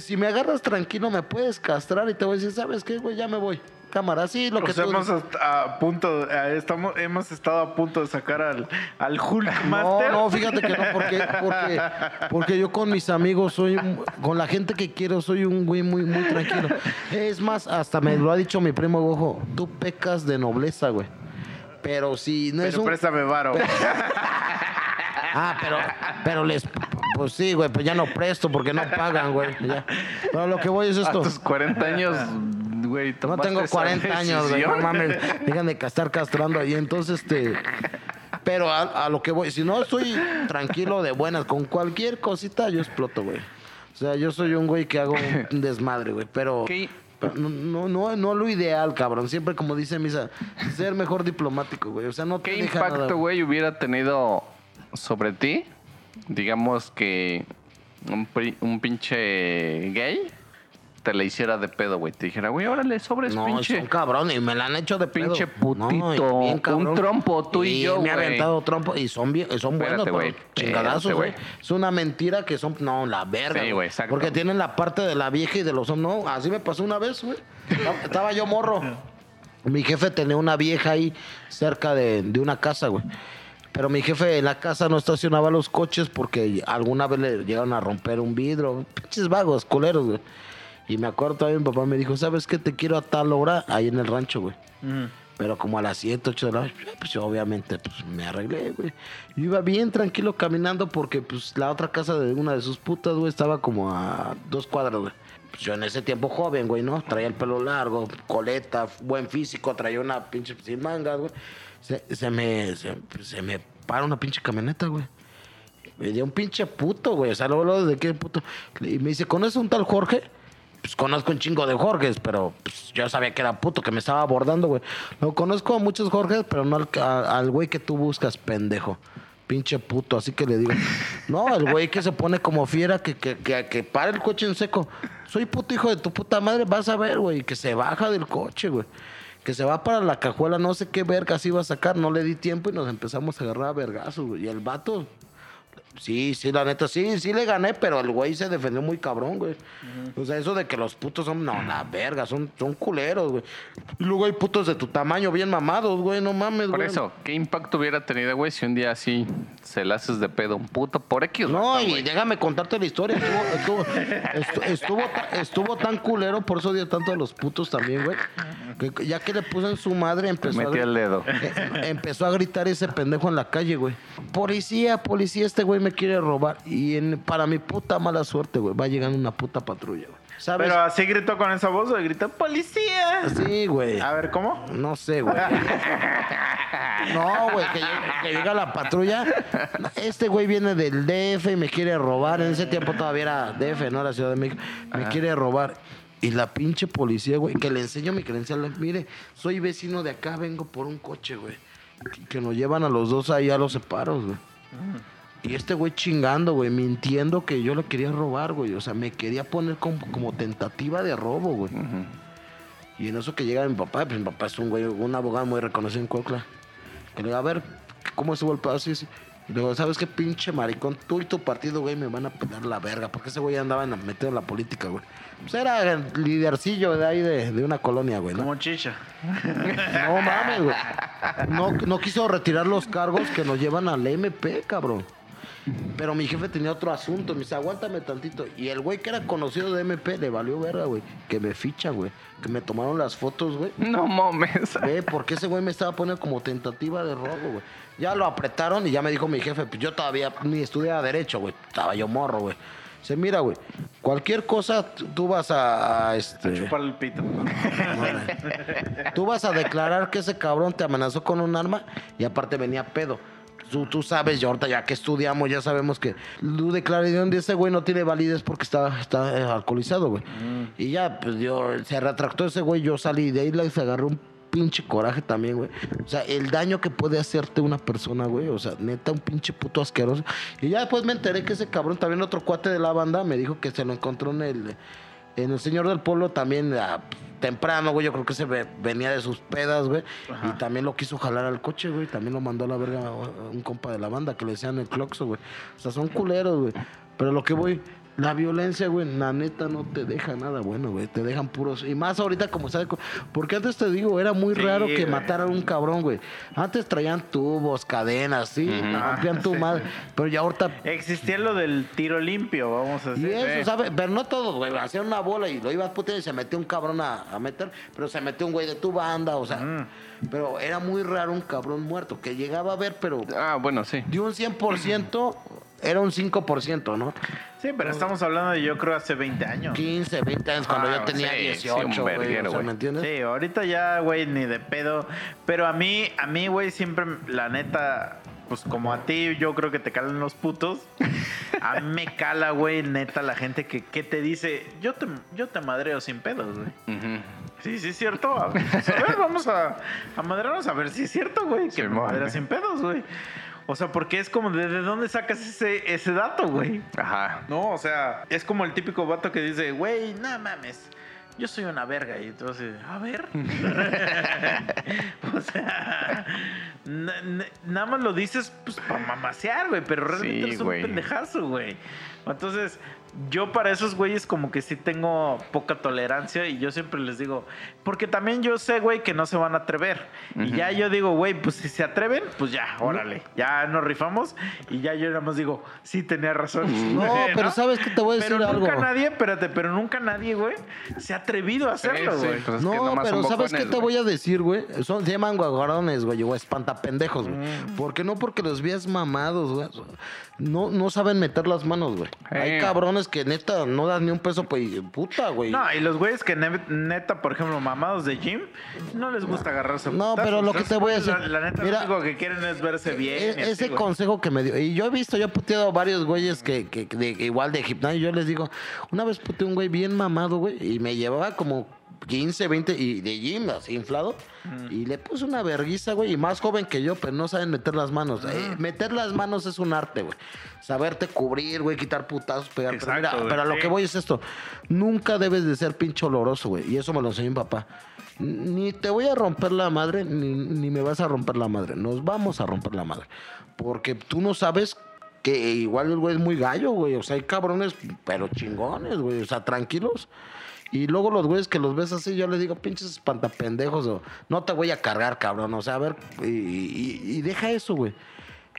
Si- me agarras tranquilo, me puedes castrar y te voy a decir, ¿sabes qué, güey? Ya me voy. Cámara, sí, lo que Pues tú... hemos a punto, estamos, hemos estado a punto de sacar al, al Hulk No, Master. no, fíjate que no, porque, porque, porque yo con mis amigos soy, un- con la gente que quiero, soy un güey muy, muy tranquilo. Es más, hasta me lo ha dicho mi primo Gojo, tú pecas de nobleza, güey. Pero si no es Pero un... préstame varo. Ah, pero, pero les... Pues sí, güey, pues ya no presto porque no pagan, güey. ya. Pero lo que voy es A esto. tus 40 años, güey, No tengo esa 40 años, güey. No mames. Dejan de estar castrando. Y entonces, este. Pero a, a lo que voy, si no estoy tranquilo de buenas, con cualquier cosita yo exploto, güey. O sea, yo soy un güey que hago un desmadre, güey. Pero. ¿Qué? no, no, no, no lo ideal, cabrón. Siempre, como dice Misa, ser mejor diplomático, güey. O sea, no ¿Qué impacto, güey, hubiera tenido sobre ti? Digamos que un, un pinche gay te la hiciera de pedo, güey. Te dijera, güey, órale, sobres, No, pinche. son cabrón y me la han hecho de pedo. Pinche putito, y un trompo, tú y yo, me ha aventado trompo y son bien, son buenos, pero güey, chingadazos, güey. Es una mentira que son, no, la verga. Sí, güey, exacto. Porque tienen la parte de la vieja y de los hombres. No, así me pasó una vez, güey. Estaba- Estaba yo morro. Mi jefe tenía una vieja ahí cerca de, de una casa, güey. Pero mi jefe en la casa no estacionaba los coches porque alguna vez le llegaron a romper un vidrio. Pinches vagos, culeros, güey. Y me acuerdo todavía mi papá me dijo, ¿sabes qué? Te quiero a tal hora ahí en el rancho, güey. Ujú. Pero como a las 7, 8 de la noche, pues yo obviamente pues, me arreglé, güey. Yo iba bien tranquilo caminando porque pues la otra casa de una de sus putas, güey, estaba como a dos cuadras, güey. Pues yo en ese tiempo joven, güey, ¿no? Traía el pelo largo, coleta, buen físico, traía una pinche sin mangas, güey. Se, se me, se, me para una pinche camioneta, güey. Me dio un pinche puto, güey. O sea, luego, luego, de qué puto. Y me dice, ¿conoces un tal Jorge? Pues conozco un chingo de Jorges, pero pues, yo sabía que era puto, que me estaba abordando, güey. Lo conozco a muchos Jorges, pero no al, a- al güey que tú buscas, pendejo. Pinche puto, así que le digo. No, el güey que se pone como fiera, que, que, que, que para el coche en seco. Soy puto hijo de tu puta madre, vas a ver, güey. Que se baja del coche, güey. Que se va para la cajuela, no sé qué vergas iba a sacar. No le di tiempo y nos empezamos a agarrar a vergazos, güey. Y el vato, Sí, sí, la neta, sí, sí le gané, pero el güey se defendió muy cabrón, güey. O sea, eso de que los putos son, no, la verga, son, son culeros, güey. Y luego hay putos de tu tamaño bien mamados, güey, no mames, Por güey. eso, ¿qué impacto hubiera tenido, güey, si un día así se la haces de pedo un puto por X? No, y güey? déjame contarte la historia. Estuvo, estuvo, estu- estuvo, estuvo tan culero, por eso dio tanto a los putos también, güey. Que ya que le puso en su madre, empezó a, Metió el dedo. Eh, empezó a gritar ese pendejo en la calle, güey. Policía, policía, este güey me quiere robar. Y en- para mi puta mala suerte, güey, va llegando una puta patrulla, güey. ¿Sabes? Pero así gritó con esa voz, o gritó ¡Policía! Sí, güey. A ver, ¿cómo? No sé, güey. No, güey, que, llega- que llega la patrulla. Este güey viene del DF y me quiere robar. En ese tiempo todavía era DF, no la Ciudad de México. Me quiere robar. Y la pinche policía, güey, que le enseño mi credencial. Mire, soy vecino de acá, vengo por un coche, güey. Que, que nos llevan a los dos ahí a los separos, güey. Y este güey chingando, güey, mintiendo que yo le quería robar, güey. O sea, me quería poner como, como tentativa de robo, güey. Y en eso que llega mi papá, pues mi papá es un güey, un abogado muy reconocido en Cuautla. Que le digo, a ver, ¿cómo estuvo el? Así, así. Y le digo, ¿sabes qué pinche maricón? Tú y tu partido, güey, me van a pegar la verga. Porque ese güey andaba metido en la política, güey. Pues era el lidercillo de ahí de, de una colonia, güey, ¿no? Como chicha. No mames, güey. No, no quiso retirar los cargos que nos llevan al MP, cabrón. Pero mi jefe tenía otro asunto. Me dice, aguántame tantito. Y el güey que era conocido de MP le valió verga, güey. Que me ficha, güey. Que me tomaron las fotos, güey. No mames. Ve, porque ese güey me estaba poniendo como tentativa de robo, güey. Ya lo apretaron y ya me dijo mi jefe, pues yo todavía ni estudiaba Derecho, güey. Estaba yo morro, güey. Dice, mira, güey, cualquier cosa tú vas a, a, este... Chupar el pito. Tú vas a declarar que ese cabrón te amenazó con un arma y aparte venía pedo. Tú, tú sabes, ahorita ya que estudiamos, ya sabemos que tu declaración de ese güey no tiene validez porque está, está eh, alcoholizado, güey. Y ya, pues yo, se retractó ese güey, yo salí de ahí, le agarré un pinche coraje también, güey. O sea, el daño que puede hacerte una persona, güey. O sea, neta, un pinche puto asqueroso. Y ya después me enteré que ese cabrón, también otro cuate de la banda, me dijo que se lo encontró en el, en el Señor del Pueblo también ah, temprano, güey. Yo creo que se ve- venía de sus pedas, güey. Y también lo quiso jalar al coche, güey. También lo mandó a la verga a un compa de la banda que le decían el cloxo, güey. O sea, son culeros, güey. Pero lo que voy, la violencia, güey, la neta no te deja nada bueno, güey. Te dejan puros. Y más ahorita, como sabes, porque antes te digo, era muy Sí, raro que güey. mataran a un cabrón, güey. Antes traían tubos, cadenas, sí, te rompían tu madre. Pero ya ahorita Existía lo del tiro limpio, vamos a y decir. eso, ¿sabes? Pero no todos, güey. Hacían una bola y lo ibas putear y se metió un cabrón a, a meter. Pero se metió un güey de tu banda, o sea. Pero era muy raro un cabrón muerto que llegaba a ver, pero Ah, bueno, sí. de un 100% era un 5%, ¿no? Sí, pero estamos hablando de yo creo hace 20 años. 15, 20 años cuando Ah, yo tenía sí, sí, 18, un güey. verguero, o sea, güey. ¿me entiendes? Sí, ahorita ya, güey, ni de pedo. Pero a mí, a mí, güey, siempre, la neta, pues como a ti, yo creo que te calan los putos. A mí me cala, güey, neta, la gente que, que te dice, yo te, yo te madreo sin pedos, güey. Ujú. Sí, sí es cierto. A ver, vamos a, a madrearnos a ver si es cierto, güey. Que me Simón. madreas sin pedos, güey. O sea, porque es como, ¿de, de dónde sacas ese, ese dato, güey? Ajá. No, o sea, es como el típico vato que dice, güey, no mames, yo soy una verga. Y entonces, a ver. o sea, na- na- nada más lo dices pues para mamasear, güey, pero realmente Sí, eres un pendejazo, güey. Entonces, yo para esos güeyes como que sí tengo poca tolerancia y yo siempre les digo, porque también yo sé, güey, que no se van a atrever. Y ya yo digo, güey, pues si se atreven, pues ya, órale, ya nos rifamos y ya yo nada más digo, sí tenía razón. No, pero ¿sabes qué te voy a decir pero algo? nunca nadie, espérate, pero nunca nadie, güey, se ha atrevido a hacerlo, Sí, sí, güey. pues es que no, nomás pero son ¿sabes qué te voy a decir, güey? Son, se llaman guaguarones, güey, o espantapendejos, güey. Mm. Porque no porque los veas mamados, güey. No, no saben meter las manos, güey. Hay cabrones que neta no dan ni un peso, pues, puta, güey. No, y los güeyes que ne- neta, por ejemplo, mamados de gym, no les gusta agarrarse No, putazos. pero lo que te voy a decir, La, la neta, mira, lo único que quieren es verse bien. E- y así, ese consejo que me dio. Y yo he visto, yo he puteado a varios güeyes que, que- que de- igual de gimnasio. Yo les digo, una vez puteé un güey bien mamado, güey, y me llevaba como 15, 20 y de gym, así inflado. Y le puse una verguiza, güey, y más joven que yo, pero no saben meter las manos. Eh, meter las manos es un arte, güey. Saberte cubrir, güey, quitar putazos, pegar. pero Exacto, mira, güey, pero a lo que voy es esto. Nunca debes de ser pinche oloroso, güey. Y eso me lo enseñó mi papá. Ni te voy a romper la madre, ni, ni me vas a romper la madre. Nos vamos a romper la madre. Porque tú no sabes que igual el güey es muy gallo, güey. O sea, hay cabrones, pero chingones, güey. O sea, tranquilos. Y luego los güeyes que los ves así, yo les digo, pinches espantapendejos, no te voy a cargar, cabrón. O sea, a ver, y, y- y deja eso, güey.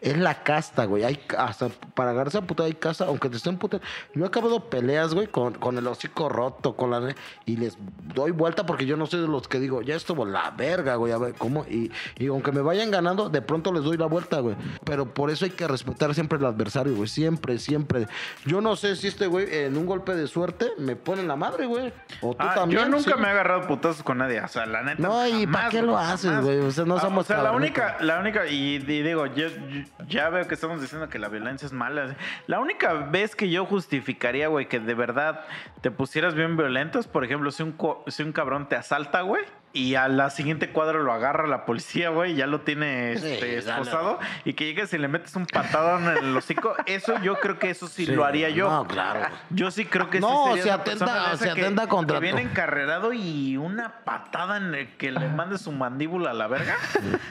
Es la casta, güey. Hay hasta para agarrarse a puta hay casta, aunque te estén puta. Yo he acabado peleas, güey, con, con el hocico roto, con la y les doy vuelta porque yo no soy de los que digo, ya estuvo la verga, güey, a ver cómo. Y, y aunque me vayan ganando, de pronto les doy la vuelta, güey. Pero por eso hay que respetar siempre al adversario, güey. Siempre, siempre. Yo no sé si este güey en un golpe de suerte me pone en la madre, güey. O tú Ah, también. yo nunca sí. me he agarrado putazos con nadie. O sea, la neta. No, ¿y para qué lo haces, güey? O sea, no Ah, somos O sea, la única, la única, y, y digo, yo, yo ya veo que estamos diciendo que la violencia es mala. La única vez que yo justificaría, güey, que de verdad te pusieras bien violento por ejemplo, si un, co- si un cabrón te asalta, güey. Y a la siguiente cuadra lo agarra la policía, güey, y ya lo tiene Sí, este, dale. esposado. Y que llegues y le metes un patadón en el hocico. Eso yo creo que eso sí, Sí, lo haría yo. no, claro. Yo sí creo que No, sí sería se atenta- se que- atenta contra que viene encarrerado y una patada en el que le mande su mandíbula a la verga.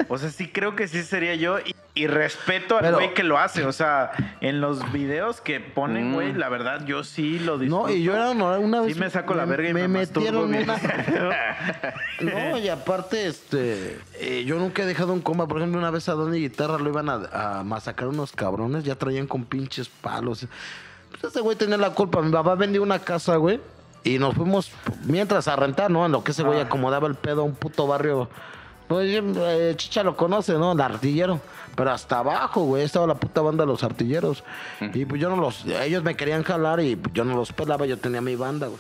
O sea, sí creo que sí sería yo. Y, y respeto al güey que lo hace. O sea, en los videos que ponen, Mm. güey, la verdad, yo sí lo disfruto. No, y yo era una, vez. Sí me saco la verga y me, metieron masturbo bien. una. No, y aparte, este. eh, yo nunca he dejado un comba. Por ejemplo, una vez a Donny Guitarra lo iban a, a masacrar unos cabrones. Ya traían con pinches palos. Pues ese güey tenía la culpa. Mi papá vendió una casa, güey. Y nos fuimos mientras a rentar, ¿no? En lo que ese güey Ah. acomodaba el pedo a un puto barrio. Pues eh, Chicha lo conoce, ¿no? El artillero. Pero hasta abajo, güey, estaba la puta banda de los artilleros. Y pues yo no los. Ellos me querían jalar y yo no los pelaba, yo tenía mi banda, güey.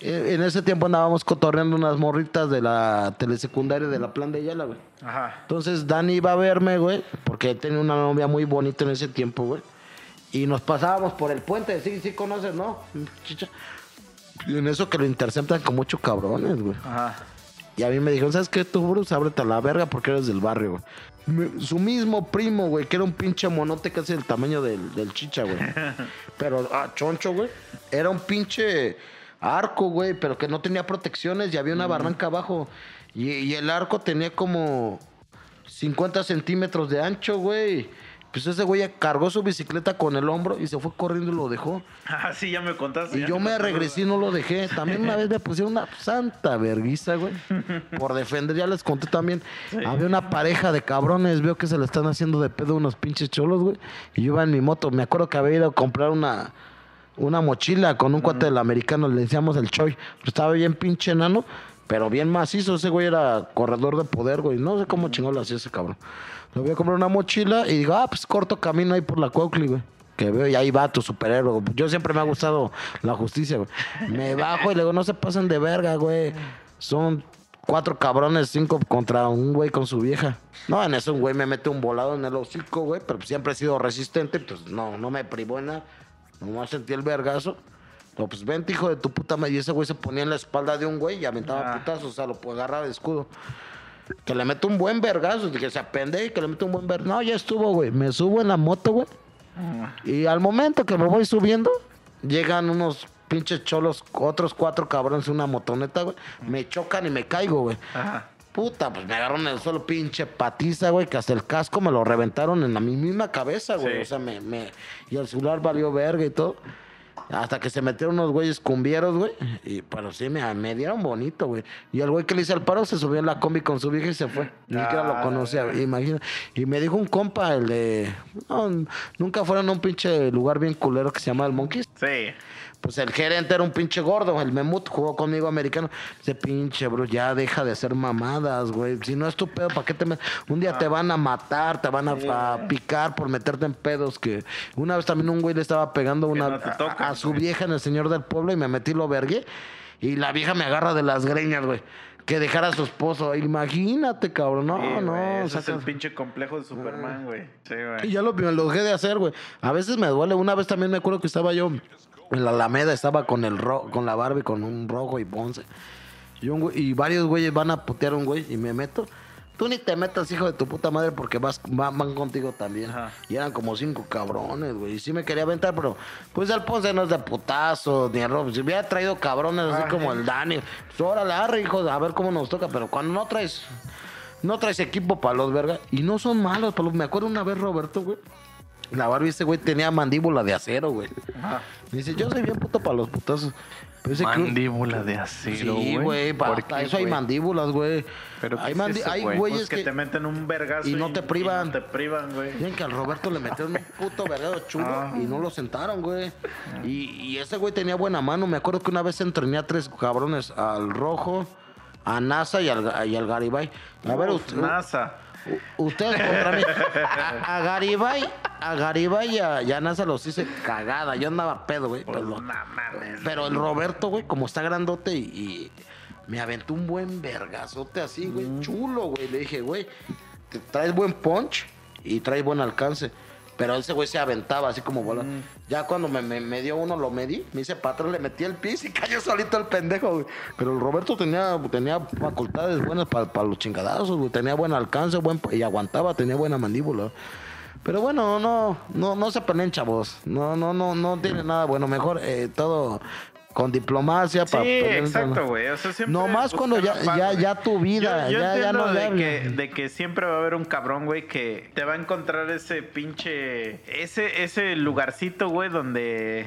Eh, En ese tiempo andábamos cotorreando unas morritas de la telesecundaria de la plan de Ayala, güey. Ajá. Entonces Dani iba a verme, güey, porque tenía una novia muy bonita en ese tiempo, güey. Y nos pasábamos por el puente, sí, sí conoces, ¿no? Chicha. Y en eso que lo interceptan con muchos cabrones, güey. Ajá. Y a mí me dijeron, ¿sabes qué? Tú, Bruce, ábrete a la verga porque eres del barrio, güey. Su mismo primo, güey, que era un pinche monote casi del tamaño del, del chicha, güey. Pero, ah, choncho, güey. Era un pinche arco, güey, pero que no tenía protecciones y había una barranca abajo. Y, y el arco tenía como 50 centímetros de ancho, güey. Pues ese güey cargó su bicicleta con el hombro y se fue corriendo y lo dejó. Ah, sí, ya me contaste. Y yo me regresé y no lo dejé. También una vez me pusieron una santa verguiza, güey. Por defender, ya les conté también. Había una pareja de cabrones, veo que se le están haciendo de pedo unos pinches cholos, güey. Y yo iba en mi moto. Me acuerdo que había ido a comprar una, una mochila con un cuate del americano, le decíamos el Choi. Estaba bien pinche enano, pero bien macizo. Ese güey era corredor de poder, güey. No sé cómo chingón lo hacía ese cabrón. Le voy a comprar una mochila y digo, ah, pues corto camino ahí por la Cuauhtli, güey. Que veo y ahí va tu superhéroe. Yo siempre me ha gustado la justicia, güey. Me bajo y le digo, no se pasen de verga, güey. Son cuatro cabrones, cinco contra un güey con su vieja. No, en eso un güey me mete un volado en el hocico, güey. Pero siempre he sido resistente, pues no, no me privó en nada. Nomás sentí el vergazo. No, pues vente, hijo de tu puta madre. Y ese güey se ponía en la espalda de un güey y aventaba Ah. putazos. O sea, lo agarrar de escudo. Que le mete un buen vergazo, que se apende y que le mete un buen vergazo. No, ya estuvo, güey. Me subo en la moto, güey. Y al momento que me voy subiendo, llegan unos pinches cholos, otros cuatro cabrones en una motoneta, güey. Me chocan y me caigo, güey. Ajá. Puta, pues me agarraron el solo pinche patiza, güey, que hasta el casco me lo reventaron en la mi misma cabeza, güey. Sí. O sea, me, me... Y el celular valió verga y todo. Hasta que se metieron unos güeyes cumbieros, güey. Y pero sí, me, me dieron bonito, güey. Y el güey que le hice el paro se subió en la combi con su vieja y se fue. Ni siquiera lo Ah, conocía, imagina. Y me dijo un compa, el de. No, nunca fueron a un pinche lugar bien culero que se llama el Monkeys. Sí. Pues el gerente era un pinche gordo, el Memut jugó conmigo americano. Ese pinche, bro, ya deja de hacer mamadas, güey. Si no es tu pedo, ¿para qué te metes? Un día te van a matar, te van a, a picar por meterte en pedos. Que una vez también un güey le estaba pegando una, no a, a su vieja en el señor del pueblo y me metí lo vergué. Y la vieja me agarra de las greñas, güey. Que dejara a su esposo. Imagínate, cabrón. No, Sí, no. ese es el pinche complejo de Superman, güey. Sí, y güey. ya lo, me lo dejé de hacer, güey. A veces me duele. Una vez también me acuerdo que estaba yo en la Alameda, estaba con el ro con la Barbie, con un rojo y ponce. Y, un y varios güeyes van a putear a un güey y me meto. Tú ni te metas, hijo de tu puta madre, porque vas, va- van contigo también. Ajá. Y eran como cinco cabrones, güey. Y sí me quería aventar, pero pues el Ponce no es de putazo, ni el robo. Si hubiera traído cabrones así Ay. como el Dani, pues órale, arre, hijo, a ver cómo nos toca. Pero cuando no traes, no traes equipo para los vergas. Y no son malos, para los. Me acuerdo una vez, Roberto, güey. La Barbie, ese güey tenía mandíbula de acero, güey. Ajá. Me dice, yo soy bien puto para los putazos. Que- Mandíbula de acero, Sí, güey, ¿Por para qué, eso hay güey? mandíbulas, güey. ¿Pero Hay, es mandi- eso, hay güey? güeyes Pues que, que... te meten un vergazo y no te privan. no te privan, güey. Miren que al Roberto le metieron un puto verguero chulo Ah. y no lo sentaron, güey. Y, y ese güey tenía buena mano. Me acuerdo que una vez entrené a tres cabrones, al Rojo, a NASA y al, y al Garibay. A ver, Uf, usted- NASA. Ustedes contra mí. A, a Garibay, a Garibay y a, y a los hice cagada. Yo andaba pedo, güey. Pues, pero lo- no mames. pero el Roberto, güey, como está grandote y, y me aventó un buen vergazote así, güey, chulo, güey. Le dije, güey, te traes buen punch y traes buen alcance. Pero ese güey se aventaba así como bola. Ya cuando me, me- me dio uno, lo medí, me hice para atrás, le metí el pis y cayó solito el pendejo, güey. Pero el Roberto tenía, tenía facultades buenas para los chingadazos, güey. Tenía buen alcance, buen, y aguantaba, tenía buena mandíbula. Pero bueno, no, no, no se peleen, chavos. No, no, no, no tiene nada bueno. Mejor eh, todo con diplomacia Sí, para exacto, güey. O sea, siempre No más buscar cuando ya, paz, ya, ya tu vida, Yo, yo ya, ya no de, que, de que siempre va a haber un cabrón, güey, que te va a encontrar ese pinche. Ese, ese lugarcito, güey, donde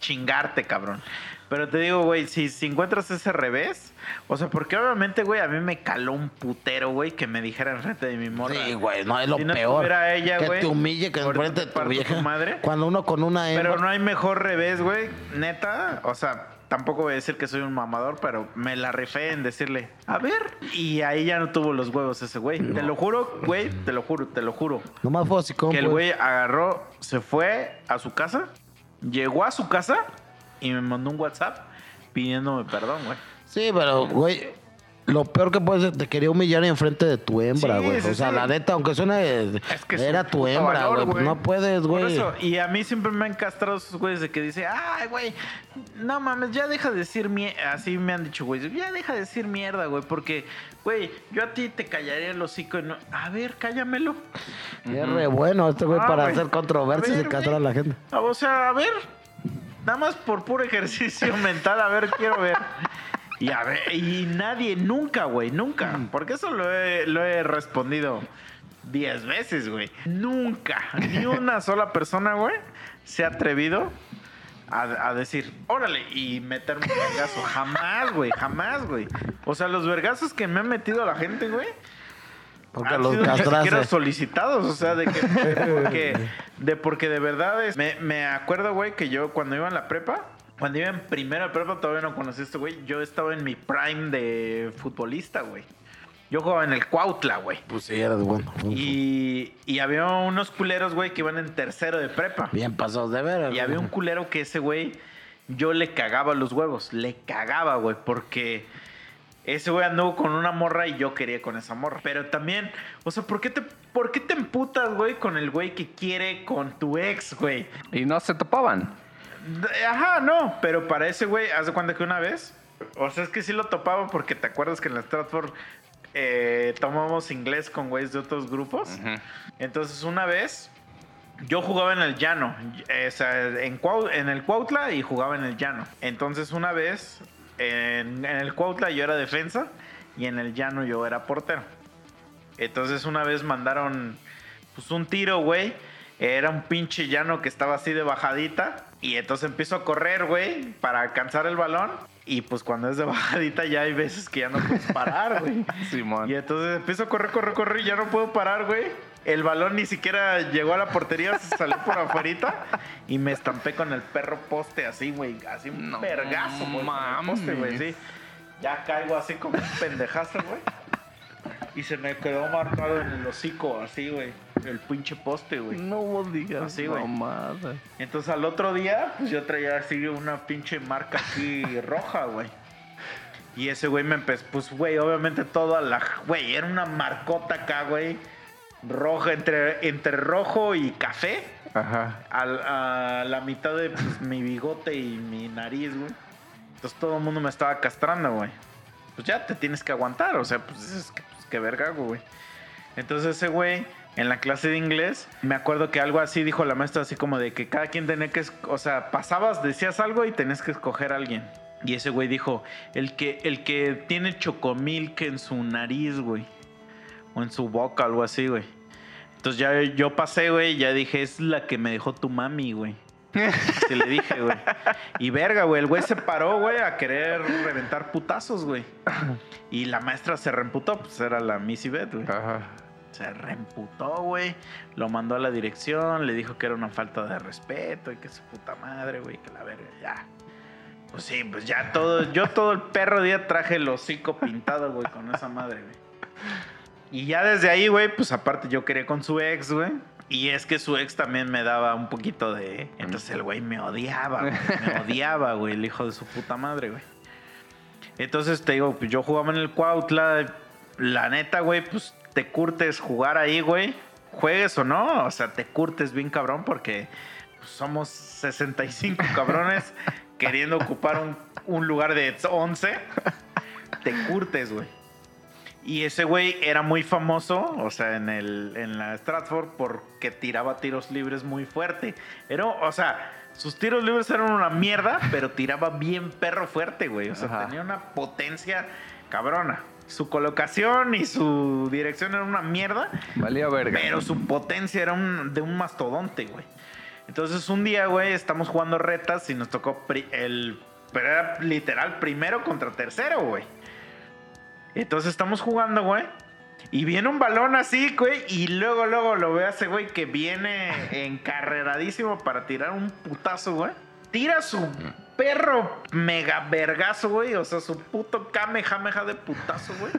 chingarte, cabrón. Pero te digo, güey, si, si encuentras ese revés, o sea, porque obviamente, güey, a mí me caló un putero, güey, que me dijera enfrente de mi morra. Sí, güey, no es lo Si no peor. ella, que güey, te humille, que enfrente de tu vieja. madre. Cuando uno con una hembra. Pero no hay mejor revés, güey. Neta, o sea, tampoco voy a decir que soy un mamador, pero me la rifé en decirle, a ver. Y ahí ya no tuvo los huevos ese güey. Te lo juro, güey, te lo juro, te lo juro. Nomás fue así como. Que el pues. güey agarró, se fue a su casa, llegó a su casa y me mandó un WhatsApp pidiéndome perdón, güey. Sí, pero, güey, lo peor que puede ser, te quería humillar enfrente de tu hembra, Sí, güey. sí, o sea, sí. la neta, aunque suene. Es que es era un tu puto hembra, valor, güey. pues no puedes, Por güey. eso, y a mí siempre me han castrado esos güeyes de que dice, ay, güey, no mames, ya deja de decir mierda. Así me han dicho, güey, ya deja de decir mierda, güey, porque, güey, yo a ti te callaría el hocico y no. A ver, cállamelo. Es re bueno este güey Ah, para güey. hacer controversias A y castrar a güey. la gente. O sea, a ver, nada más por puro ejercicio mental, a ver, quiero ver. Y a ver, y nadie, nunca, güey, nunca. Porque eso lo he, lo he respondido diez veces, güey. Nunca, ni una sola persona, güey, se ha atrevido a, a decir, órale, y meterme un vergazo. Jamás, güey, jamás, güey. O sea, los vergazos que me ha metido a la gente, güey, Porque han los sido ni siquiera solicitados, o sea, de que de porque, de porque de verdad es- me, me acuerdo, güey, que yo cuando iba en la prepa, cuando iba en primero de prepa, todavía no conocí a este güey, yo estaba en mi prime de futbolista, güey. Yo jugaba en el Cuautla, güey. Pues sí, eres bueno. Y, y había unos culeros, güey, que iban en tercero de prepa. Bien pasados de ver. Y había un culero que ese güey, yo le cagaba los huevos. Le cagaba, güey, porque ese güey anduvo con una morra y yo quería con esa morra. Pero también, o sea, ¿por qué te, por qué te emputas, güey, con el güey que quiere con tu ex, güey? Y no se topaban. Ajá, no, pero para ese güey, haz de cuenta que una vez, o sea, es que sí lo topaba porque te acuerdas que en la Stratford eh, tomamos inglés con güeyes de otros grupos. Entonces, una vez, yo jugaba en el llano, eh, o sea, en, Cuau- en el Cuautla y jugaba en el llano. Entonces, una vez, en, en el Cuautla yo era defensa y en el llano yo era portero. Entonces, una vez mandaron pues un tiro, güey. Era un pinche llano que estaba así de bajadita. Y entonces empiezo a correr, güey, para alcanzar el balón. Y pues cuando es de bajadita ya hay veces que ya no puedes parar, güey. Simón. Y entonces empiezo a correr, correr, correr y ya no puedo parar, güey. El balón ni siquiera llegó a la portería, se salió por afuera y me estampé con el perro poste así, güey. Así un No vergazo, güey. Poste, güey, sí. Ya caigo así como un pendejazo, güey. Y se me quedó marcado en el hocico, así, güey. El pinche poste, güey. No digas Así, güey. Entonces al otro día, pues yo traía así una pinche marca aquí roja, güey. Y ese güey me empezó, pues güey, obviamente toda la, güey, era una marcota acá, güey. Roja, entre, entre rojo y café. Ajá. al- a la mitad de pues, mi bigote y mi nariz, güey. Entonces todo el mundo me estaba castrando, güey. Pues ya te tienes que aguantar, o sea, pues es que, que verga, güey. Entonces ese güey, en la clase de inglés, me acuerdo que algo así dijo la maestra, así como de que cada quien tenía que, o sea, pasabas, decías algo y tenías que escoger a alguien. Y ese güey dijo, el que, el que tiene chocomilk en su nariz, güey. O en su boca, algo así, güey. Entonces ya yo pasé, güey, ya dije, es la que me dejó tu mami, güey. Así le dije, güey. Y verga, güey, el güey se paró, güey, a querer reventar putazos, güey. Y la maestra se reemputó, pues era la Missy Beth, güey. Ajá. Se reemputó, güey. Lo mandó a la dirección, le dijo que era una falta de respeto y que su puta madre, güey, que la verga, ya. Pues sí, pues ya todo, yo todo el perro día traje el hocico pintado, güey, con esa madre, güey. Y ya desde ahí, güey, pues aparte yo quería con su ex, güey. Y es que su ex también me daba un poquito de... Entonces el güey me odiaba, güey. Me odiaba, güey, el hijo de su puta madre, güey. Entonces te digo, pues yo jugaba en el Cuautla. La neta, güey, pues te curtes jugar ahí, güey. Juegues o no, o sea, te curtes bien cabrón porque pues, somos 65 cabrones queriendo ocupar un, un lugar de 11. Te curtes, güey. Y ese güey era muy famoso, o sea, en, el, en la Stratford, porque tiraba tiros libres muy fuerte. Era, o sea, sus tiros libres eran una mierda, pero tiraba bien perro fuerte, güey. O sea, Ajá. tenía una potencia cabrona. Su colocación y su dirección era una mierda, Valía verga. pero su potencia era un- de un mastodonte, güey. Entonces un día, güey, estamos jugando retas y nos tocó el... Pero era literal primero contra tercero, güey. Entonces estamos jugando, güey. Y viene un balón así, güey. Y luego, luego lo ve a ese güey que viene encarreradísimo para tirar un putazo, güey. Tira su perro mega vergazo, güey. O sea, su puto kamehameha de putazo, güey.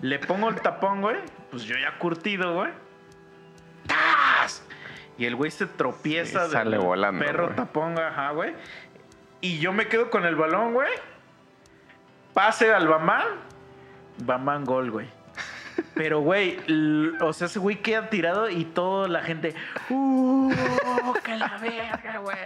Le pongo el tapón, güey. Pues yo ya curtido, güey. ¡Tas! Y el güey se tropieza Sí, sale del volando, perro güey. tapón, ajá, güey. Y yo me quedo con el balón, güey. Pase al Bamán. Bamán gol, güey. Pero, güey, o sea, ese güey queda tirado y toda la gente. ¡Uh! ¡Que la verga, güey!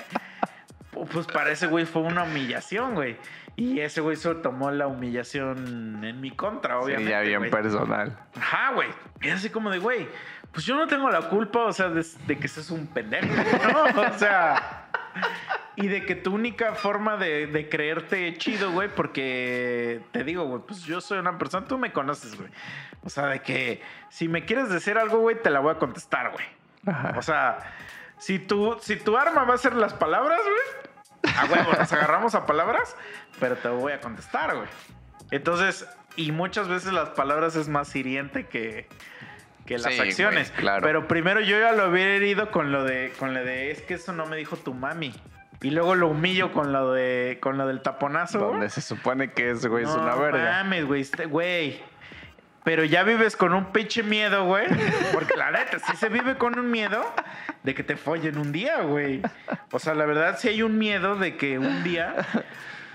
Pu- Pues para ese güey fue una humillación, güey. Y ese güey se tomó la humillación en mi contra, Sí, obviamente. ya bien personal. Ajá, güey. Es así como de, güey, pues yo no tengo la culpa, o sea, de, de que seas un pendejo, ¿no? O sea. Y de que tu única forma de, de creerte chido, güey, porque te digo, güey, pues yo soy una persona, tú me conoces, güey. O sea, de que si me quieres decir algo, güey, te la voy a contestar, güey. Ajá. O sea, si tu, si tu arma va a ser las palabras, güey, a huevo, nos agarramos a palabras, pero te voy a contestar, güey. Entonces, y muchas veces las palabras es más hiriente que, que las Sí, güey, acciones. claro. Pero primero yo ya lo hubiera herido con lo de, con lo de, es que eso no me dijo tu mami. Y luego lo humillo con lo de, con lo del taponazo. güey. Donde se supone que ese güey es No una verga. mames, güey, este- güey. Pero ya vives con un pinche miedo, güey. Porque la neta, sí se vive con un miedo de que te follen un día, güey. O sea, la verdad sí hay un miedo de que un día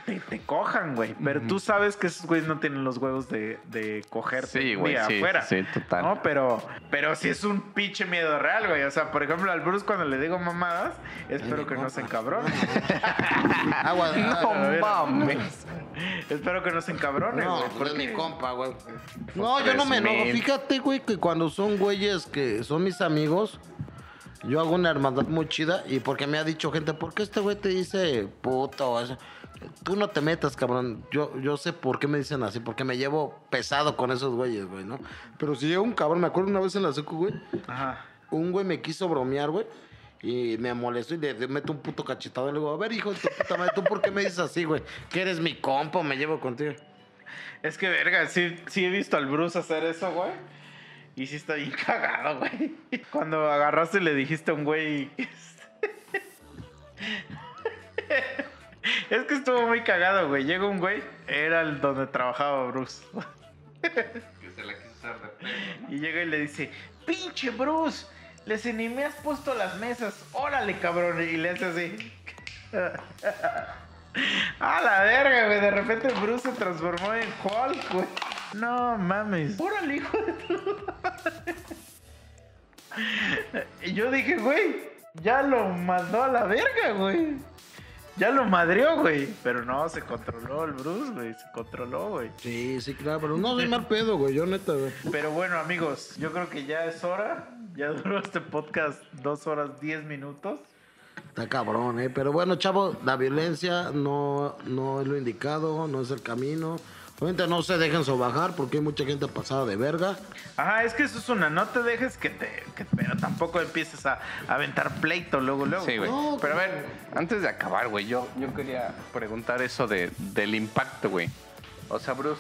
te, te cojan, güey. Pero tú sabes que esos güeyes no tienen los huevos de, de cogerte Sí, güey, sí, afuera. sí, total. No, pero, pero sí es un pinche miedo real, güey. O sea, por ejemplo, al Bruce cuando le digo mamadas, espero que no se encabrone. Agua. No mames. espero que no se encabrone, No, güey. pues es porque- mi compa, güey. No, yo no me enojo. Fíjate, güey, que cuando son güeyes que son mis amigos, yo hago una hermandad muy chida y porque me ha dicho gente, ¿por qué este güey te dice puto? Tú no te metas, cabrón. Yo, yo sé por qué me dicen así, porque me llevo pesado con esos güeyes, güey, ¿no? Pero si llega un cabrón, me acuerdo una vez en la secu, güey, Ajá. un güey me quiso bromear, güey. Y me molestó y le, le meto un puto cachetado. Y le digo, a ver, hijo de tu puta madre, ¿tú por qué me dices así, güey? ¿Que eres mi compa me llevo contigo? Es que, verga, sí, sí he visto al Bruce hacer eso, güey. Y sí está bien cagado, güey. Cuando agarraste y le dijiste a un güey... Es que estuvo muy cagado, güey. Llega un güey, era el donde trabajaba Bruce. Que se la quiso usar de. Y llega y le dice, pinche Bruce, les ni me has puesto las mesas. Órale, cabrón. Y le hace así. A la verga, güey. De repente Bruce se transformó en Hulk, güey. No mames. Órale, hijo de tu yo dije, güey, ya lo mandó a la verga, güey. Ya lo madrió, güey. Pero no, se controló el Bruce, güey. Se controló, güey. Sí, sí, claro, pero no soy mal pedo, güey. Yo neta, güey. Pero bueno, amigos, yo creo que ya es hora. Ya duró este podcast dos horas diez minutos. Está cabrón, ¿eh? Pero bueno, chavo, la violencia no, no es lo indicado, no es el camino. Obviamente no se dejen sobajar porque hay mucha gente pasada de verga. Ajá, es que eso es una. No te dejes que te. que- pero tampoco empieces a, a aventar pleito luego, luego. Sí, güey. No, Pero a ver, antes de acabar, güey, yo, yo quería preguntar eso de, del impacto, güey. O sea, Bruce,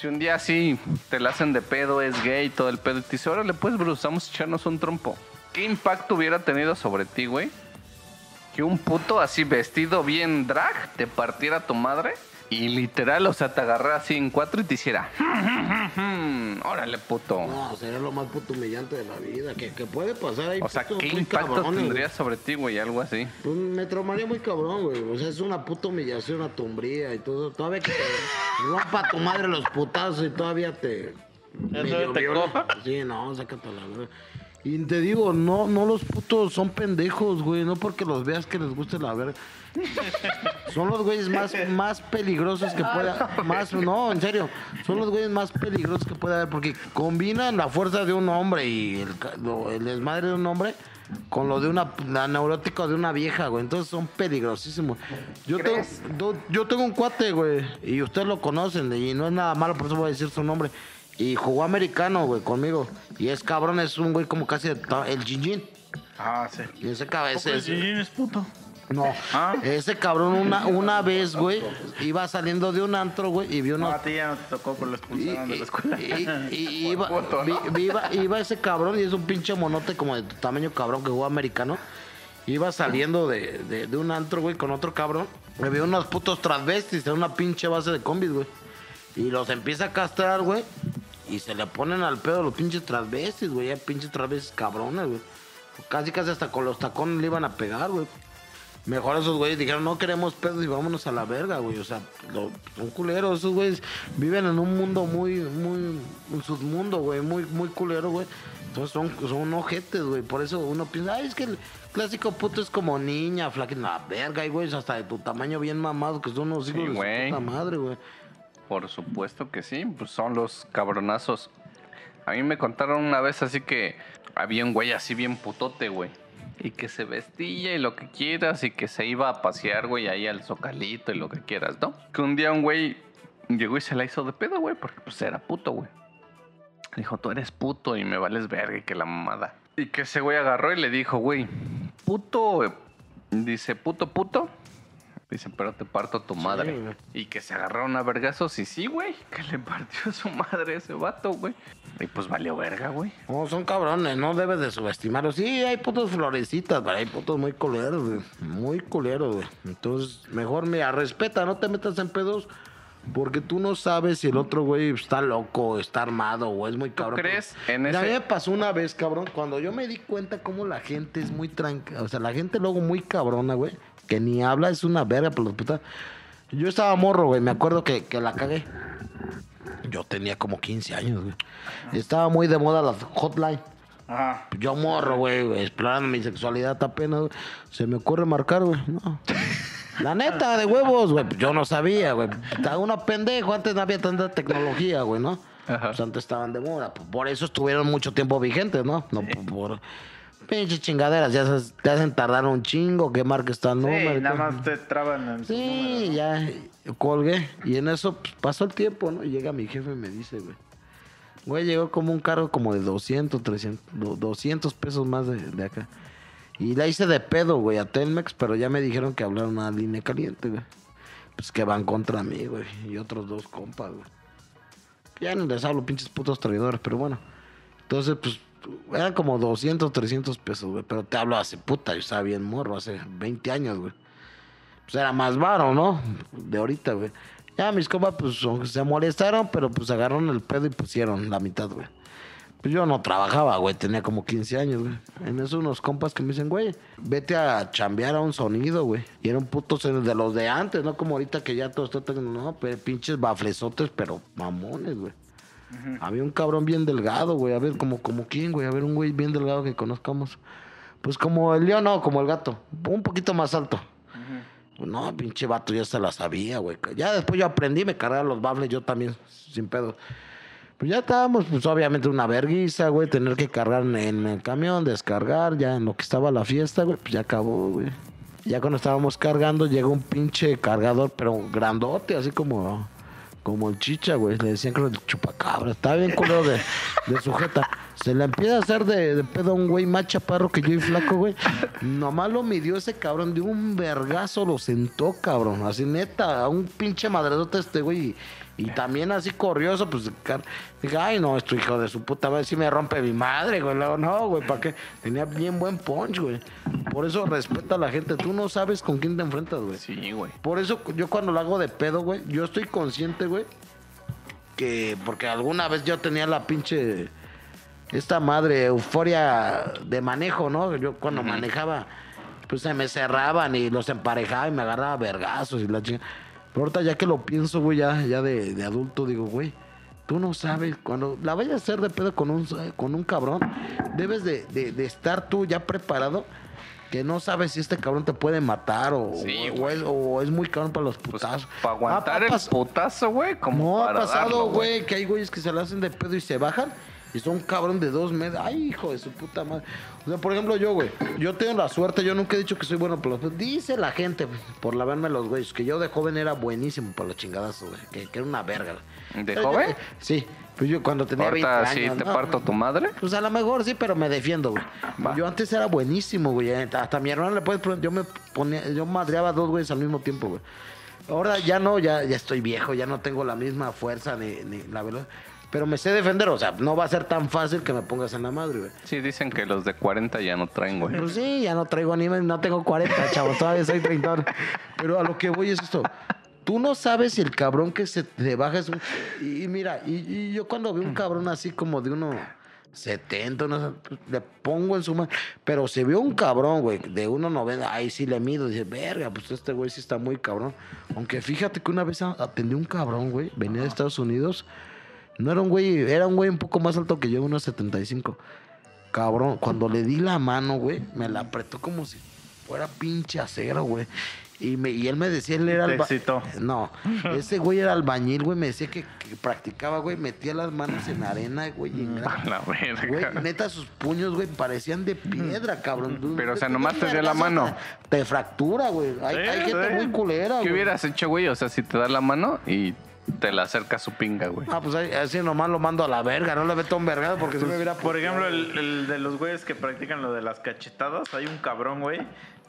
si un día así te la hacen de pedo, es gay, todo el pedo, y te dice, órale, pues, Bruce, vamos a echarnos un trompo. ¿Qué impacto hubiera tenido sobre ti, güey? Que un puto así vestido bien drag te partiera tu madre y literal, o sea, te agarrara así en cuatro y te hiciera, órale, puto. No, sería lo más puto humillante de la vida. Que, que puede pasar ahí. O sea, ¿qué impacto cabrones, tendría sobre ti, güey? Algo así. güey. Pues me traumaría muy cabrón, güey. O sea, es una puta humillación, una tumbría y todo. Todavía que te rompa tu madre los putazos y todavía te. ¿Ya medio todavía te coja? Sí, no, sácate a la verga. Y te digo, no, no los putos son pendejos, güey. No porque los veas que les guste la verga. Son los güeyes más, más peligrosos que pueda. Más, no, en serio. Son los güeyes más peligrosos que puede haber. Porque combinan la fuerza de un hombre y el, el desmadre de un hombre con lo de una la neurótica de una vieja, güey. Entonces son peligrosísimos. Yo tengo, yo tengo un cuate, güey. Y ustedes lo conocen. Y no es nada malo, por eso voy a decir su nombre. Y jugó americano, güey, conmigo. Y es cabrón, es un güey como casi el Jinjin. Ah, sí. Y ese ¿Poco el es puto? No, Ah. ese cabrón una, una vez, güey, iba saliendo de un antro, güey, y vio No, una... a ti ya no te tocó por Y, expulsaron de la escuela. y- y- iba, vi- iba, iba ese cabrón y es un pinche monote como de tu tamaño cabrón que jugó americano. Iba saliendo de, de- de un antro, güey, con otro cabrón. Me vio unos putos transvestis en una pinche base de combis, güey. Y los empieza a castrar, güey. Y se le ponen al pedo los pinches transvestis, güey. Ya pinches transvestis cabrones, güey. Casi, casi hasta con los tacones le iban a pegar, güey. Mejor esos güeyes dijeron, no queremos pedos y vámonos a la verga, güey. O sea, lo- son culeros. Esos güeyes viven en un mundo muy, muy, un submundo, güey. Muy, muy culero, güey. Entonces son, son ojetes, güey. Por eso uno piensa, ay, es que el clásico puto es como niña, flaca. La verga, hay güeyes hasta de tu tamaño bien mamado, que son unos hijos de su güey. puta madre, güey. Por supuesto que sí, pues son los cabronazos. A mí me contaron una vez así que había un güey así bien putote, güey. Y que se vestía y lo que quieras y que se iba a pasear, güey, ahí al zocalito y lo que quieras, ¿no? Que un día un güey llegó y se la hizo de pedo, güey, porque pues era puto, güey. Dijo, tú eres puto y me vales verga y que la mamada. Y que ese güey agarró y le dijo, güey, puto, dice, puto, puto. Dice, pero te parto tu madre. güey. Y que se agarraron a vergazos y sí, güey, que le partió su madre a ese vato, güey. Y pues valió verga, güey. No, son cabrones, no debes de subestimarlos. Sí, hay putos florecitas, pero hay putos muy culeros, güey. Muy culeros, güey. Entonces, mejor, mira, respeta, no te metas en pedos. Porque tú no sabes si el otro güey está loco, está armado o es muy cabrón. crees en Mira, A ese- mí me pasó una vez, cabrón, cuando yo me di cuenta cómo la gente es muy tranquila. O sea, la gente luego muy cabrona, güey. Que ni habla, es una verga, por los putas. Yo estaba morro, güey. Me acuerdo que, que la cagué. Yo tenía como 15 años, güey. Estaba muy de moda la hotline. Ajá. Yo morro, güey, explorando mi sexualidad apenas, güey. Se me ocurre marcar, güey. No. La neta, de huevos, güey. Yo no sabía, güey. Estaba uno pendejo. Antes no había tanta tecnología, güey, ¿no? Ajá. Pues antes estaban de moda. Pues Por eso estuvieron mucho tiempo vigentes, ¿no? No por pinches chingaderas. Ya te hacen tardar un chingo que marques tal número. Sí, y nada más te traban en Sí, ya colgué. Y en eso pues, pasó el tiempo, ¿no? Y llega mi jefe y me dice, güey. Güey, llegó como un cargo como de 200, 300, do- 200 pesos más de, de acá. Y la hice de pedo, güey, a Telmex, pero ya me dijeron que hablaron a línea caliente, güey. Pues que van contra mí, güey. Y otros dos compas, güey. Ya no les hablo, pinches putos traidores, pero bueno. Entonces, pues, eran como 200, 300 pesos, güey. Pero te hablo hace puta, yo estaba bien morro, hace 20 años, güey. Pues era más varo, ¿no? De ahorita, güey. Ya mis compas, pues, se molestaron, pero pues agarraron el pedo y pusieron la mitad, güey. Pues yo no trabajaba, güey, tenía como 15 años, güey. En eso unos compas que me dicen, güey, vete a chambear a un sonido, güey. Y eran putos de los de antes, no como ahorita que ya todos están, no, pero pinches baflesotes, pero mamones, güey. Había un cabrón bien delgado, güey. A ver, como, como quién, güey. A ver, un güey bien delgado que conozcamos. Pues como el león, no, como el gato. Un poquito más alto. No, pinche vato, ya se la sabía, güey. Ya después yo aprendí, me cargaba los bafles yo también, sin pedo. Pues ya estábamos, pues obviamente una verguiza, güey, tener que cargar en el camión, descargar, ya en lo que estaba la fiesta, güey, pues ya acabó, güey. Ya cuando estábamos cargando, llegó un pinche cargador, pero grandote, así como, como el chicha, güey. Le decían que era el chupacabra. Estaba bien culero de, sujeta. Se le empieza a hacer de, pedo a un güey más chaparro que yo y flaco, güey. Nomás lo midió ese cabrón, de un vergazo lo sentó, cabrón. Así neta, a un pinche madredote este güey. Y también así corrioso, pues dije, ay no, esto hijo de su puta madre, si me rompe mi madre, güey. Luego, no, güey, ¿para qué? Tenía bien buen punch, güey. Por eso respeta a la gente. Tú no sabes con quién te enfrentas, güey. Sí, güey. Por eso yo cuando lo hago de pedo, güey, yo estoy consciente, güey, que porque alguna vez yo tenía la pinche esta madre euforia de manejo, ¿no? Yo cuando manejaba pues se me cerraban y los emparejaba y me agarraba vergazos y la chinga. Pero ahorita ya que lo pienso, güey, ya, ya de, de adulto digo, güey, tú no sabes cuando la vayas a hacer de pedo con un con un cabrón, debes de, de- de estar tú ya preparado que no sabes si este cabrón te puede matar o, Sí, o, es, o es muy cabrón para los Pues, putazos. para aguantar Ah, el putazo, güey, como no ha pasado, güey, que hay güeyes que se la hacen de pedo y se bajan y son un cabrón de dos metros. Ay, hijo de su puta madre. O sea, por ejemplo, yo, güey, yo tengo la suerte, yo nunca he dicho que soy bueno para los. Dice la gente, por la verme los güeyes, que yo de joven era buenísimo para los chingadazos, güey, que, que era una verga. ¿De Pero yo- joven? sí, pues yo cuando tenía 20 Ahorita años. sí te ¿no? parto tu madre. Pues a lo mejor sí, pero me defiendo, güey. Va. Yo antes era buenísimo, güey. Hasta mi hermano le puedes preguntar, yo me ponía, yo madreaba dos güeyes al mismo tiempo, güey. Ahora ya no, ya, ya estoy viejo, ya no tengo la misma fuerza ni, ni la verdad. Pero me sé defender, o sea, no va a ser tan fácil que me pongas en la madre, güey. Sí, dicen que los de 40 ya no traen, güey. Pues sí, ya no traigo anime, no tengo 40, chavos, todavía soy 30. Pero a lo que voy es esto. Tú no sabes si el cabrón que se te baja es un... Y, y mira, y, y yo cuando veo un cabrón así como de uno 70, uno, pues, le pongo en su mano. Pero se vio un cabrón, güey, de 1.90, ahí sí le mido. Dice, verga, pues este güey sí está muy cabrón. Aunque fíjate que una vez a- atendí un cabrón, güey, venía de Estados Unidos. No era un güey, era un güey un poco más alto que yo, 1.75. Cabrón, cuando le di la mano, güey, me la apretó como si fuera pinche acero, güey. Y, me, y él me decía, él era Te alba- excitó. No, ese güey era albañil, güey. Me decía que, que practicaba, güey. Metía las manos en arena, güey. y en A la Güey, verga. neta, sus puños, güey, parecían de piedra, cabrón. Pero, o sea, nomás te dio la mano. Te fractura, güey. Hay, Sí, hay gente sí. muy culera, ¿Qué güey. hubieras hecho, güey? O sea, si te da la mano y te la acerca su pinga, güey. Ah, pues ahí- así nomás lo mando a la verga. No le meto un vergado porque si me hubiera... Por ejemplo, el de los güeyes que practican lo de las cachetadas, hay un cabrón, güey,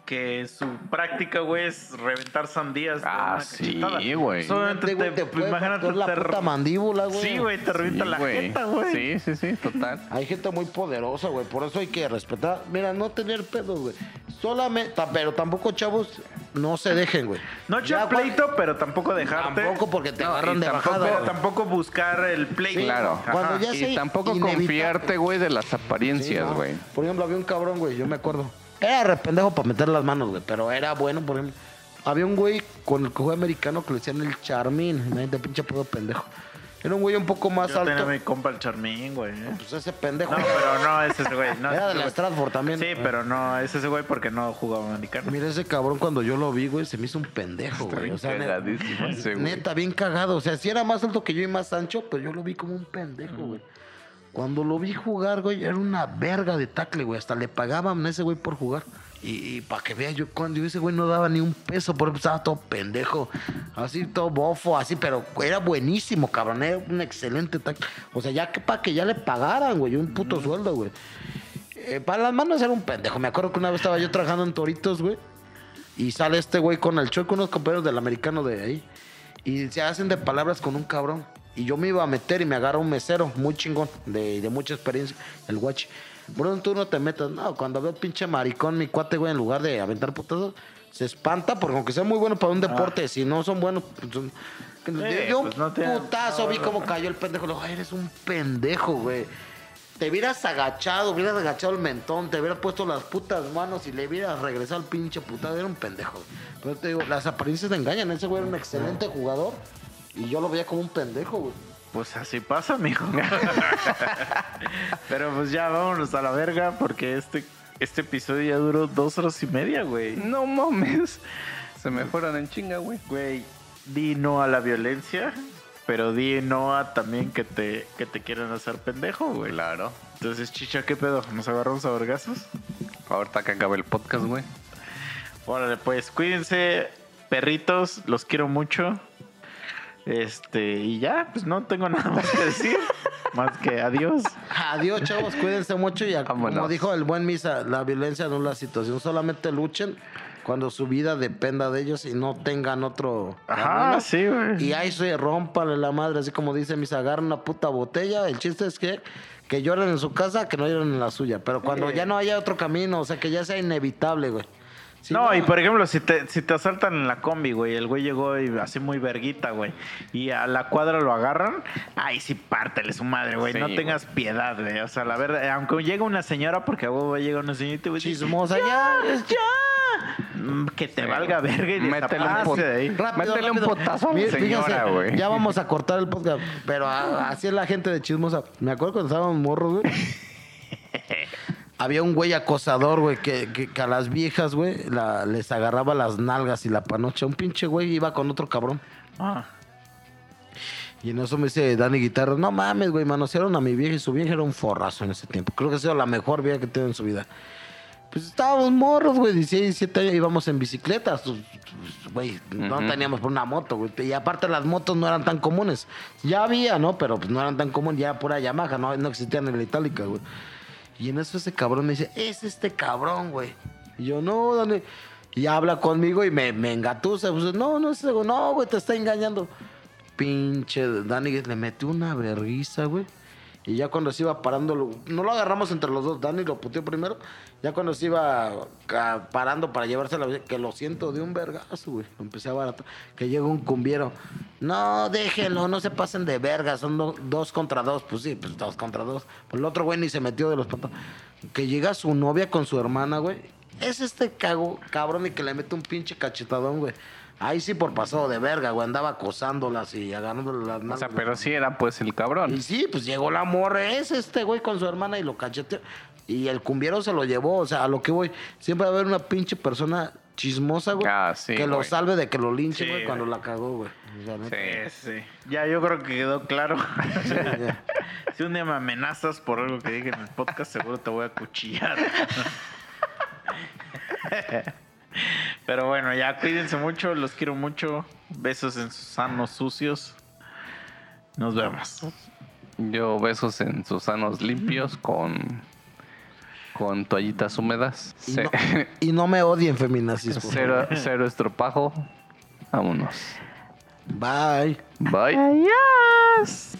que su práctica, güey, es reventar sandías. Ah, sí, güey. Solamente Te, te, te imagínate la te- puta mandíbula, güey. Sí, güey, te revienta Sí, la jeta, güey. Sí, sí, sí, total. Hay gente muy poderosa, güey. Por eso hay que respetar. Mira, no tener pedos, güey. Solamente, pero tampoco, chavos, no se dejen, güey. No echar pleito, pero tampoco dejarte. Tampoco porque te No, agarran de tampoco- bajada. Pero tampoco buscar el pleito. Claro. Cuando ya Y tampoco inevitable. confiarte, güey, de las Sí, apariencias, no. güey. Por ejemplo, había un cabrón, güey, yo me acuerdo. Era re pendejo para meter las manos, güey, pero era bueno, por ejemplo. Había un güey con el que juega americano que le decían el Charmín. Imagínate, pinche pedo pendejo. Era un güey un poco más Yo tenía alto. a mi compa el Charmín, güey. ¿eh? Pues ese pendejo. No, pero no es ese güey. No, Era de la güey. Stratford también. Sí, pero no es ese güey porque no jugaba americano. Mira, ese cabrón cuando yo lo vi, güey, se me hizo un pendejo, Está güey. O sea, neta, ese, güey. neta, bien cagado. O sea, si era más alto que yo y más ancho, pero yo lo vi como un pendejo, güey. Cuando lo vi jugar, güey, era una verga de tackle, güey. Hasta le pagaban a ese güey por jugar. Y, para que veas, yo cuando yo ese güey no daba ni un peso, por estaba todo pendejo. Así, todo bofo, así, pero era buenísimo, cabrón. Era un excelente tackle. O sea, ya que para que ya le pagaran, güey, un puto sueldo, güey. eh, para las manos era un pendejo. Me acuerdo que una vez estaba yo trabajando en Toritos, güey. Y sale este güey con el choco, unos compañeros del americano de ahí. Y se hacen de palabras con un cabrón. Y yo me iba a meter y me agarra un mesero muy chingón, de, de mucha experiencia, el guachi. Bruno, tú no te metas. No, cuando veo pinche maricón, mi cuate, güey, en lugar de aventar putazos, se espanta porque aunque sea muy bueno para un deporte, si no son buenos, pues son- Sí, yo pues no te- putazo no, vi no. cómo cayó el pendejo. Le digo, "Ay, eres un pendejo, güey. Te hubieras agachado, hubieras agachado el mentón, te hubieras puesto las putas manos y le hubieras regresado al pinche putado. Era un pendejo. Pero te digo, las apariencias te engañan. Ese güey era un excelente jugador y yo lo veía como un pendejo, güey. Pues así pasa, mijo. Pero pues ya vámonos a la verga porque este, este episodio ya duró dos horas y media, güey. No mames. Se me fueron en chinga, güey. Güey, di no a la violencia, pero di no a también que te, que te quieran hacer pendejo, güey. Claro. Entonces, chicha, ¿qué pedo? ¿Nos agarramos a vergazos? Ahorita que acabe el podcast, güey. Órale, pues cuídense, perritos, los quiero mucho. Este, y ya, pues no tengo nada más que decir. más que adiós. Adiós, chavos, cuídense mucho y a- como Vámonos. dijo el buen Misa, la violencia no es la situación, solamente luchen cuando su vida dependa de ellos y no tengan otro Ajá, sí, güey. Y ahí se rompanle la madre, así como dice Misa, agarran una puta botella, el chiste es que que lloren en su casa, que no lloren en la suya, pero cuando ya no haya otro camino, o sea, que ya sea inevitable, güey. No, y por ejemplo, si te, si te asaltan en la combi, güey, el güey llegó y así muy verguita, güey, y a la cuadra lo agarran, ay, sí, pártele su madre, güey, Sí, no güey. tengas piedad, güey, o sea, la verdad, aunque llega una señora, porque a huevo llega una señorita, güey, Chismosa, ya, ya, Mm, que te valga verga y Métele un pot- ahí. Rápido, Métele un potazo a la señora, güey. Ya vamos a cortar el podcast. Pero así es la gente de chismosa. Me acuerdo cuando estábamos morros, güey. Había un güey acosador, güey, que, que- que a las viejas, güey, la- les agarraba las nalgas y la panocha. Un pinche güey iba con otro cabrón. Ah, Y en eso me dice Dani Guitarra, no mames, güey, manosearon a mi vieja y su vieja era un forrazo en ese tiempo. Creo que ha sido la mejor vieja que tiene en su vida. Pues estábamos morros, güey, 16, 17 años, íbamos en bicicletas, güey, no teníamos por una moto, güey. Y aparte las motos no eran tan comunes. Ya había, ¿no? Pero pues no eran tan comunes, ya pura Yamaha, no, no existían en la itálica, güey. Y en eso ese cabrón me dice, es este cabrón, güey. Y yo, no, Dani. Y habla conmigo y me, me engatusa. Pues, no, no. No, güey, te está engañando. Pinche Dani le metió una verguiza, güey. Y ya cuando se iba parando, no lo agarramos entre los dos. Dani lo puteó primero. Ya cuando se iba parando para llevarse la que lo siento de un vergazo, güey. Lo empecé a barato. Que llega un cumbiero. No, déjenlo, no se pasen de verga. Son do- dos contra dos. Pues sí, pues dos contra dos. Pues el otro güey ni se metió de los patos. Que llega su novia con su hermana, güey. Es este cago, cabrón y que le mete un pinche cachetadón, güey. Ahí sí por pasado de verga, güey. Andaba acosándolas y agarrándole las O sea, pero sí era pues el cabrón. Y sí, pues llegó la morra, es este güey con su hermana y lo cacheteó. Y el cumbiero se lo llevó, o sea, a lo que voy. Siempre va a haber una pinche persona chismosa, güey. Ah, sí, que lo salve de que lo linche, Sí, güey, cuando güey. la cagó, güey. O sea, neta. Sí. sí. Ya, yo creo que quedó claro. si un día me amenazas por algo que dije en el podcast, seguro te voy a cuchillar. Pero bueno, ya cuídense mucho, los quiero mucho. Besos en sus sanos sucios. Nos vemos. Yo besos en sus sanos limpios con con toallitas húmedas. Y, no, y no me odien, feminazis. cero, cero estropajo. Vámonos. Bye. Bye. Adiós.